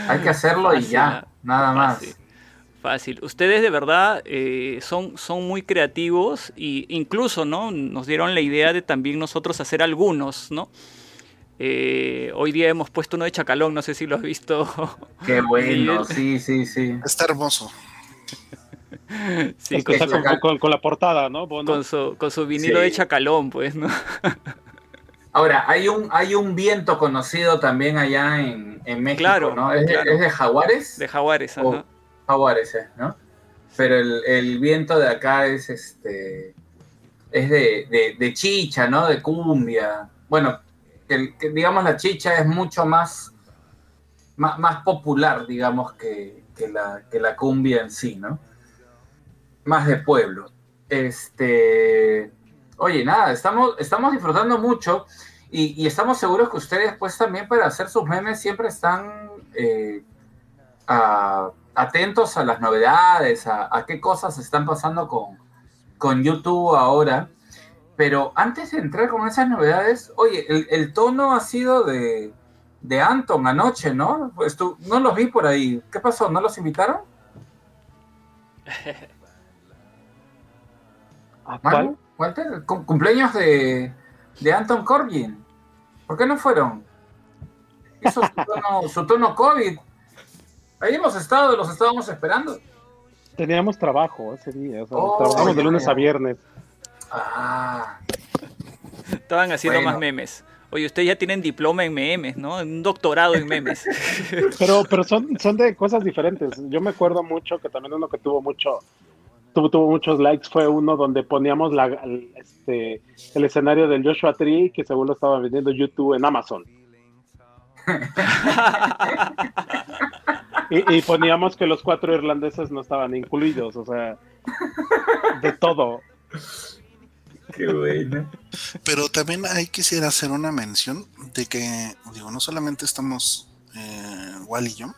Hay que hacerlo y ya, ¿ah? nada más. Fácil. Fácil. Ustedes de verdad eh, son, son muy creativos y incluso, ¿no? Nos dieron la idea de también nosotros hacer algunos, ¿no? Eh, hoy día hemos puesto uno de Chacalón, no sé si lo has visto. Qué bueno, sí, sí, sí. Está hermoso. Sí, Es que con, está su, con, con- con la portada, ¿no? Bono? con su, con su vinilo Sí. de Chacalón, pues, ¿no? Ahora, hay un, hay un viento conocido también allá en, en México, Claro, ¿no? ¿Es de, claro. es de jaguares? De Jaguares, o ajá. jaguares, eh, ¿no? Pero el, el viento de acá es este es de, de- de chicha, ¿no? De cumbia. Bueno, que, digamos la chicha es mucho más, más, popular, digamos, que, que la, que la cumbia en sí, ¿no? Más de pueblo. Este, oye, nada, estamos, estamos disfrutando mucho y, estamos seguros que ustedes, pues también para hacer sus memes siempre están eh, atentos a las novedades, a, a qué cosas están pasando con, con YouTube ahora. Pero antes de entrar con esas novedades, oye, el, el tono ha sido de, de Anton anoche, ¿no? Pues tú, no los vi por ahí. ¿Qué pasó? ¿No los invitaron? ¿A Manu, cuál? Walter, cum- cumpleaños de, de Anton Corbin. ¿Por qué no fueron? Hizo su tono, su tono COVID. Ahí hemos estado, los estábamos esperando. Teníamos trabajo ese día, o sea, Oh, trabajamos de lunes a viernes. Ah, Estaban haciendo Bueno. más memes. Oye, ustedes ya tienen diploma en memes, ¿no? Un doctorado en memes. Pero, pero son, son de cosas diferentes. Yo me acuerdo mucho que también uno que tuvo mucho, tuvo, tuvo muchos likes fue uno donde poníamos la, el, este, el escenario del Joshua Tree que según lo estaba vendiendo YouTube en Amazon. Y, y poníamos que los cuatro irlandeses no estaban incluidos, o sea, de todo. Qué bueno. Pero también ahí quisiera hacer una mención de que, digo, no solamente estamos eh, Wal y yo,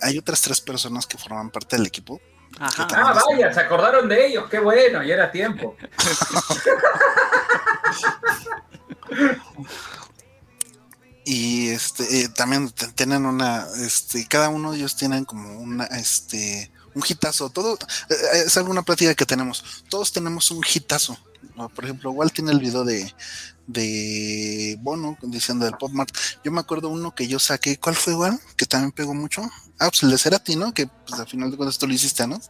hay otras tres personas que forman parte del equipo. Ajá. Ah, vaya, se acordaron de ellos, qué bueno, ya era tiempo. Y este eh, también tienen una, este, cada uno de ellos tienen como una, este, un hitazo. Todo eh, es alguna plática que tenemos. Todos tenemos un hitazo. Por ejemplo, Walt tiene el video de, de Bono diciendo del Pop Mart. Yo me acuerdo uno que yo saqué. ¿Cuál fue, igual? Que también pegó mucho. Ah, pues el de Cerati, ¿no? Que pues al final de cuentas tú lo hiciste, ¿no?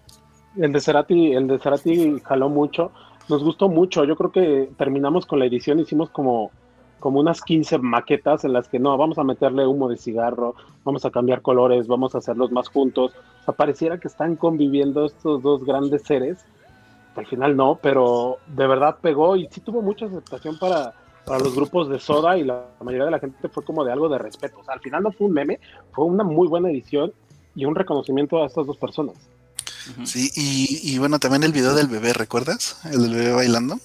El de Cerati, el de Cerati jaló mucho, nos gustó mucho. Yo creo que terminamos con la edición, hicimos como, como unas 15 maquetas en las que no, vamos a meterle humo de cigarro, vamos a cambiar colores, vamos a hacerlos más juntos. O sea, pareciera que están conviviendo estos dos grandes seres. Al final no, pero de verdad pegó y sí tuvo mucha aceptación para, para los grupos de Soda y la mayoría de la gente fue como de algo de respeto. O sea, al final no fue un meme, fue una muy buena edición y un reconocimiento a estas dos personas. Sí, y, y bueno, también el video del bebé, ¿recuerdas? El del bebé bailando.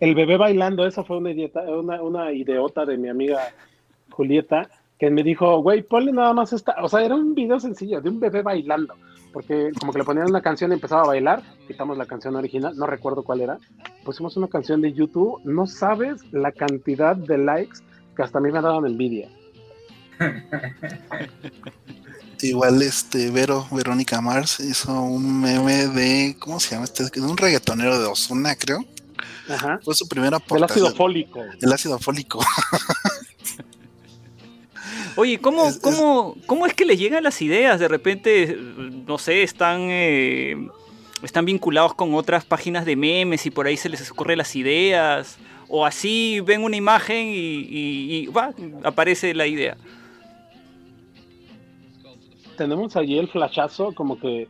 El bebé bailando, esa fue una idiota, una, de mi amiga Julieta, que me dijo, güey, ponle nada más esta, o sea, era un video sencillo de un bebé bailando, porque como que le ponían una canción y empezaba a bailar, quitamos la canción original, no recuerdo cuál era, pusimos una canción de YouTube, no sabes la cantidad de likes que hasta a mí me daban envidia. Igual este Vero, Verónica Mars hizo un meme de, ¿cómo se llama este? Un reggaetonero de Osuna, creo. Ajá. Fue su primera El aportación. ácido fólico. El ácido fólico. Oye, ¿cómo, Es- es- cómo, ¿cómo es que les llegan las ideas? De repente, no sé, están, eh, están vinculados con otras páginas de memes y por ahí se les ocurren las ideas. O así ven una imagen y, y- y, va, aparece la idea. tenemos allí el flashazo, como que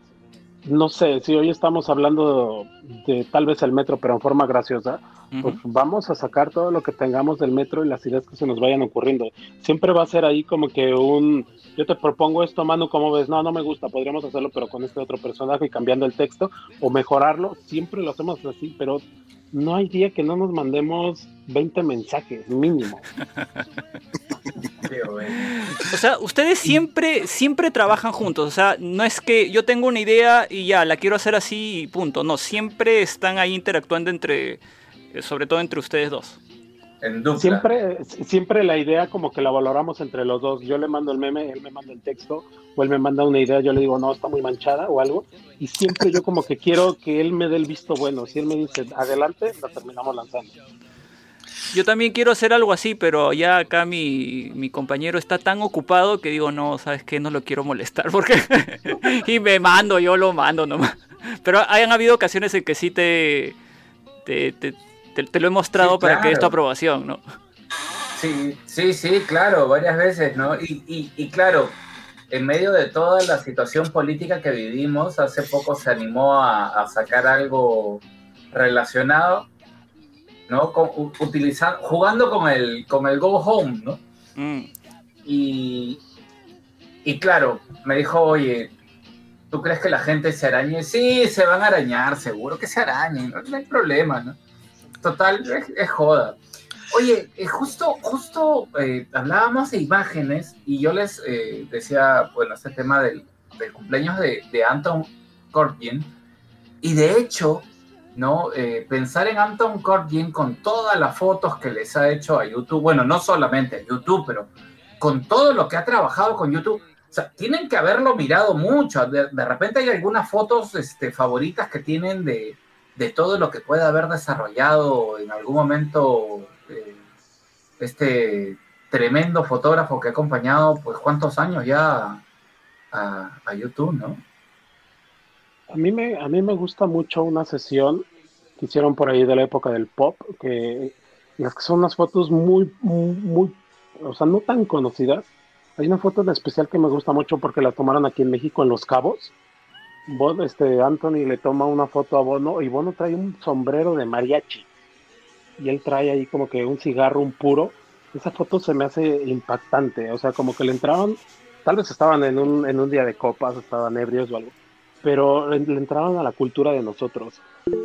no sé, si hoy estamos hablando de, tal vez el metro, pero en forma graciosa, pues vamos a sacar todo lo que tengamos del metro y las ideas que se nos vayan ocurriendo. Siempre va a ser ahí como que un, yo te propongo esto, Manu, ¿cómo ves? No, no me gusta, podríamos hacerlo, pero con este otro personaje y cambiando el texto o mejorarlo. Siempre lo hacemos así, pero no hay día que no nos mandemos 20 mensajes, mínimo. O sea, ustedes siempre, siempre trabajan juntos. O sea, no es que yo tengo una idea y ya, la quiero hacer así y punto. No, siempre están ahí interactuando entre, sobre todo entre ustedes dos. En. Siempre, siempre la idea como que la valoramos entre los dos. Yo le mando el meme, él me manda el texto, o él me manda una idea, yo le digo, no, está muy manchada o algo. Y siempre yo como que quiero que él me dé el visto bueno. Si él me dice, adelante, la terminamos lanzando. Yo también quiero hacer algo así, pero ya acá mi, mi compañero está tan ocupado que digo, no, ¿sabes qué? No lo quiero molestar porque... y me mando, yo lo mando nomás. Pero hayan habido ocasiones en que sí te, te, te, te, lo he mostrado Sí, para que des tu aprobación, ¿no? Sí, sí, sí, claro, varias veces, ¿no? Y, y, y claro, en medio de toda la situación política que vivimos, hace poco se animó a, a sacar algo relacionado, ¿no? Con, u- utilizar, jugando con el, con el Go Home, ¿no? Mm. Y, y claro, me dijo, oye, ¿tú crees que la gente se arañe? Sí, se van a arañar, seguro que se arañen, no, no hay problema, ¿no? Total, es, es joda. Oye, eh, justo, justo eh, hablábamos de imágenes y yo les eh, decía, bueno, este tema del, del cumpleaños de, de Anton Corbijn y de hecho, ¿no? Eh, pensar en Anton Corbijn con todas las fotos que les ha hecho a YouTube, bueno, no solamente a YouTube, pero con todo lo que ha trabajado con YouTube, o sea, tienen que haberlo mirado mucho. De, de repente hay algunas fotos este, favoritas que tienen de, de todo lo que puede haber desarrollado en algún momento eh, este tremendo fotógrafo que ha acompañado, pues, cuántos años ya a, a YouTube, ¿no? A mí, me, a mí me gusta mucho una sesión que hicieron por ahí de la época del pop, que las que son unas fotos muy, muy, muy, o sea, no tan conocidas. Hay una foto en especial que me gusta mucho porque la tomaron aquí en México en Los Cabos. Bon- este, Anthony le toma una foto a Bono y Bono trae un sombrero de mariachi. Y él trae ahí como que un cigarro, un puro. Esa foto se me hace impactante. O sea, como que le entraban, tal vez estaban en un, en un día de copas, estaban ebrios o algo pero le, le entraban a la cultura de nosotros.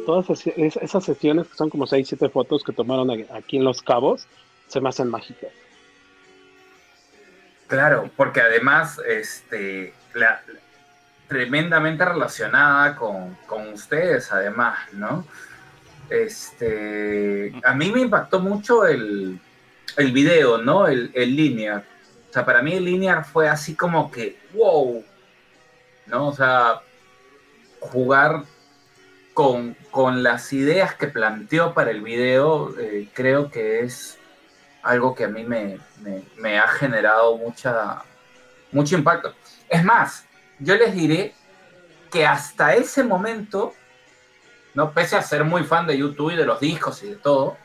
Todas esas sesiones, que son como 6, 7 fotos que tomaron aquí en Los Cabos, se me hacen mágicas. Claro, porque además, este, la, tremendamente relacionada con, con ustedes, además, ¿no? Este, a mí me impactó mucho el, el video, ¿no? El, el linear. O sea, para mí el linear fue así como que, wow, ¿no? O sea, jugar con, con las ideas que planteó para el video, eh, creo que es algo que a mí me, me- me ha generado mucha, mucho impacto. Es más, yo les diré que hasta ese momento, no pese a ser muy fan de YouTube y de los discos y de todo,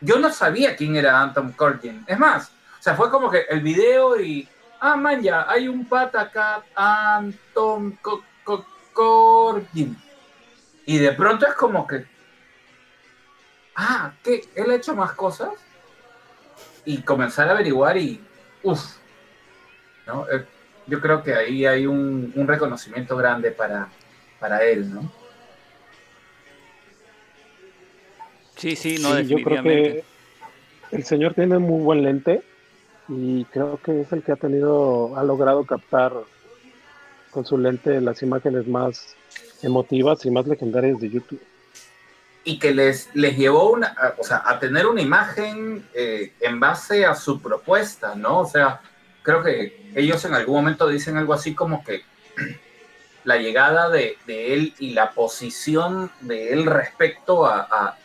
yo no sabía quién era Anton Corbijn. Es más, o sea, fue como que el video y, ah, man, ya, hay un pata acá, Anton Co- Co- Corbijn. Y de pronto es como que, ah, ¿qué? ¿Él ha hecho más cosas? Y comenzar a averiguar y, uff, ¿no? Yo creo que ahí hay un, un reconocimiento grande para, para él, ¿no? Sí, sí, no, Sí, yo creo que el señor tiene muy buen lente y creo que es el que ha tenido, ha logrado captar con su lente las imágenes más emotivas y más legendarias de YouTube. y que les, les llevó una, a- o sea, a tener una imagen eh, en base a su propuesta, ¿no? O sea, creo que ellos en algún momento dicen algo así como que la llegada de, de él y la posición de él respecto a,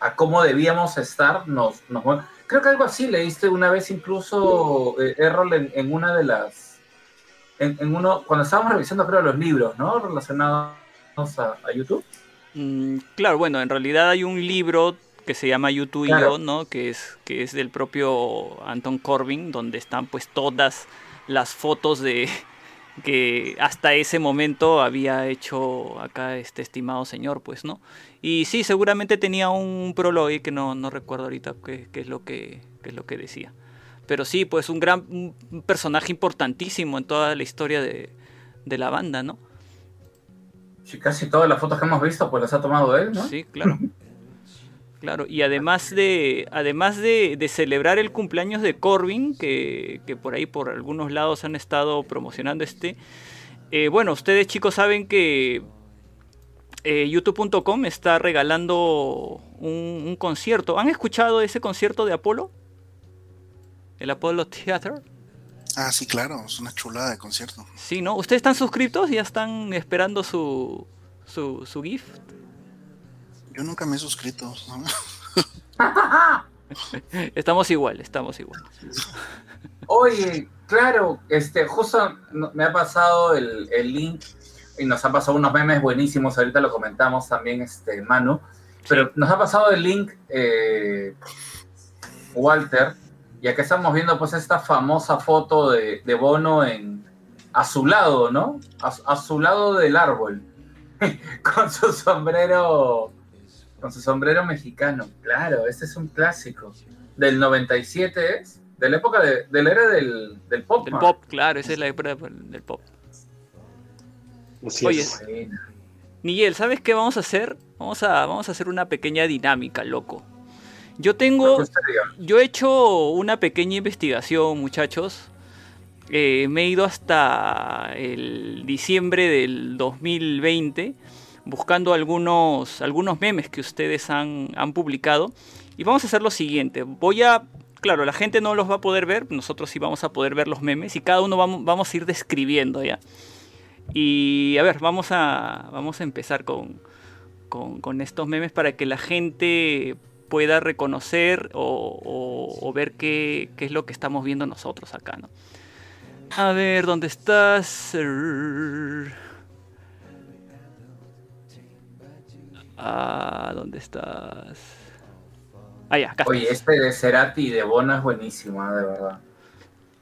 a- cómo debíamos estar, nos, nos. Creo que algo así leíste una vez incluso, eh, Errol, en, una de las... En, uno, cuando estábamos revisando, creo, los libros, ¿no? Relacionados a, a YouTube. Mm, claro, bueno, en realidad hay un libro que se llama YouTube y Claro. yo, ¿no? Que es, que es del propio Anton Corbin, donde están pues todas las fotos de, que hasta ese momento había hecho acá este estimado señor, pues, ¿no? Y sí, seguramente tenía un prólogo que no, no recuerdo ahorita qué, qué es lo que, qué es lo que decía. Pero sí, pues un gran un personaje importantísimo en toda la historia de, de la banda, ¿no? Sí, casi todas las fotos que hemos visto, pues las ha tomado él, ¿no? Sí, claro. Claro, y además de, además de, de celebrar el cumpleaños de Corbin, que, que por ahí por algunos lados han estado promocionando este, eh, bueno, ustedes chicos saben que eh, youtube.com está regalando un, un concierto. ¿Han escuchado ese concierto de Apolo? El Apollo Theater. Ah, sí, claro, es una chulada de concierto. Sí, ¿no? ¿Ustedes están suscritos? ¿Ya están esperando su, su, su gift? Yo nunca me he suscrito. ¿no? Estamos igual, estamos igual. Oye, claro, este, justo me ha pasado el, el link y nos han pasado unos memes buenísimos, ahorita lo comentamos también, este, Manu, pero nos ha pasado el link eh, Walter, y acá estamos viendo pues esta famosa foto de, de Bono en, a su lado, ¿no? A, a su lado del árbol, con su sombrero, con su sombrero mexicano, claro, este es un clásico, del 97 es, de la época de, de la era del, del pop. Del pop, claro, esa es la época del pop. Así Oye, es. Miguel, ¿sabes qué vamos a hacer? Vamos a, vamos a hacer una pequeña dinámica, loco. Yo tengo, yo he hecho una pequeña investigación, muchachos. Eh, me he ido hasta el diciembre del 2020 buscando algunos, algunos memes que ustedes han, han publicado. Y vamos a hacer lo siguiente. Voy a... Claro, la gente no los va a poder ver, nosotros sí vamos a poder ver los memes y cada uno vamos, vamos a ir describiendo ya. Y a ver, vamos a, vamos a empezar con, con, estos memes para que la gente pueda reconocer o, o- o ver qué, qué es lo que estamos viendo nosotros acá, ¿no? A ver, ¿dónde estás? Ah, ¿dónde estás? Ah, ya, acá, Oye, este de Cerati y de Bono es buenísimo, ah, de verdad.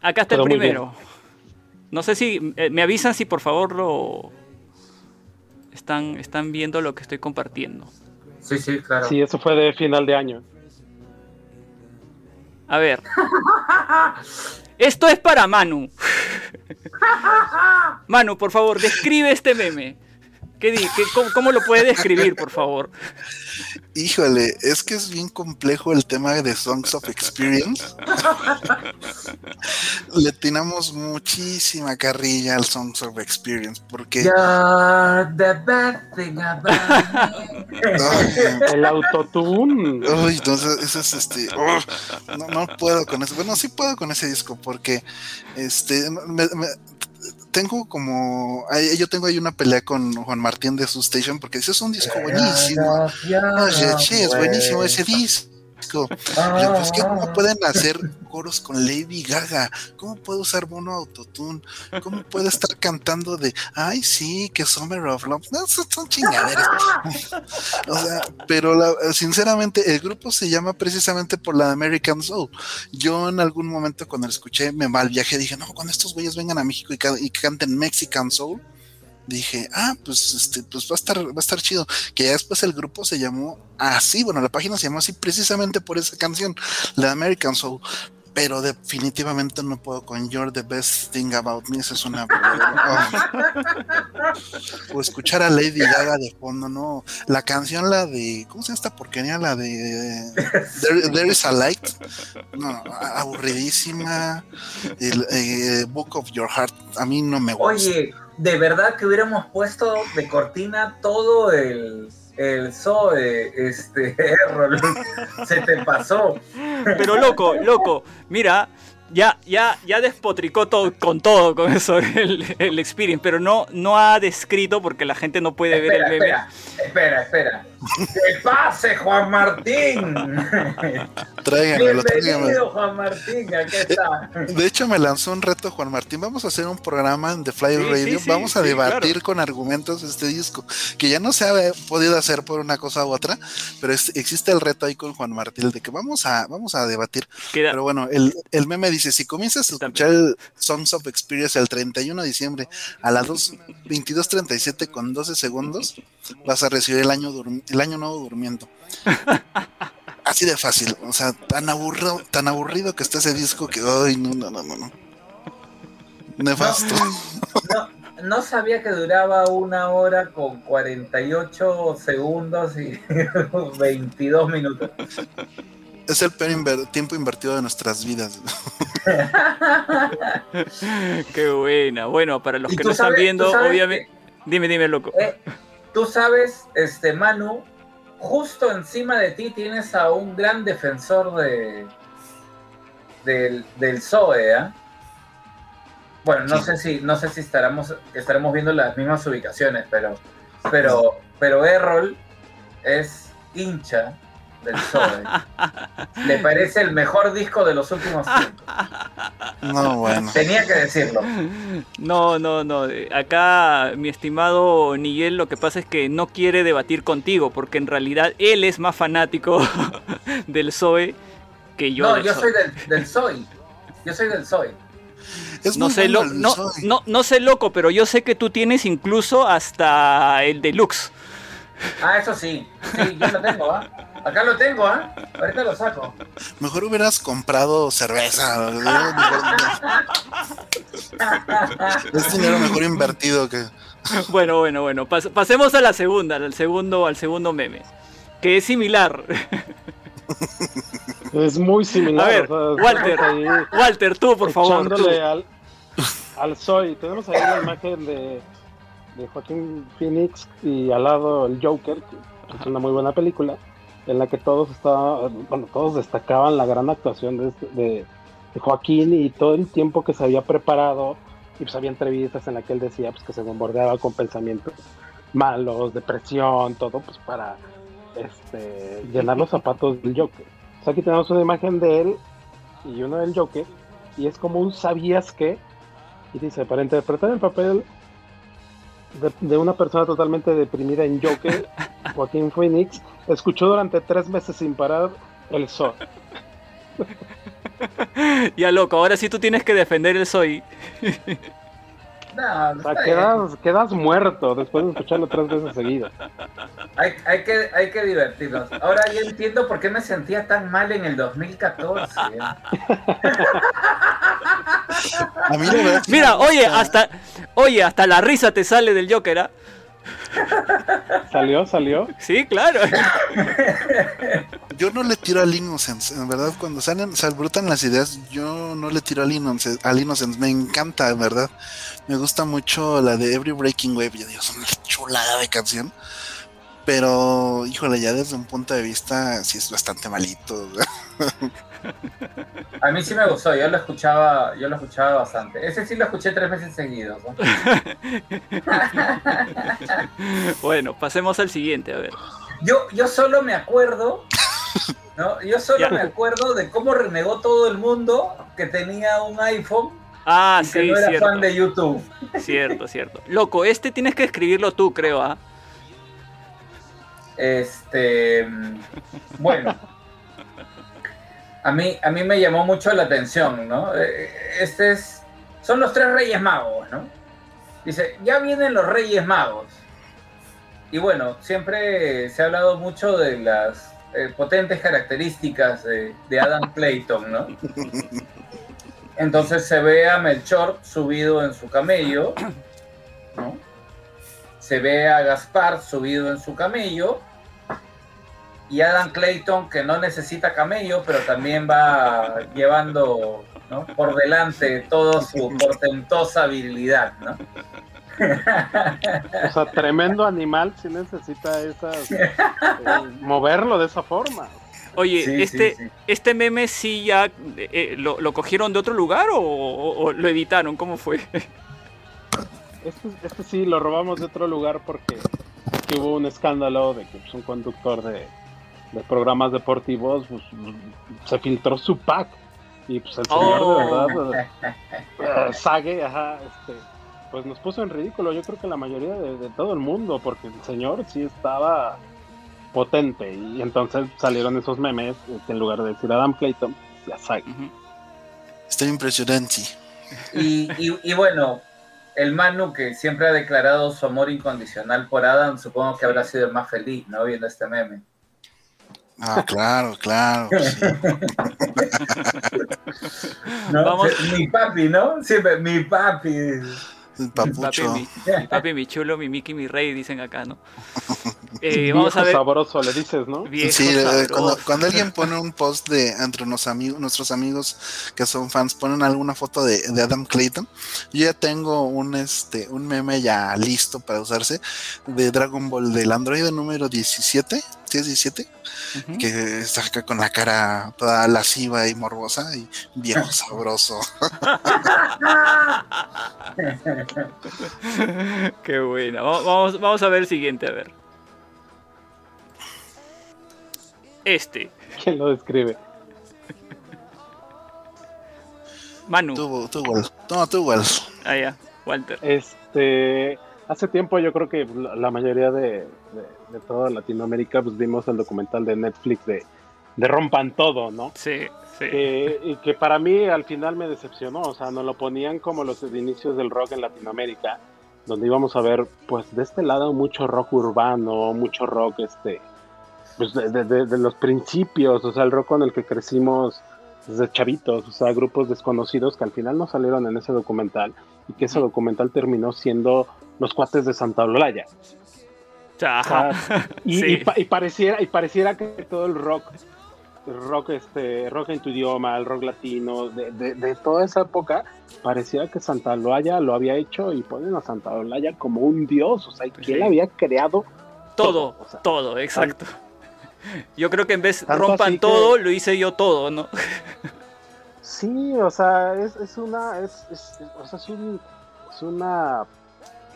acá está el Pero primero. No sé si eh, me avisan si por favor lo están, están viendo lo que estoy compartiendo. Sí, sí, claro. Sí, eso fue de final de año. A ver. Esto es para Manu. Manu, por favor, describe este meme. ¿Qué qué- cómo, cómo lo puede describir, por favor? Híjole, es que es bien complejo el tema de Songs of Experience. Le tiramos muchísima carrilla al Songs of Experience porque You're the bad thing about me. Ay, El autotune. Uy, entonces ese es este. oh, no, no puedo con eso. Bueno, sí puedo con ese disco porque este me- me- tengo como. ahí- Yo tengo ahí una pelea con Juan Martín de su station porque ese es un disco buenísimo. Che, es buenísimo ese disco. Pues, ¿qué- ¿Cómo pueden hacer coros con Lady Gaga? ¿Cómo puede usar Bono Autotune? ¿Cómo puede estar cantando de, ay, sí, que Summer of Love? No, son, son chingaderas. o sea, pero la- sinceramente, el grupo se llama precisamente por la American Soul. Yo en algún momento cuando lo escuché, me mal viaje, dije, no, cuando estos güeyes vengan a México y, ca- y canten Mexican Soul, dije, ah, pues este, pues va a estar, va a estar chido. Que ya después el grupo se llamó así, bueno, la página se llamó así precisamente por esa canción, la American Soul. Pero definitivamente no puedo con You're the Best Thing About Me, esa es una. o escuchar a Lady Gaga de fondo, no. La canción, la de. ¿Cómo se llama esta porquería? La de. There, There is a Light. No, aburridísima. El eh, Book of Your Heart, a mí no me gusta. Oye, de verdad que hubiéramos puesto de cortina todo el, el Zoe, este. Se te pasó. Pero loco, loco, mira, ya, ya, ya despotricó todo, con todo con eso el, el experience, pero no, no ha descrito porque la gente no puede ver el meme. espera, espera, espera. ¡Que pase, Juan Martín! Tráigamelo. Bienvenido, Juan Martín, aquí está. De hecho, me lanzó un reto Juan Martín. Vamos a hacer un programa en The Flyer Sí, Radio. sí, sí, Vamos a sí, debatir claro. con argumentos este disco, que ya no se ha podido hacer por una cosa u otra, pero es- existe el reto ahí con Juan Martín de que vamos a, vamos a debatir. Queda- Pero bueno, el, el meme dice: si comienzas a escuchar el Songs of Experience el 31 de diciembre a las 2 22.37 con 12 segundos, vas a recibir el año, durmi- el año nuevo durmiendo. Así de fácil, o sea, tan aburrido, tan aburrido que está ese disco que, ay, no, no, no, no, no. Nefasto. No, no sabía que duraba una hora con 48 segundos y 22 minutos. Es el peor inver- tiempo invertido de nuestras vidas. Qué buena. Bueno, para los que no están viendo, obviamente. Dime, dime, loco. Eh, Tú sabes, este Manu, justo encima de ti tienes a un gran defensor de del, del PSOE, ¿ah? Bueno, no Sí. sé si no sé si estaremos estaremos viendo las mismas ubicaciones, pero pero pero Errol es hincha del PSOE. Le parece el mejor disco de los últimos tiempos. No, bueno. Tenía que decirlo. No, no, no. Acá, mi estimado Niguel, lo que pasa es que no quiere debatir contigo, porque en realidad él es más fanático del PSOE que yo. no, del yo soy del, del PSOE. Yo soy del PSOE. Es No sé, lo- no, no, no sé loco, pero yo sé que tú tienes incluso hasta el deluxe. Ah, eso sí. Sí, yo lo tengo, ¿ah? Acá lo tengo, ¿ah? Ahorita lo saco. Mejor hubieras comprado cerveza. es dinero mejor invertido que. Bueno, bueno, bueno. pas- pasemos a la segunda, al segundo, al segundo meme. Que es similar. Es muy similar. A ver, o sea, Walter, Walter, tú, por favor. tú. al, al Zoe. Tenemos ahí la imagen de, de Joaquín Phoenix y al lado el Joker, que es una muy buena película, en la que todos estaban, bueno, todos destacaban la gran actuación de, este- de- de Joaquín y todo el tiempo que se había preparado. Y pues había entrevistas en las que él decía pues, que se bombardeaba con pensamientos malos, depresión, todo, pues para este, llenar los zapatos del Joker. O sea, aquí tenemos una imagen de él y uno del Joker, y es como un sabías que, y dice, para interpretar el papel de, de una persona totalmente deprimida en Joker, Joaquín Phoenix escuchó durante tres meses sin parar el sol. Ya, loco, ahora sí tú tienes que defender el soy. No, O sea, quedas, quedas muerto después de escucharlo tres veces seguidas. Hay, hay que, hay que divertirnos. Ahora ya entiendo por qué me sentía tan mal en el 2014. ¿eh? A mí verdad sí Mira, me oye, gusta. hasta, oye, hasta la risa te sale del Joker, ¿ah? ¿Salió? ¿Salió? Sí, claro. Yo no le tiro al Innocence, en verdad, cuando salen, se albrutan las ideas, yo no le tiro al Innocence, al Innocence, me encanta, en verdad. Me gusta mucho la de Every Breaking Wave, ya Dios, una chulada de canción. Pero, híjole, ya desde un punto de vista, sí es bastante malito. A mí sí me gustó, yo lo escuchaba, yo lo escuchaba bastante. Ese sí lo escuché tres meses seguidos. ¿no? Bueno, pasemos al siguiente, a ver. Yo, yo solo me acuerdo, ¿no? Yo solo Ya. me acuerdo de cómo renegó todo el mundo que tenía un iPhone Ah, y que sí, no era cierto. fan de YouTube. Cierto, cierto. Loco, este tienes que escribirlo tú, creo, ¿ah? Este, mm, bueno, a mí, a mí me llamó mucho la atención, ¿no? Eh, Este es, son los tres Reyes Magos, ¿no? Dice, ya vienen los Reyes Magos. Y bueno, siempre se ha hablado mucho de las eh, potentes características de, de Adam Clayton, ¿no? Entonces se ve a Melchor subido en su camello, ¿no? Se ve a Gaspar subido en su camello y Adam Clayton que no necesita camello, pero también va llevando ¿no? por delante toda su portentosa virilidad, ¿no? O sea, tremendo animal si necesita esas, eh, moverlo de esa forma. Oye, Sí, este, sí. este meme sí ya eh, eh, ¿lo, lo cogieron de otro lugar o, o- o lo editaron? ¿Cómo fue? Este, este sí lo robamos de otro lugar porque que hubo un escándalo de que pues, un conductor de, de programas deportivos pues, se filtró su pack y pues el señor Oh. de verdad eh, Sage, ajá, este, pues nos puso en ridículo yo creo que la mayoría de, de todo el mundo porque el señor sí estaba potente y entonces salieron esos memes este, en lugar de decir Adam Clayton ya Sage. Está impresionante. Y, y- y bueno, el Manu que siempre ha declarado su amor incondicional por Adam, supongo que habrá sido el más feliz, ¿no? Viendo este meme. Ah, claro, claro. sí. ¿no? Vamos. Mi papi, ¿no? Siempre, mi papi. El Papi, papucho. mi, mi papi, mi chulo, mi Mickey, mi rey, dicen acá, ¿no? Eh, viejo vamos a ver. sabroso le dices ¿no? Viejo Sí, eh, cuando, cuando alguien pone un post de entre unos amigos, nuestros amigos que son fans, ponen alguna foto de, de Adam Clayton, yo ya tengo un este un meme ya listo para usarse de Dragon Ball del Android número 17, ¿sí es 17? Ujú. Que está acá con la cara toda lasciva y morbosa y viejo sabroso. Qué buena. Va- Vamos, vamos a ver el siguiente, a ver. Este, ¿quién lo describe? Manu. Tú, tú. No, tú, Wal. Ah, ya, Walter. Este, hace tiempo yo creo que la, la mayoría de, de- de toda Latinoamérica pues vimos el documental de Netflix de, de Rompan Todo, ¿no? Sí, sí. Y que para mí al final me decepcionó, o sea, nos lo ponían como los inicios del rock en Latinoamérica, donde íbamos a ver pues de este lado mucho rock urbano, mucho rock este, pues de, de- de- de los principios, o sea, el rock con el que crecimos desde chavitos, o sea, grupos desconocidos que al final no salieron en ese documental y que ese documental terminó siendo los cuates de Santa Olaya. Ajá. Y, Sí. y pa- y pareciera, y pareciera que todo el rock, rock, este, rock en tu idioma, el rock latino, de, de- de toda esa época, pareciera que Santa Olaya lo había hecho y ponen a Santa Olaya como un dios, o sea, Sí. él había creado Todo, o sea, todo, exacto. Yo creo que en vez rompan que- todo, lo hice yo todo, ¿no? Sí, o sea, es, es una, es, es- es- o sea, es, un- es una,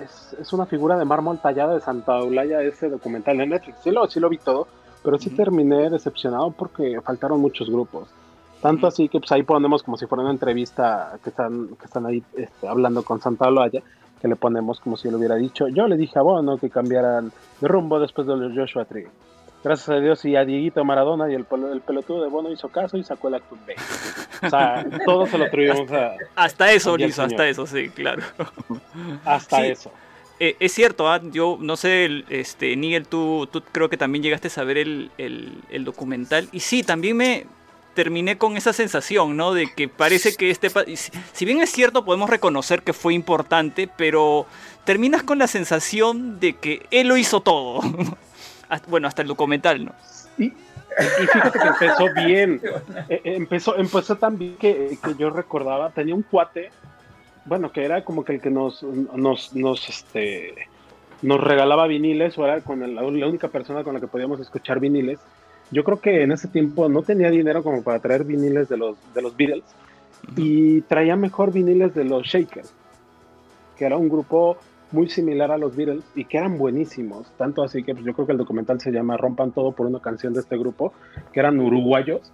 es, es una figura de mármol tallada de Santa Eulaya ese documental en Netflix. Sí lo, sí lo vi todo, pero sí terminé decepcionado porque faltaron muchos grupos. Tanto así que pues ahí ponemos como si fuera una entrevista que están, que están ahí este, hablando con Santa Eulaya, que le ponemos como si lo hubiera dicho. Yo le dije a Bono que cambiaran de rumbo después de los Joshua Tree. Gracias a Dios y a Dieguito Maradona y el, el pelotudo de Bono hizo caso y sacó el Actus B. O sea, todo se lo atribuimos a- Hasta eso, Lizo, hasta eso, sí, claro. hasta Sí. eso. Eh, es cierto, ah, yo no sé, este, Nigel, tú, tú creo que también llegaste a ver el, el- el documental. Y sí, también me terminé con esa sensación, ¿no? De que parece que este... si bien es cierto, podemos reconocer que fue importante, pero terminas con la sensación de que él lo hizo todo. Hasta- bueno, hasta el documental, ¿no? Y, y fíjate que empezó bien. Eh, eh, empezó, empezó tan bien que, que yo recordaba, tenía un cuate, bueno, que era como que el que nos, nos, nos, este, nos regalaba viniles, o era con el- la, la única persona con la que podíamos escuchar viniles. Yo creo que en ese tiempo no tenía dinero como para traer viniles de los, de los Beatles y traía mejor viniles de los Shakers, que era un grupo muy similar a los Beatles y que eran buenísimos. Tanto así que pues, yo creo que el documental se llama Rompan Todo por una canción de este grupo, que eran uruguayos.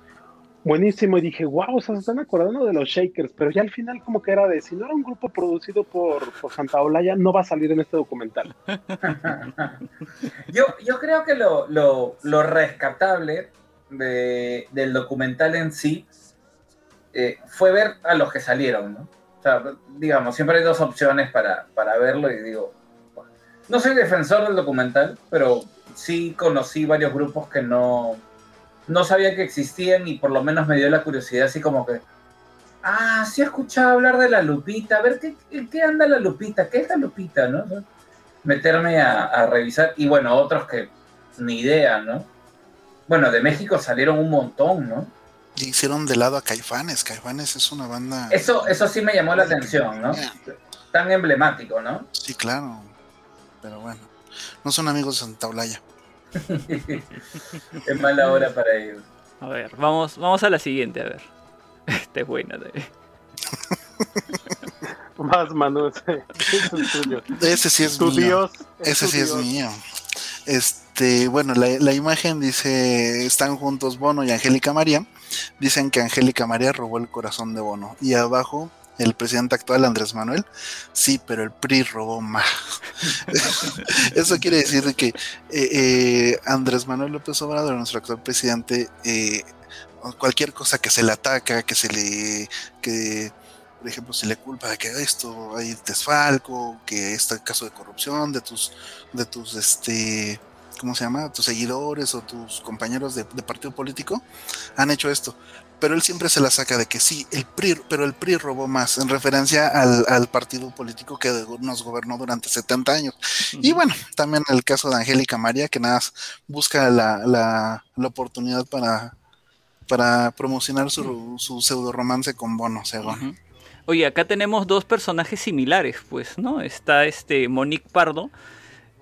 Buenísimo, y dije, wow, o sea, se están acordando de los Shakers, pero ya al final como que era de, si no era un grupo producido por, por Santa Olaya, no va a salir en este documental. Yo, yo creo que lo, lo- lo rescatable de- del documental en sí eh, fue ver a los que salieron, ¿no? O sea, digamos, siempre hay dos opciones para, para verlo y digo, no soy defensor del documental, pero sí conocí varios grupos que no, no sabía que existían y por lo menos me dio la curiosidad así como que, ah, sí he escuchado hablar de la Lupita, a ver, ¿qué, qué- anda la Lupita? ¿Qué es la Lupita, no? meterme a revisar. Y bueno, otros que ni idea, ¿no? Bueno, de México salieron un montón, ¿no? Y hicieron de lado a Caifanes. Caifanes es una banda. Eso, eso sí me llamó la atención, ¿no? Tan emblemático, ¿no? Sí, claro. Pero bueno. No son amigos de Santa Olaya. es mala hora para ellos. A ver, vamos, vamos a la siguiente, a ver. Esta es buena. también. Más, Manu, ese, es tuyo. Ese sí es Tu mío. Dios. Ese tu sí es mío. Este, bueno, la, la imagen dice, están juntos Bono y Angélica María. Dicen que Angélica María robó el corazón de Bono. Y abajo, el presidente actual, Andrés Manuel, sí, pero el PRI robó más. Eso quiere decir que eh, eh, Andrés Manuel López Obrador, nuestro actual presidente, eh, cualquier cosa que se le ataca, que se le, que por ejemplo, se le culpa de que esto hay desfalco, que este caso de corrupción de tus, de tus, este, ¿cómo se llama? Tus seguidores o tus compañeros de, de partido político han hecho esto. Pero él siempre se la saca de que sí, el PRI, pero el PRI robó más, en referencia al, al partido político que nos gobernó durante 70 años. Y bueno, también el caso de Angélica María, que nada más busca la, la, la oportunidad para, para promocionar su, su pseudo romance con Bono, según. Oye, acá tenemos dos personajes similares, pues, ¿no? Está este Monique Pardo,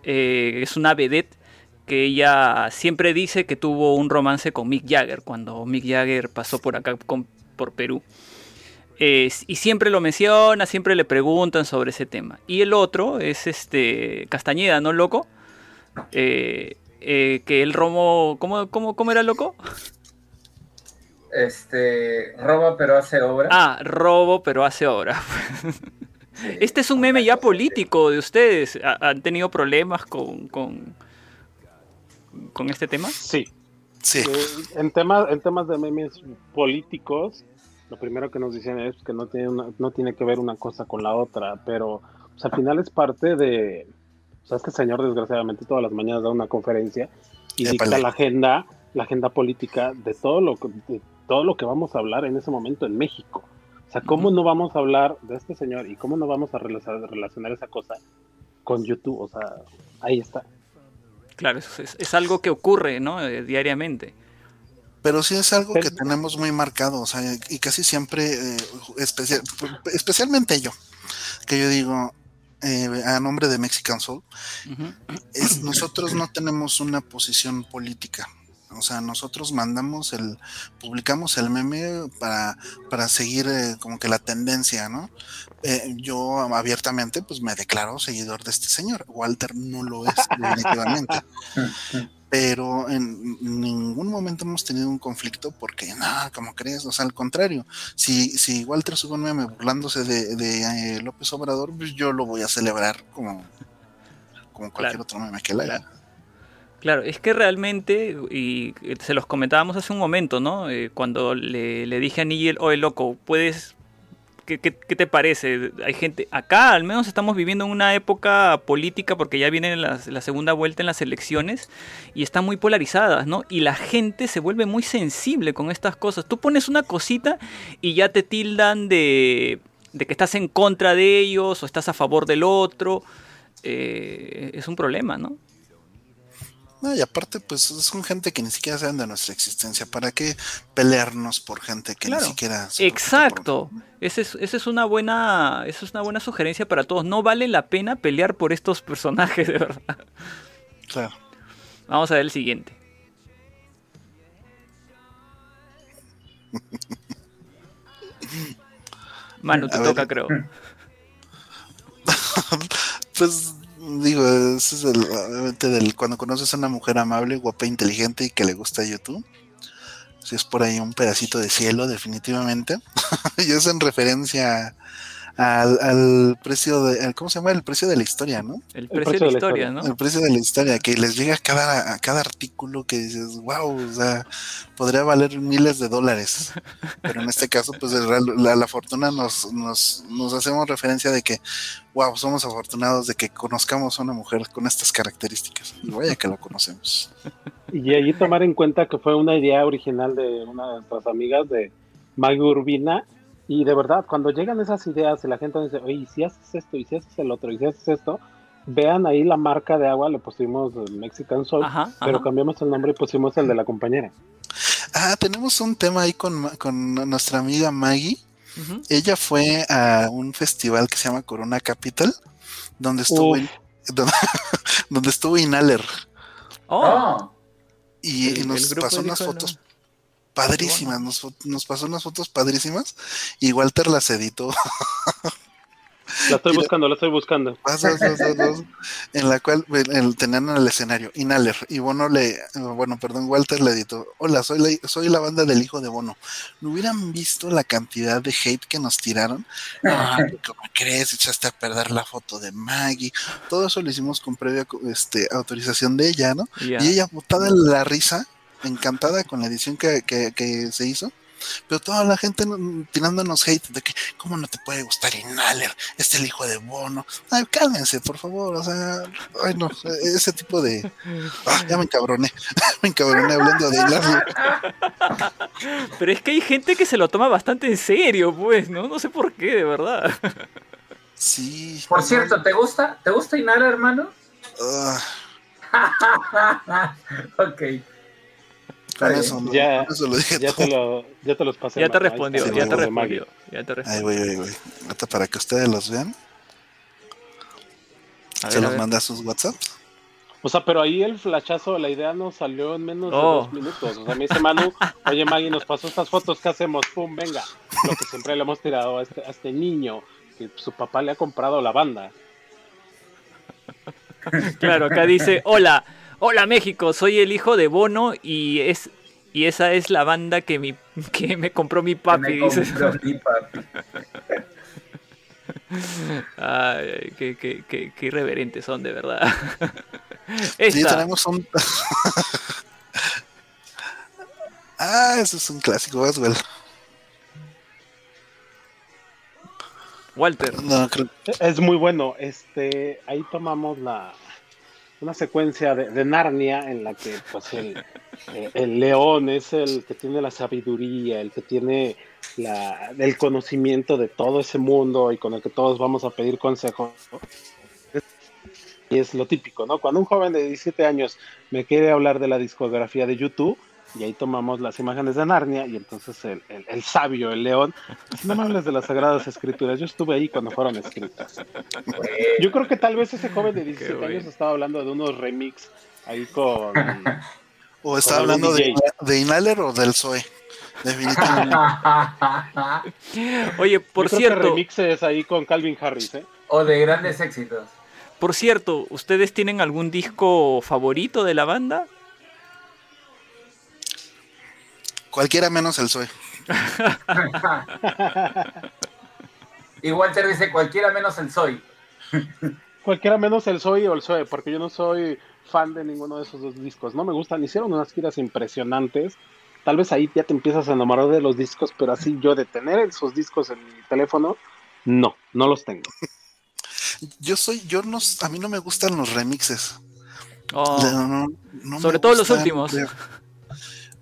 eh, es una vedette que ella siempre dice que tuvo un romance con Mick Jagger cuando Mick Jagger pasó por acá con, por Perú. Eh, y siempre lo menciona, siempre le preguntan sobre ese tema. Y el otro es este Castañeda, ¿no, loco? Eh, eh, que él romó. ¿Cómo, cómo, cómo era loco? Este, roba pero hace obra. Ah, robo pero hace obra. Este es un meme ya político de ustedes. ¿Ha- ¿Han tenido problemas con, con, con este tema? Sí. Sí. Eh, en, temas, en temas de memes políticos, lo primero que nos dicen es que no tiene, una- no tiene que ver una cosa con la otra, pero pues, al final es parte de... O sea, este señor desgraciadamente todas las mañanas da una conferencia y Épale. dicta la agenda, la agenda política de todo lo que, de todo lo que vamos a hablar en ese momento en México. O sea, ¿cómo no vamos a hablar de este señor y cómo no vamos a relacionar, relacionar esa cosa con YouTube? O sea, ahí está. Claro, es, es- es algo que ocurre, ¿no? Eh, diariamente. Pero sí es algo que tenemos muy marcado, o sea, y casi siempre, eh, especial- especialmente yo, que yo digo, eh, a nombre de Mexican Soul, es, nosotros no tenemos una posición política. O sea, nosotros mandamos el, publicamos el meme para, para seguir eh, como que la tendencia, ¿no? Eh, yo abiertamente pues me declaro seguidor de este señor. Walter no lo es, definitivamente. Pero en ningún momento hemos tenido un conflicto porque, no, como crees, o sea, al contrario, si, si Walter sube un meme burlándose de, de, eh, López Obrador, pues yo lo voy a celebrar como, como cualquier Claro. otro meme que él haga. Claro, es que realmente, y eh, se los comentábamos hace un momento, ¿no? Eh, cuando le, le dije a Nigel, oye, loco, puedes... ¿Qué, te parece? Hay gente... Acá al menos estamos viviendo en una época política porque ya viene la, la segunda vuelta en las elecciones y están muy polarizadas, ¿no? Y la gente se vuelve muy sensible con estas cosas. Tú pones una cosita y ya te tildan de, de que estás en contra de ellos o estás a favor del otro. Eh, es un problema, ¿no? No, y aparte, pues son gente que ni siquiera saben de nuestra existencia. ¿Para qué pelearnos por gente que Claro. ni siquiera se Exacto. Esa es, esa es una buena, esa es una buena sugerencia para todos. No vale la pena pelear por estos personajes, de verdad. por- Claro. Vamos a ver el siguiente. Manu, te A ver. toca, creo. Pues digo, ese es el, obviamente del, cuando conoces a una mujer amable, guapa, inteligente y que le gusta YouTube. Si es por ahí un pedacito de cielo, definitivamente. y es en referencia al, al precio de, al- ¿cómo se llama? El precio de la historia, ¿no? El precio, de la historia, ¿no? El precio de la historia, que les llega a cada, a cada artículo que dices, wow, o sea, podría valer miles de dólares. Pero en este caso, pues la, la fortuna nos, nos, nos hacemos referencia de que, wow, somos afortunados de que conozcamos a una mujer con estas características. Y vaya que la conocemos. Y ahí tomar en cuenta que fue una idea original de una de nuestras amigas de Maggie Urbina. Y de verdad, cuando llegan esas ideas y la gente dice, oye, ¿y si haces esto, y si haces el otro, y si haces esto, vean ahí la marca de agua, le pusimos Mexican Soul, Ajá, pero ajá. cambiamos el nombre y pusimos el de la compañera. Ah, tenemos un tema ahí con, con nuestra amiga Maggie. Ella fue a un festival que se llama Corona Capital, donde estuvo, in- donde, donde estuvo Inhaler. Oh, Oh, Y, El- y el nos pasó unas fotos padrísimas, nos, nos pasó unas fotos padrísimas y Walter las editó. La estoy buscando, la estoy buscando. Vas, vas, vas, vas, vas, en la cual el- tenían en el escenario Inhaler y Bono le, bueno, perdón, Walter le editó, hola, soy la, soy la banda del hijo de Bono. ¿No hubieran visto la cantidad de hate que nos tiraron? ¿cómo crees? Echaste a perder la foto de Maggie. Todo eso lo hicimos con previa este, autorización de ella, ¿no? Y ella botada en la risa, encantada con la edición que, que- que se hizo. Pero toda la gente tirándonos hate de que, ¿cómo no te puede gustar Inhaler? Es el hijo de Bono. Ay, cálmense, por favor. O sea, ay, no, ese tipo de. Ah, ya me encabroné. me encabroné hablando de Inhaler. Pero es que hay gente que se lo toma bastante en serio, pues, ¿no? No sé por qué, de verdad. Sí. Por cierto, ¿te gusta? ¿Te gusta Inhala, hermano? Ah, ok. Con bien. eso, no, Ya- con eso lo dije Ya todo. te, lo, ya te los pasé. Ya te. Ahí respondió, ya te respondió. Ya te Ahí respondió. voy, ahí voy. Ahorita para que ustedes los vean. A Se los manda a sus WhatsApps. O sea, pero ahí el flashazo, la idea nos salió en menos de Oh. dos minutos. O sea, me dice Manu, oye Maggie, nos pasó estas fotos, ¿qué hacemos? Pum, venga. Lo que siempre le hemos tirado a este, a este niño, que su papá le ha comprado la banda. Claro, acá dice, hola, hola México, soy el hijo de Bono y es y esa es la banda que mi que me compró mi papi, Me compró mi papi. Ay, ay, qué, qué, qué, qué irreverentes son, de verdad. Sí, tenemos un. ah, ese es un clásico, Aswell. Walter. No, creo. Es muy bueno. Este, ahí tomamos la una secuencia de, Narnia en la que pues el, eh, el león es el que tiene la sabiduría, el que tiene la, el conocimiento de todo ese mundo y con el que todos vamos a pedir consejo. Y es lo típico, ¿no? Cuando un joven de 17 años me quiere hablar de la discografía de YouTube, y ahí tomamos las imágenes de Narnia, y entonces el, el- el sabio, el león, dice, no me hables de las sagradas escrituras, yo estuve ahí cuando fueron escritas. Yo creo que tal vez ese joven de 17 bueno. años estaba hablando de unos remix ahí con... O algún hablando de, de Inhaler o del Zoe. Definitivamente. Oye, por yo creo que cierto, remixes ahí con Calvin Harris, ¿eh? o de grandes éxitos. por cierto, ¿ustedes tienen algún disco favorito de la banda? Cualquiera menos el Zoe. y Walter dice cualquiera menos el soy. Cualquiera menos el Soy o el Zoe, porque yo no soy fan de ninguno de esos dos discos. No me gustan, hicieron unas giras impresionantes. Tal vez ahí ya te empiezas a enamorar de los discos, pero así yo de tener esos discos en mi teléfono, no, no los tengo. Yo soy, yo no, a mí no me gustan los remixes. Oh, No, no, no me Sobre todo los últimos. creo.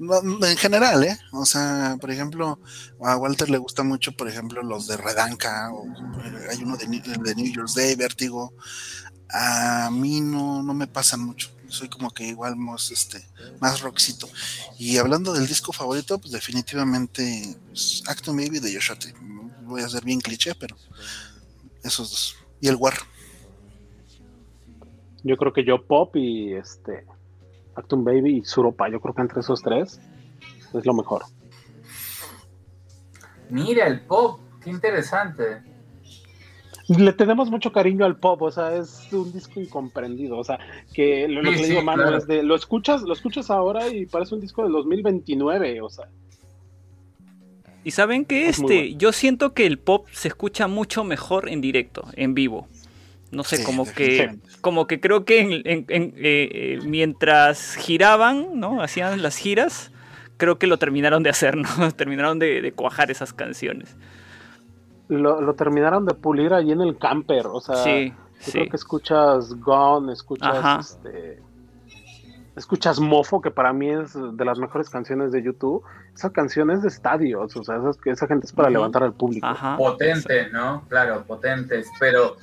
En general, ¿eh? O sea, por ejemplo, a Walter le gusta mucho, por ejemplo, los de Redanca, eh, hay uno de, New- de Year's Day, Vértigo. A mí no, no me pasan mucho. Soy como que igual más, este, más rockcito. Y hablando del disco favorito, pues definitivamente pues, Acton Baby de Joshua. Voy a ser bien cliché, pero esos dos. Y el War. Yo creo que yo Pop y este Actum Baby y Suropa, yo creo que entre esos tres es lo mejor. Mira el pop, qué interesante. Le tenemos mucho cariño al pop, o sea, es un disco incomprendido, o sea, que lo, lo Sí, que le sí, digo, mano, claro. es de, lo escuchas, lo escuchas ahora y parece un disco del 2029, o sea, Y saben que Es este, bueno. yo siento que el pop se escucha mucho mejor en directo, en vivo. No sé, Sí, como que, como que creo que en- en- en, eh, eh, mientras giraban, ¿no? Hacían las giras, creo que lo terminaron de hacer, ¿no? terminaron de, de cuajar esas canciones. lo, lo terminaron de pulir allí en el camper, o sea, Sí, yo sí. creo que escuchas Gone, escuchas Ajá. este escuchas Mofo, que para mí es de las mejores canciones de YouTube. Esa canción es de estadios, o sea, esa, esa gente es para levantar al público. Ajá. potentes, ¿no? Claro, potentes, pero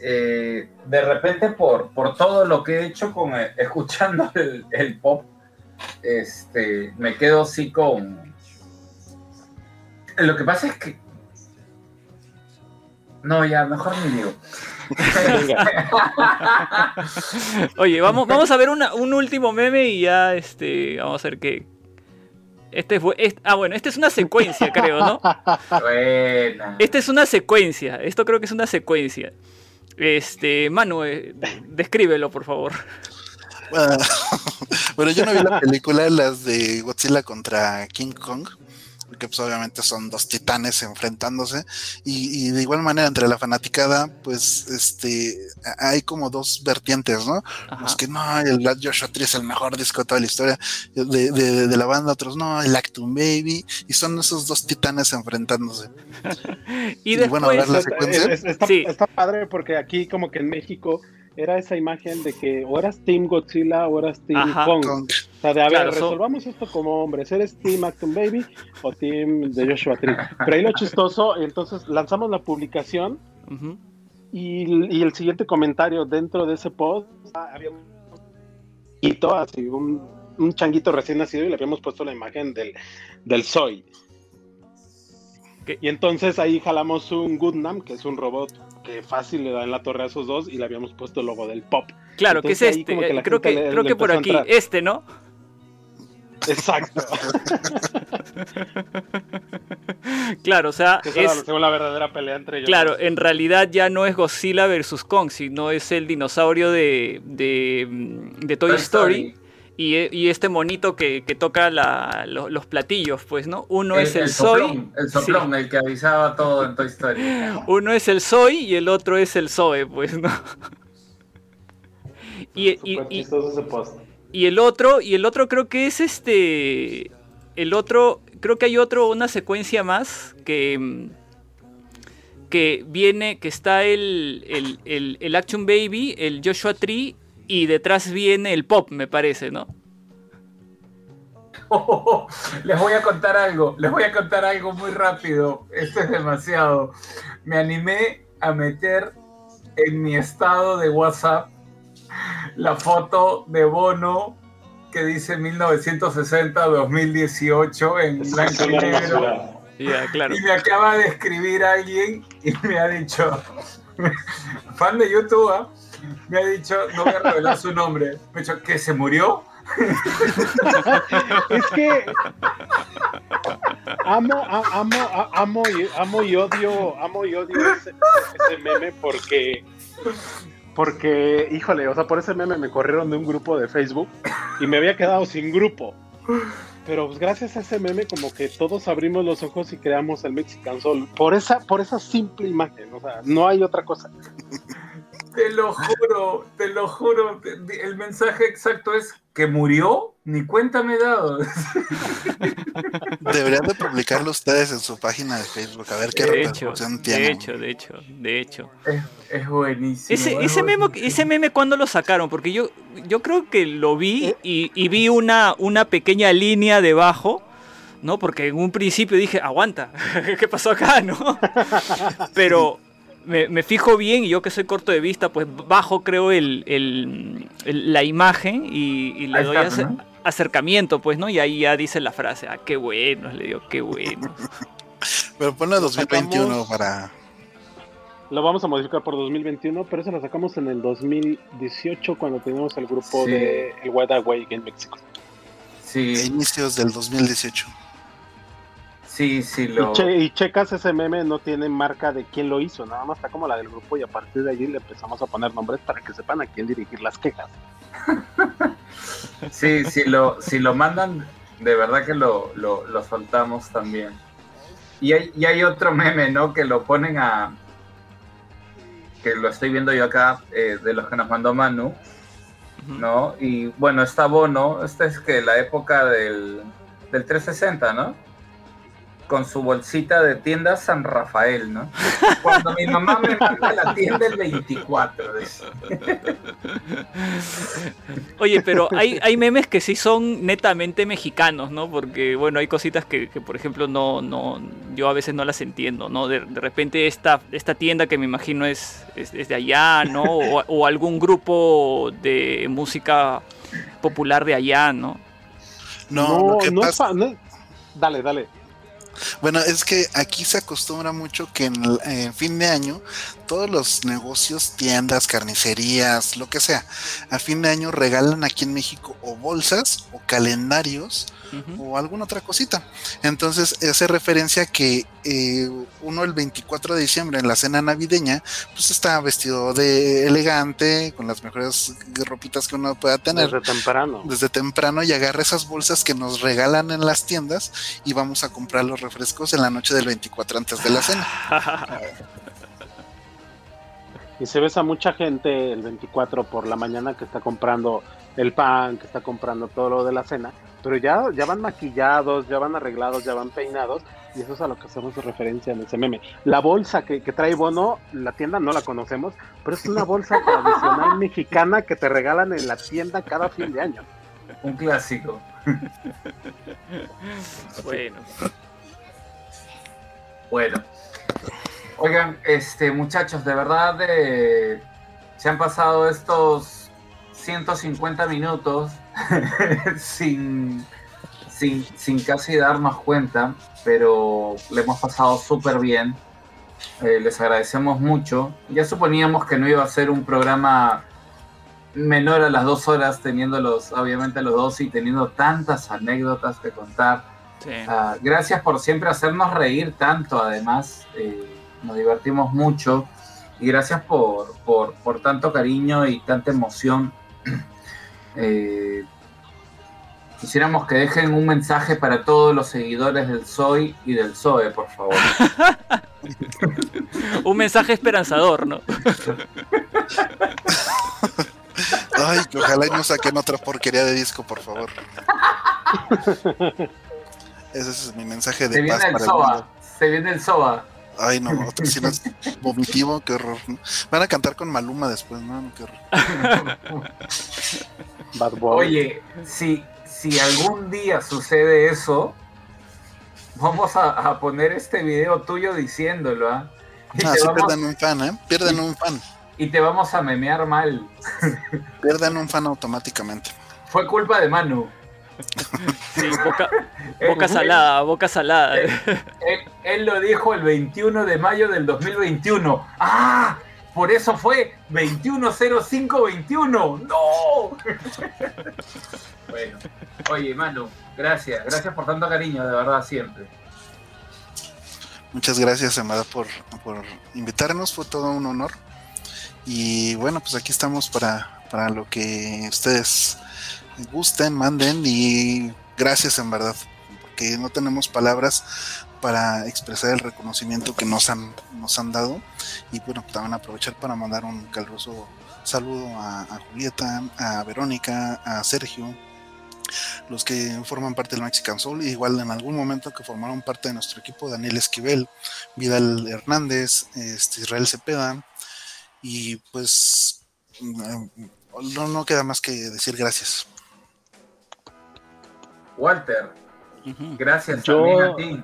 eh, de repente por, por todo lo que he hecho con eh, escuchando el, el pop, este, me quedo así con... Lo que pasa es que... No, ya, mejor ni digo. Oye, vamos, vamos a ver una- un último meme y ya este, vamos a ver qué, Este es- ah, bueno, esta es una secuencia, creo, ¿no? Buena. Esta es una secuencia. Esto creo que es una secuencia. Este, Manu, eh, descríbelo, por favor. Bueno, bueno, yo no vi la película, las de Godzilla contra King Kong, porque pues obviamente son dos titanes enfrentándose, y, y de igual manera entre la fanaticada, pues este hay como dos vertientes, ¿no? Ajá. Los que no, el Black Joshua Tree es el mejor disco de toda la historia de, de- de la banda, otros no, el Actum Baby, y son esos dos titanes enfrentándose. Y y bueno, después, ver la Es- secuencia. es- está, Sí. está padre porque aquí como que en México era esa imagen de que o eras Team Godzilla o eras Team Ajá. Kong. Kong. O sea, de a ver, resolvamos esto como hombres. ¿Eres Team Acton Baby o Team de Joshua Tree? Pero ahí lo chistoso, entonces lanzamos la publicación y, y el siguiente comentario dentro de ese post ah, había un changuito, así, un, un changuito recién nacido y le habíamos puesto la imagen del, del Soy. ¿Qué? Y entonces ahí jalamos un Goodnam, que es un robot que fácil le da en la torre a esos dos, y le habíamos puesto el logo del pop. Claro, que es Entonces este. que eh, creo que, le- creo le que por aquí, entrar. este, ¿no? Exacto. Claro, o sea, esa es, la verdadera pelea entre ellos. Claro, en realidad ya no es Godzilla versus Kong, sino es el dinosaurio de, de, de Toy Story. Story. Y, y este monito que, que toca la- lo- los platillos, pues, ¿no? Uno El, es el, el Soy, soplón, el soplón, el que avisaba todo en Toy Story. uno es el Soy y el otro es el Zoe, pues, ¿no? Y, y- Súper y- chistoso ese post. Y el otro, y el otro creo que es este. El otro, creo que hay otro, una secuencia más que. Que viene, que está el, el, el Action Baby, el Joshua Tree, y detrás viene el Pop, me parece, ¿no? les voy a contar algo, les voy a contar algo muy rápido. Esto es demasiado. Me animé a meter en mi estado de WhatsApp la foto de Bono que dice 1960-2018 en Es blanco y negro. claro. Y me acaba de escribir alguien y me ha dicho, fan de YouTube, ¿ah? me ha dicho, no voy a revelar su nombre, me ha dicho, ¿que se murió? Es que amo, a- amo, a- amo, y, amo y odio, amo y odio ese, ese meme porque, porque, híjole, o sea, por ese meme me corrieron de un grupo de Facebook y me había quedado sin grupo. Pero pues, gracias a ese meme como que todos abrimos los ojos y creamos el Mexican Soul por esa, por esa simple imagen, o sea, no hay otra cosa. Te lo juro, te lo juro. El mensaje exacto es que murió, ni cuenta me he dado. Deberían de publicarlo ustedes en su página de Facebook, a ver qué De hecho, repercusión de hecho, de hecho, de hecho. Es, es buenísimo. Ese, es ese, meme, ese meme, ¿cuándo lo sacaron? Porque yo, yo creo que lo vi y, y vi una, una pequeña línea debajo, ¿no? Porque en un principio dije, aguanta, ¿qué pasó acá, no? Pero me, me fijo bien y yo que soy corto de vista, pues bajo creo el, el- el- la imagen y, y le Ahí doy está, ace- ¿no? acercamiento, pues, ¿no? Y ahí ya dice la frase, ah, qué bueno, le digo, qué bueno. Pero ponle 2021 Sacamos- para. Lo vamos a modificar por 2021, pero eso lo sacamos en el 2018 cuando teníamos el grupo Sí. de el Wide en México. Sí, inicios del 2018. Sí, sí, Y, lo... che- y checas ese meme, no tiene marca de quién lo hizo, nada más está como la del grupo y a partir de allí le empezamos a poner nombres para que sepan a quién dirigir las quejas. Sí, si lo, si lo mandan, de verdad que lo, lo, lo soltamos también. Y hay, y hay otro meme, ¿no? Que lo ponen a... Que lo estoy viendo yo acá, eh, de los que nos mandó Manu, ¿no? Y bueno, está Bono, esta es que la época del, del 360, ¿no? Con su bolsita de tienda San Rafael, ¿no? Cuando mi mamá me manda a la tienda el 24, dice. Oye, pero hay, hay memes que sí son netamente mexicanos, ¿no? Porque, bueno, hay cositas que, que, por ejemplo, no, no, yo a veces no las entiendo, ¿no? De, de repente esta, esta tienda que me imagino es, es, es de allá, ¿no? O, o algún grupo de música popular de allá, ¿no? No, no es pasa- no Dale, dale. Bueno, es que aquí se acostumbra mucho que en, fin de año todos los negocios, tiendas, carnicerías, lo que sea, a fin de año regalan aquí en México o bolsas o calendarios o alguna otra cosita. Entonces, hace referencia que eh, uno el 24 de diciembre en la cena navideña, pues está vestido de elegante, con las mejores ropitas que uno pueda tener. Desde temprano. Desde temprano y agarra esas bolsas que nos regalan en las tiendas y vamos a comprar los refrescos en la noche del 24 antes de la cena. Y se ves a mucha gente el 24 por la mañana que está comprando el pan, que está comprando todo lo de la cena, pero ya, ya van maquillados, ya van arreglados, ya van peinados, y eso es a lo que hacemos referencia en ese meme. La bolsa que, que trae Bono, la tienda no la conocemos, pero es una bolsa tradicional mexicana que te regalan en la tienda cada fin de año. Un clásico. Bueno. Bueno. Oigan, este, muchachos, de verdad eh, se han pasado estos 150 minutos sin, sin, sin casi darnos cuenta, pero le hemos pasado súper bien. Eh, les agradecemos mucho. Ya suponíamos que no iba a ser un programa menor a las dos horas, teniéndolos, obviamente, los dos y teniendo tantas anécdotas que contar. Sí. Ah, gracias por siempre hacernos reír tanto, además. eh, nos divertimos mucho. Y gracias por, por, por tanto cariño y tanta emoción. Eh, quisiéramos que dejen un mensaje para todos los seguidores del SOI y del SOE, por favor. Un mensaje esperanzador, ¿no? Ay, que ojalá y no saquen otra porquería de disco, por favor. Ese es mi mensaje Se de viene paz el para el mundo. SOA. Se viene el SOA. Ay, no, otro sí no es vomitivo, qué horror. ¿no? Van a cantar con Maluma después, no, no, qué horror. Bad Boy. Oye, si, si algún día sucede eso, vamos a, a poner este video tuyo diciéndolo, ¿ah? Y, Ah, sí vamos, pierden un fan, ¿eh? Pierden un fan. y te vamos a memear mal. Pierden un fan automáticamente. Fue culpa de Manu. Sí, boca, boca salada, boca salada. Él, él lo dijo el 21 de mayo del 2021. ¡Ah! Por eso fue 210521. ¡No! bueno, oye, Manu, gracias. Gracias por tanto cariño, de verdad, siempre. Muchas gracias, Amada, por, por invitarnos. Fue todo un honor. Y bueno, pues aquí estamos para, para lo que ustedes gusten, manden. Y gracias, en verdad, porque no tenemos palabras para expresar el reconocimiento que nos han, nos han dado. Y bueno, también aprovechar para mandar un caluroso saludo a, Julieta, a Verónica, a Sergio, los que forman parte del Mexican Soul, igual en algún momento que formaron parte de nuestro equipo, Daniel Esquivel, Vidal Hernández, este, Israel Cepeda, y pues mm, no, no queda más que decir gracias. Walter, gracias Yo- también a ti.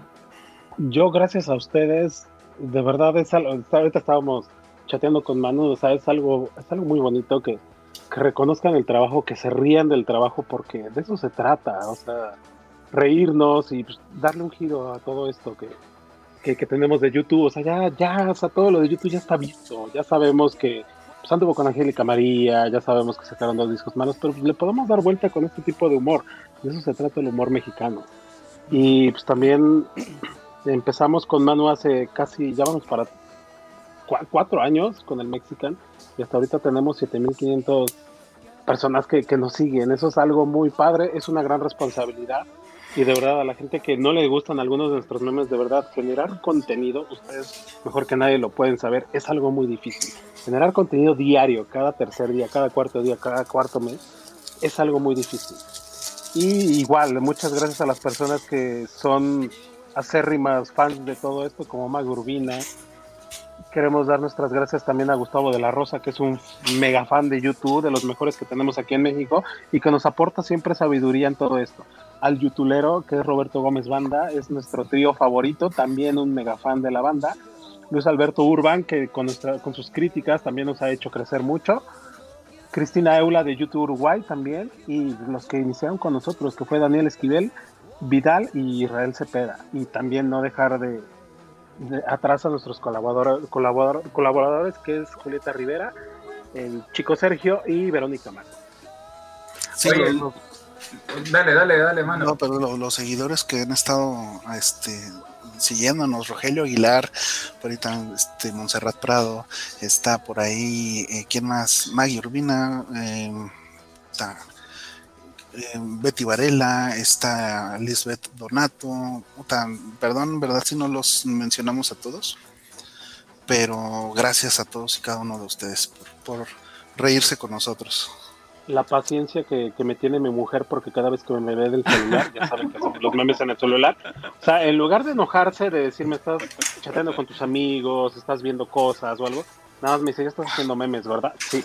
Yo, gracias a ustedes, de verdad es algo, ahorita estábamos chateando con Manu, o sea, es algo, es algo muy bonito que, que reconozcan el trabajo, que se rían del trabajo, porque de eso se trata, o sea, reírnos y pues, darle un giro a todo esto que, que, que tenemos de YouTube, o sea, ya, ya, o sea, todo lo de YouTube ya está visto, ya sabemos que pues, anduvo con Angélica María, ya sabemos que sacaron dos discos malos, pero le podemos dar vuelta con este tipo de humor, de eso se trata el humor mexicano. Y pues también empezamos con Manu hace casi, ya vamos para cua- cuatro años con el Mexican y hasta ahorita tenemos 7500 personas que, que nos siguen. Eso es algo muy padre, es una gran responsabilidad y de verdad a la gente que no le gustan algunos de nuestros memes, de verdad, generar contenido, ustedes mejor que nadie lo pueden saber, es algo muy difícil. Generar contenido diario, cada tercer día, cada cuarto día, cada cuarto mes, es algo muy difícil. Y igual, muchas gracias a las personas que son acérrimas fans de todo esto, como Mag Urbina. Queremos dar nuestras gracias también a Gustavo de la Rosa, que es un mega fan de YouTube, de los mejores que tenemos aquí en México, y que nos aporta siempre sabiduría en todo esto. Al youtulero, que es Roberto Gómez Banda, es nuestro trío favorito, también un mega fan de la banda. Luis Alberto Urban, que con, nuestra, con sus críticas también nos ha hecho crecer mucho. Cristina Eula de YouTube Uruguay también, y los que iniciaron con nosotros, que fue Daniel Esquivel, Vidal y Israel Cepeda. Y también no dejar de, de atrás a nuestros colaboradores, colaborador- colaboradores, que es Julieta Rivera, el chico Sergio y Verónica Mar. Sí, Oye, los- Dale, dale, dale, mano. No, pero lo- los seguidores que han estado este, siguiéndonos, Rogelio Aguilar, por ahí también este, Montserrat Prado, está por ahí, eh, ¿quién más? Maggie Urbina, eh, está eh, Betty Varela, está Lisbeth Donato, perdón, verdad si no los mencionamos a todos, pero gracias a todos y cada uno de ustedes por, reírse con nosotros. La paciencia que, que me tiene mi mujer porque cada vez que me ve del celular, ya saben que hacemos los memes en el celular, o sea, en lugar de enojarse, de decirme estás chateando con tus amigos, estás viendo cosas o algo, nada más me dice, ya estás haciendo memes, ¿verdad? Sí,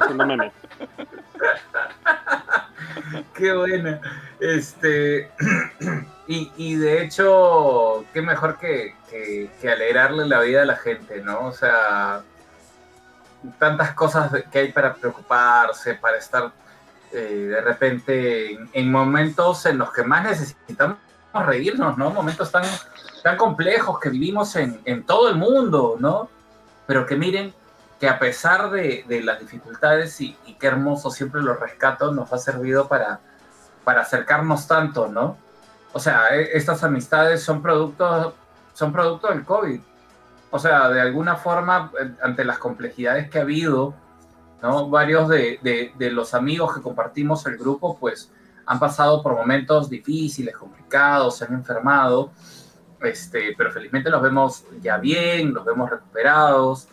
haciendo memes. Qué buena. Este, y, y de hecho, qué mejor que, que- que alegrarle la vida a la gente, ¿no? O sea, tantas cosas que hay para preocuparse, para estar eh, de repente en, en momentos en los que más necesitamos reírnos, ¿no? Momentos tan, tan complejos que vivimos en, en todo el mundo, ¿no? Pero que miren, que a pesar de, de las dificultades y, y qué hermoso siempre lo rescato, nos ha servido para, para acercarnos tanto, ¿no? O sea, e- estas amistades son producto, son producto del COVID. O sea, de alguna forma, eh, ante las complejidades que ha habido, ¿no? Varios de, de- de los amigos que compartimos el grupo, pues, han pasado por momentos difíciles, complicados, se han enfermado, este, pero felizmente los vemos ya bien, los vemos recuperados,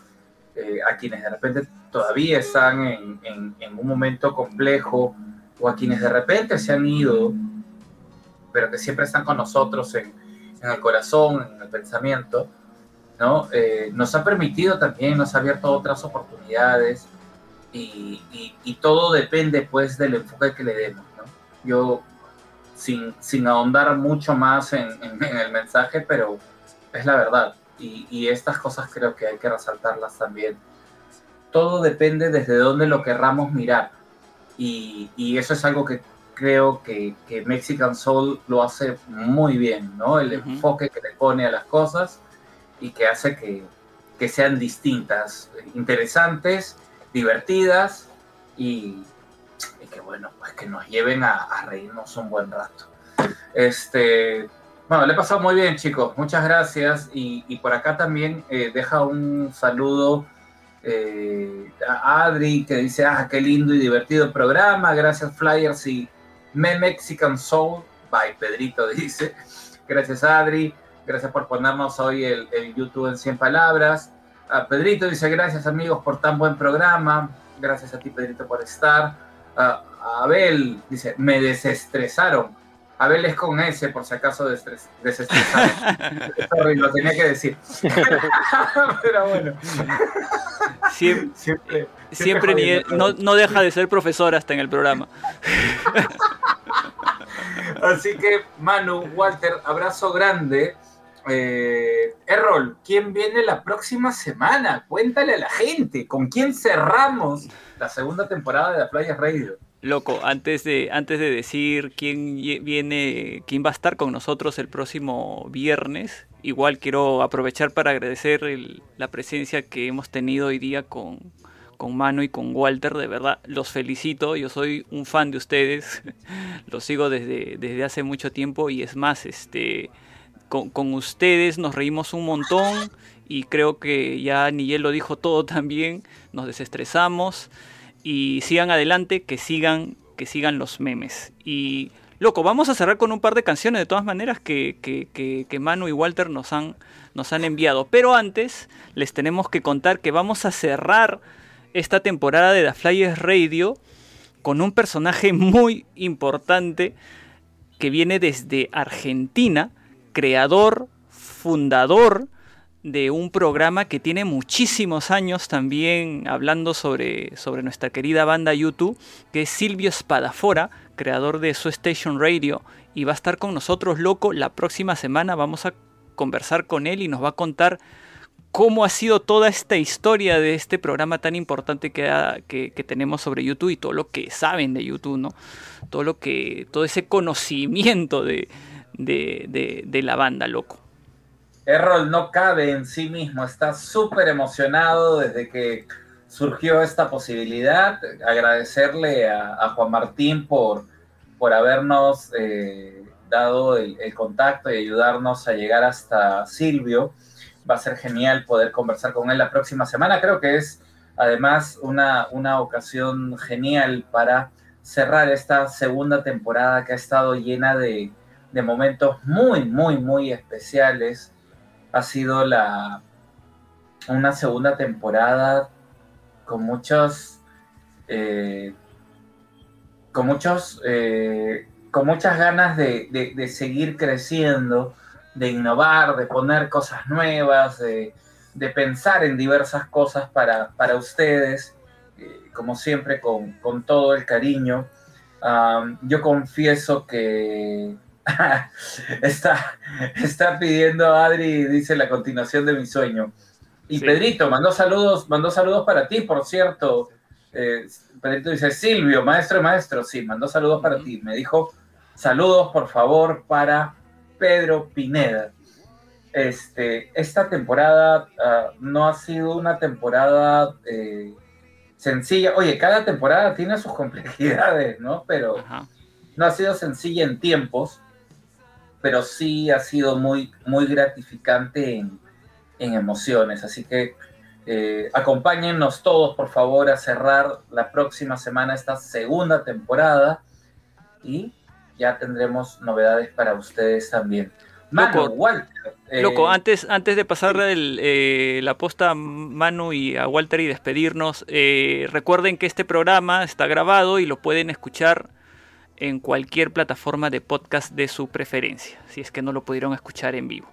eh, a quienes de repente todavía están en, en- un momento complejo, o a quienes de repente se han ido, pero que siempre están con nosotros en, en el corazón, en el pensamiento, ¿no? Eh, nos ha permitido también, nos ha abierto otras oportunidades y, y- todo depende pues del enfoque que le demos, ¿no? Yo, sin, sin ahondar mucho más en el mensaje, pero es la verdad y, y estas cosas creo que hay que resaltarlas también. Todo depende desde dónde lo querramos mirar y, y eso es algo que creo que, que Mexican Soul lo hace muy bien, ¿no? El enfoque que le pone a las cosas y que hace que, que sean distintas, interesantes, divertidas y, y que bueno, pues que nos lleven a, a reírnos un buen rato. Este, bueno, le he pasado muy bien, chicos. Muchas gracias. Y, por acá también eh, deja un saludo eh, a Adri que dice, ah, qué lindo y divertido programa. Gracias, Flyers y Me Mexican Soul. Bye, Pedrito dice. Gracias, Adri. Gracias por ponernos hoy el, el YouTube en 100 palabras. A Pedrito dice, gracias amigos por tan buen programa. Gracias a ti, Pedrito, por estar. A Abel dice, me desestresaron. Abel es con S, por si acaso desestres- desestresaron. Sorry, lo tenía que decir. Pero bueno. Siem- Siempre, siempre ni- jodiendo no, no deja de ser profesor hasta en el programa. Así que, Manu, Walter, abrazo grande. Eh, Errol, ¿quién viene la próxima semana? Cuéntale a la gente, ¿con quién cerramos la segunda temporada de la Playa Radio? Loco, antes de, antes de decir quién viene, quién va a estar con nosotros el próximo viernes, igual quiero aprovechar para agradecer el- la presencia que hemos tenido hoy día con, con Manu y con Walter, de verdad, los felicito, yo soy un fan de ustedes, los sigo desde, desde hace mucho tiempo y es más, este, con, con ustedes nos reímos un montón y creo que ya Niyel lo dijo todo también, nos desestresamos y sigan adelante, que sigan, que sigan los memes. Y loco, vamos a cerrar con un par de canciones de todas maneras que, que, que- que Manu y Walter nos han, nos han enviado. Pero antes les tenemos que contar que vamos a cerrar esta temporada de The Flyers Radio con un personaje muy importante que viene desde Argentina, creador, fundador de un programa que tiene muchísimos años también hablando sobre, sobre nuestra querida banda YouTube, que es Silvio Spadafora, creador de Su Station Radio, y va a estar con nosotros, loco, la próxima semana vamos a conversar con él y nos va a contar cómo ha sido toda esta historia de este programa tan importante que, que, tenemos sobre YouTube y todo lo que saben de YouTube, ¿no? Todo lo que, todo ese conocimiento de, de- de la banda, loco. Errol no cabe en sí mismo, está súper emocionado desde que surgió esta posibilidad. Agradecerle a, Juan Martín por, por habernos eh, dado el, el, contacto y ayudarnos a llegar hasta Silvio. Va a ser genial poder conversar con él la próxima semana. Creo que es además una, una ocasión genial para cerrar esta segunda temporada que ha estado llena de, de momentos muy, muy, muy especiales. Ha sido la, una segunda temporada con muchos, eh, con muchos, eh, con muchas ganas de, de, seguir creciendo, de innovar, de poner cosas nuevas, de, de pensar en diversas cosas para, para ustedes, eh, como siempre con, con, todo el cariño. Um, yo confieso que está, está pidiendo a Adri, dice la continuación de mi sueño. Y sí. Pedrito mandó saludos, mandó saludos para ti, por cierto. Eh, Pedrito dice, Silvio, maestro maestro, sí, mandó saludos para ti. Me dijo, saludos por favor para Pedro Pineda. Este, esta temporada uh, no ha sido una temporada eh, sencilla. Oye, cada temporada tiene sus complejidades, ¿no? Pero Ajá. no ha sido sencilla en tiempos, pero sí ha sido muy, muy gratificante en, en emociones. Así que eh, acompáñennos todos, por favor, a cerrar la próxima semana esta segunda temporada y ya tendremos novedades para ustedes también. Manu, Loco, Walter. Eh, Loco, antes, antes de pasarle el, eh, la posta a Manu y a Walter y despedirnos, eh, recuerden que este programa está grabado y lo pueden escuchar en cualquier plataforma de podcast de su preferencia, si es que no lo pudieron escuchar en vivo.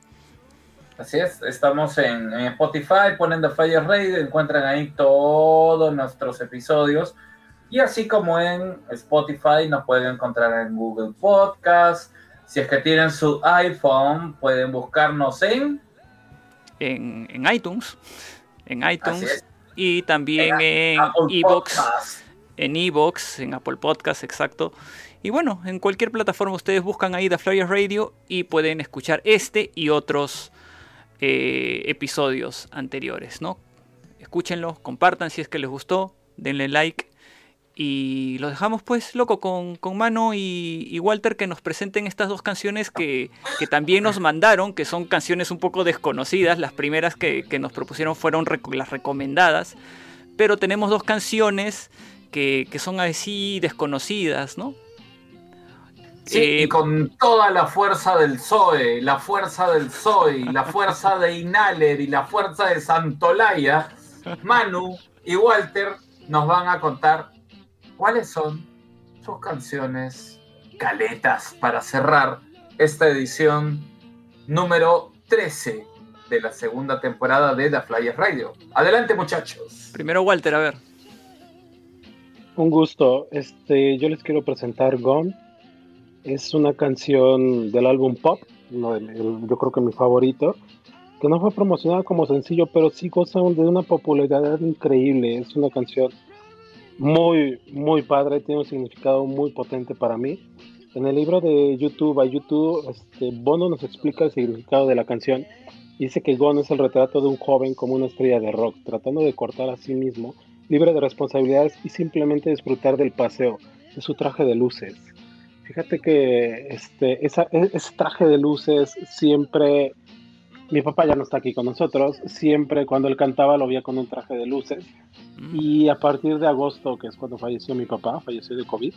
Así es, estamos en, en Spotify, ponen The Fire Radio, encuentran ahí todos nuestros episodios. Y así como en Spotify, nos pueden encontrar en Google Podcast. Si es que tienen su iPhone, pueden buscarnos en... En, en iTunes. En iTunes. Y también en Evox. En Evox, en Apple Podcast, exacto. Y bueno, en cualquier plataforma ustedes buscan ahí The Flyer Radio y pueden escuchar este y otros eh, episodios anteriores, ¿no? Escúchenlo, compartan si es que les gustó, denle like y los dejamos pues loco con, con Mano y, Walter que nos presenten estas dos canciones que, que, también nos mandaron, que son canciones un poco desconocidas, las primeras que, que nos propusieron fueron las recomendadas, pero tenemos dos canciones que, que son así desconocidas, ¿no? Sí, eh, y con toda la fuerza del Zoe, la fuerza del Zoe, la fuerza de Inhaler y la fuerza de Santolaya, Manu y Walter nos van a contar cuáles son sus canciones caletas para cerrar esta edición número 13 de la segunda temporada de The Flyers Radio. Adelante muchachos. Primero Walter, a ver. Un gusto. Este, yo les quiero presentar Gone es una canción del álbum Pop, yo creo que mi favorito, que no fue promocionada como sencillo, pero sí goza de una popularidad increíble. Es una canción muy, muy padre, tiene un significado muy potente para mí. En el libro de YouTube YouTube, este, Bono nos explica el significado de la canción. Dice que Gone es el retrato de un joven como una estrella de rock, tratando de cortar a sí mismo, libre de responsabilidades y simplemente disfrutar del paseo, de su traje de luces. Fíjate que este, esa, ese traje de luces siempre, mi papá ya no está aquí con nosotros, siempre cuando él cantaba lo veía con un traje de luces. Mm. Y a partir de agosto, que es cuando falleció mi papá, falleció de COVID,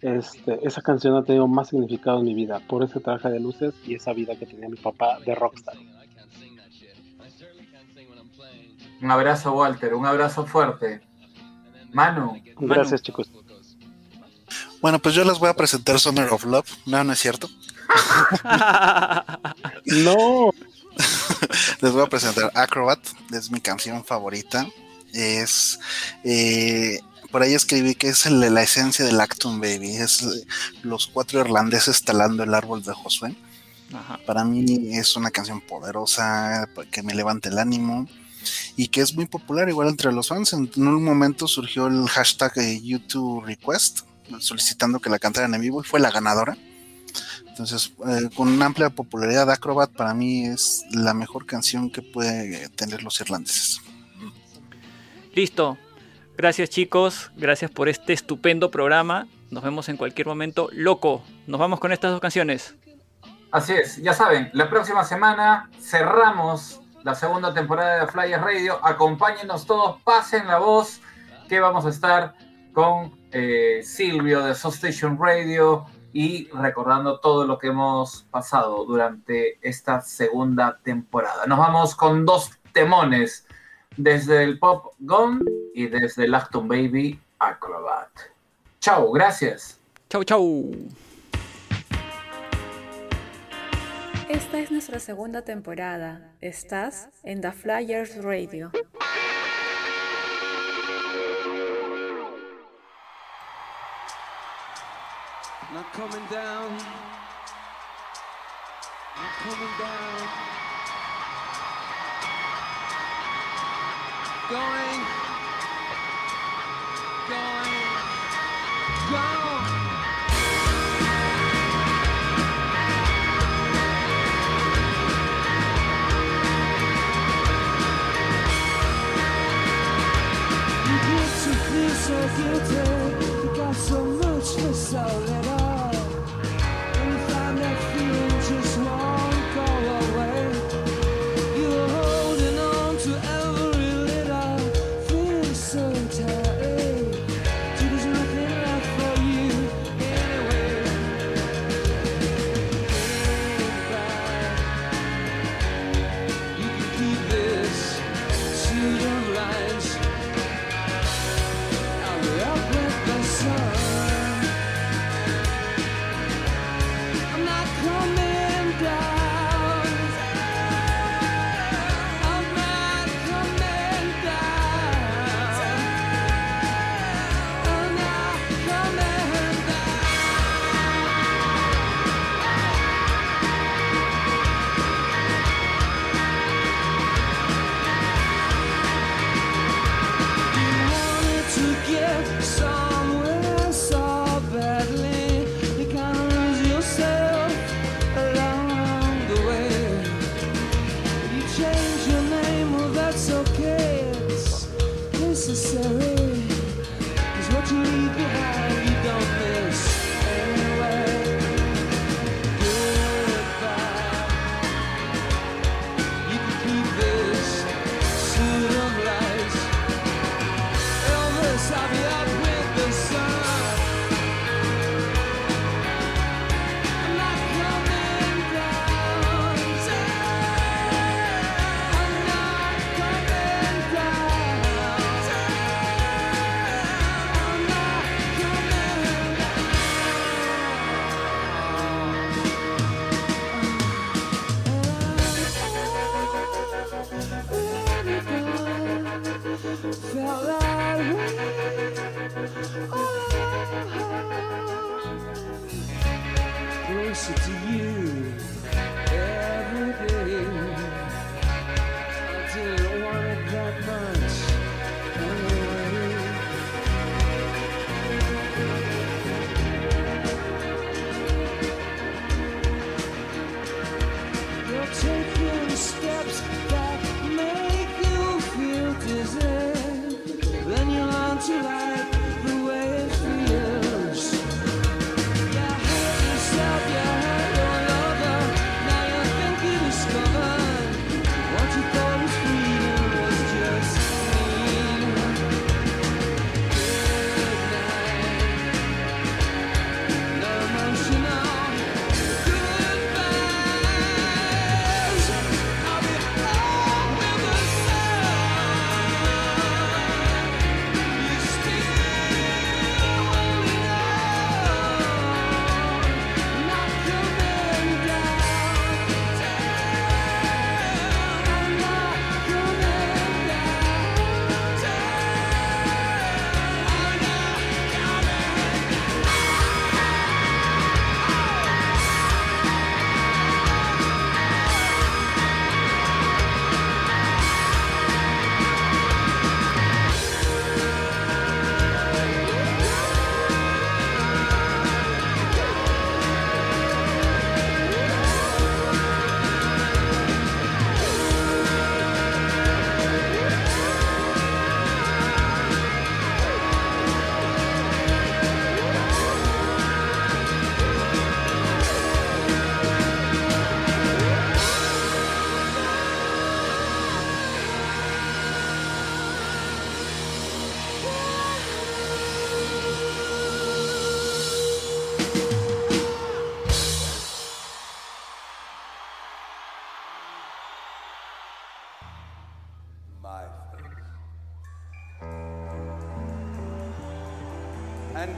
este, esa canción ha tenido más significado en mi vida por ese traje de luces y esa vida que tenía mi papá de rockstar. Un abrazo, Walter, un abrazo fuerte. Manu. Gracias, Manu. chicos. Bueno, pues yo les voy a presentar Summer of Love. No, no es cierto. no. les voy a presentar Acrobat. Es mi canción favorita. Es. Eh, por ahí escribí que es el, la esencia del Acton Baby. Es los cuatro irlandeses talando el árbol de Josué. Ajá. Para mí es una canción poderosa que me levanta el ánimo y que es muy popular igual entre los fans. En un momento surgió el hashtag YouTube Request solicitando que la cantaran en vivo y fue la ganadora. Entonces, eh, con una amplia popularidad, Acrobat para mí es la mejor canción que puede tener los irlandeses. Listo. Gracias chicos, gracias por este estupendo programa. Nos vemos en cualquier momento. Loco, nos vamos con estas dos canciones. Así es, ya saben, la próxima semana cerramos la segunda temporada de Flyers Radio. Acompáñenos todos, pasen la voz, que vamos a estar con eh, Silvio de Soul Station Radio y recordando todo lo que hemos pasado durante esta segunda temporada. Nos vamos con dos temones desde el Pop Gone y desde el Acton Baby Acrobat. Chau, gracias. Chau, chau. Esta es nuestra segunda temporada. Estás en The Flyers Radio. Not coming down. Not coming down. Going. Going. Going. You get to feel so guilty.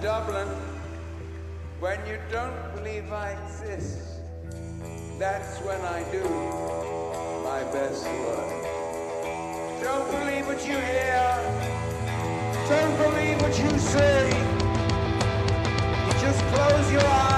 Dublin, when you don't believe I exist, that's when I do my best work. Don't believe what you hear. Don't believe what you see. You just close your eyes.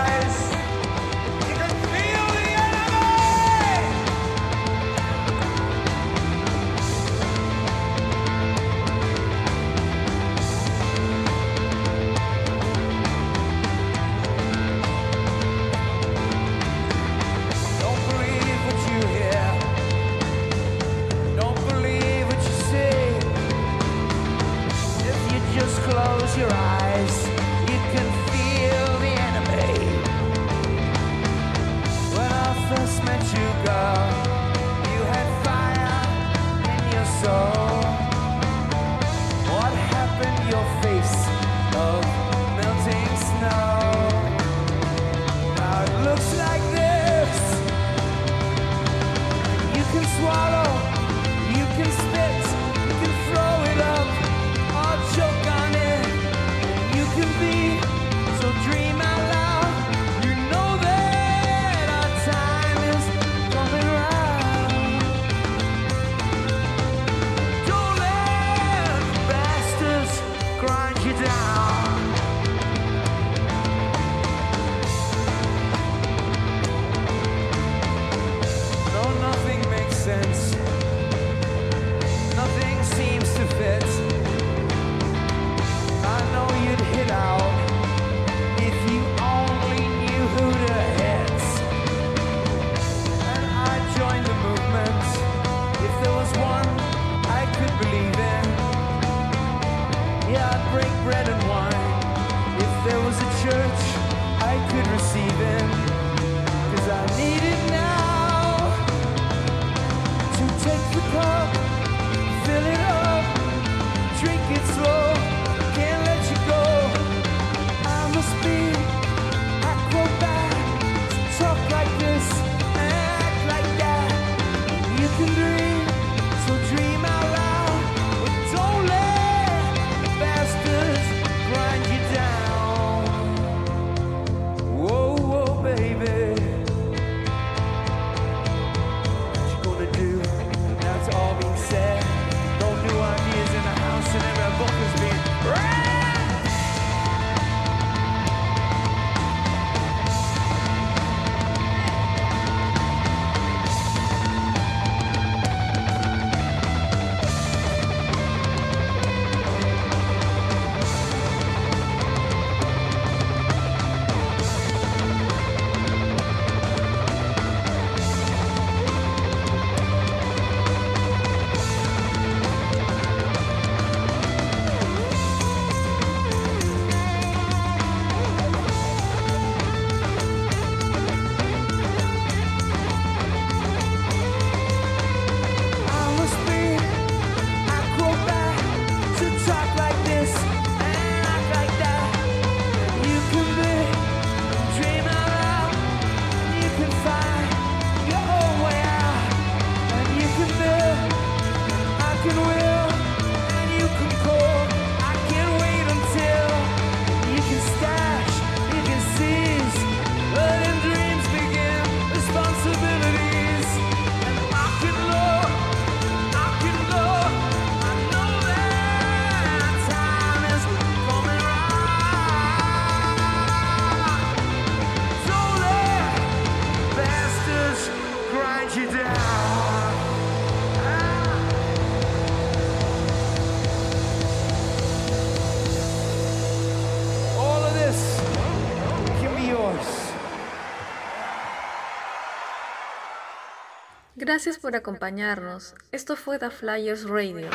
Gracias por acompañarnos. Esto fue The Flyers Radio.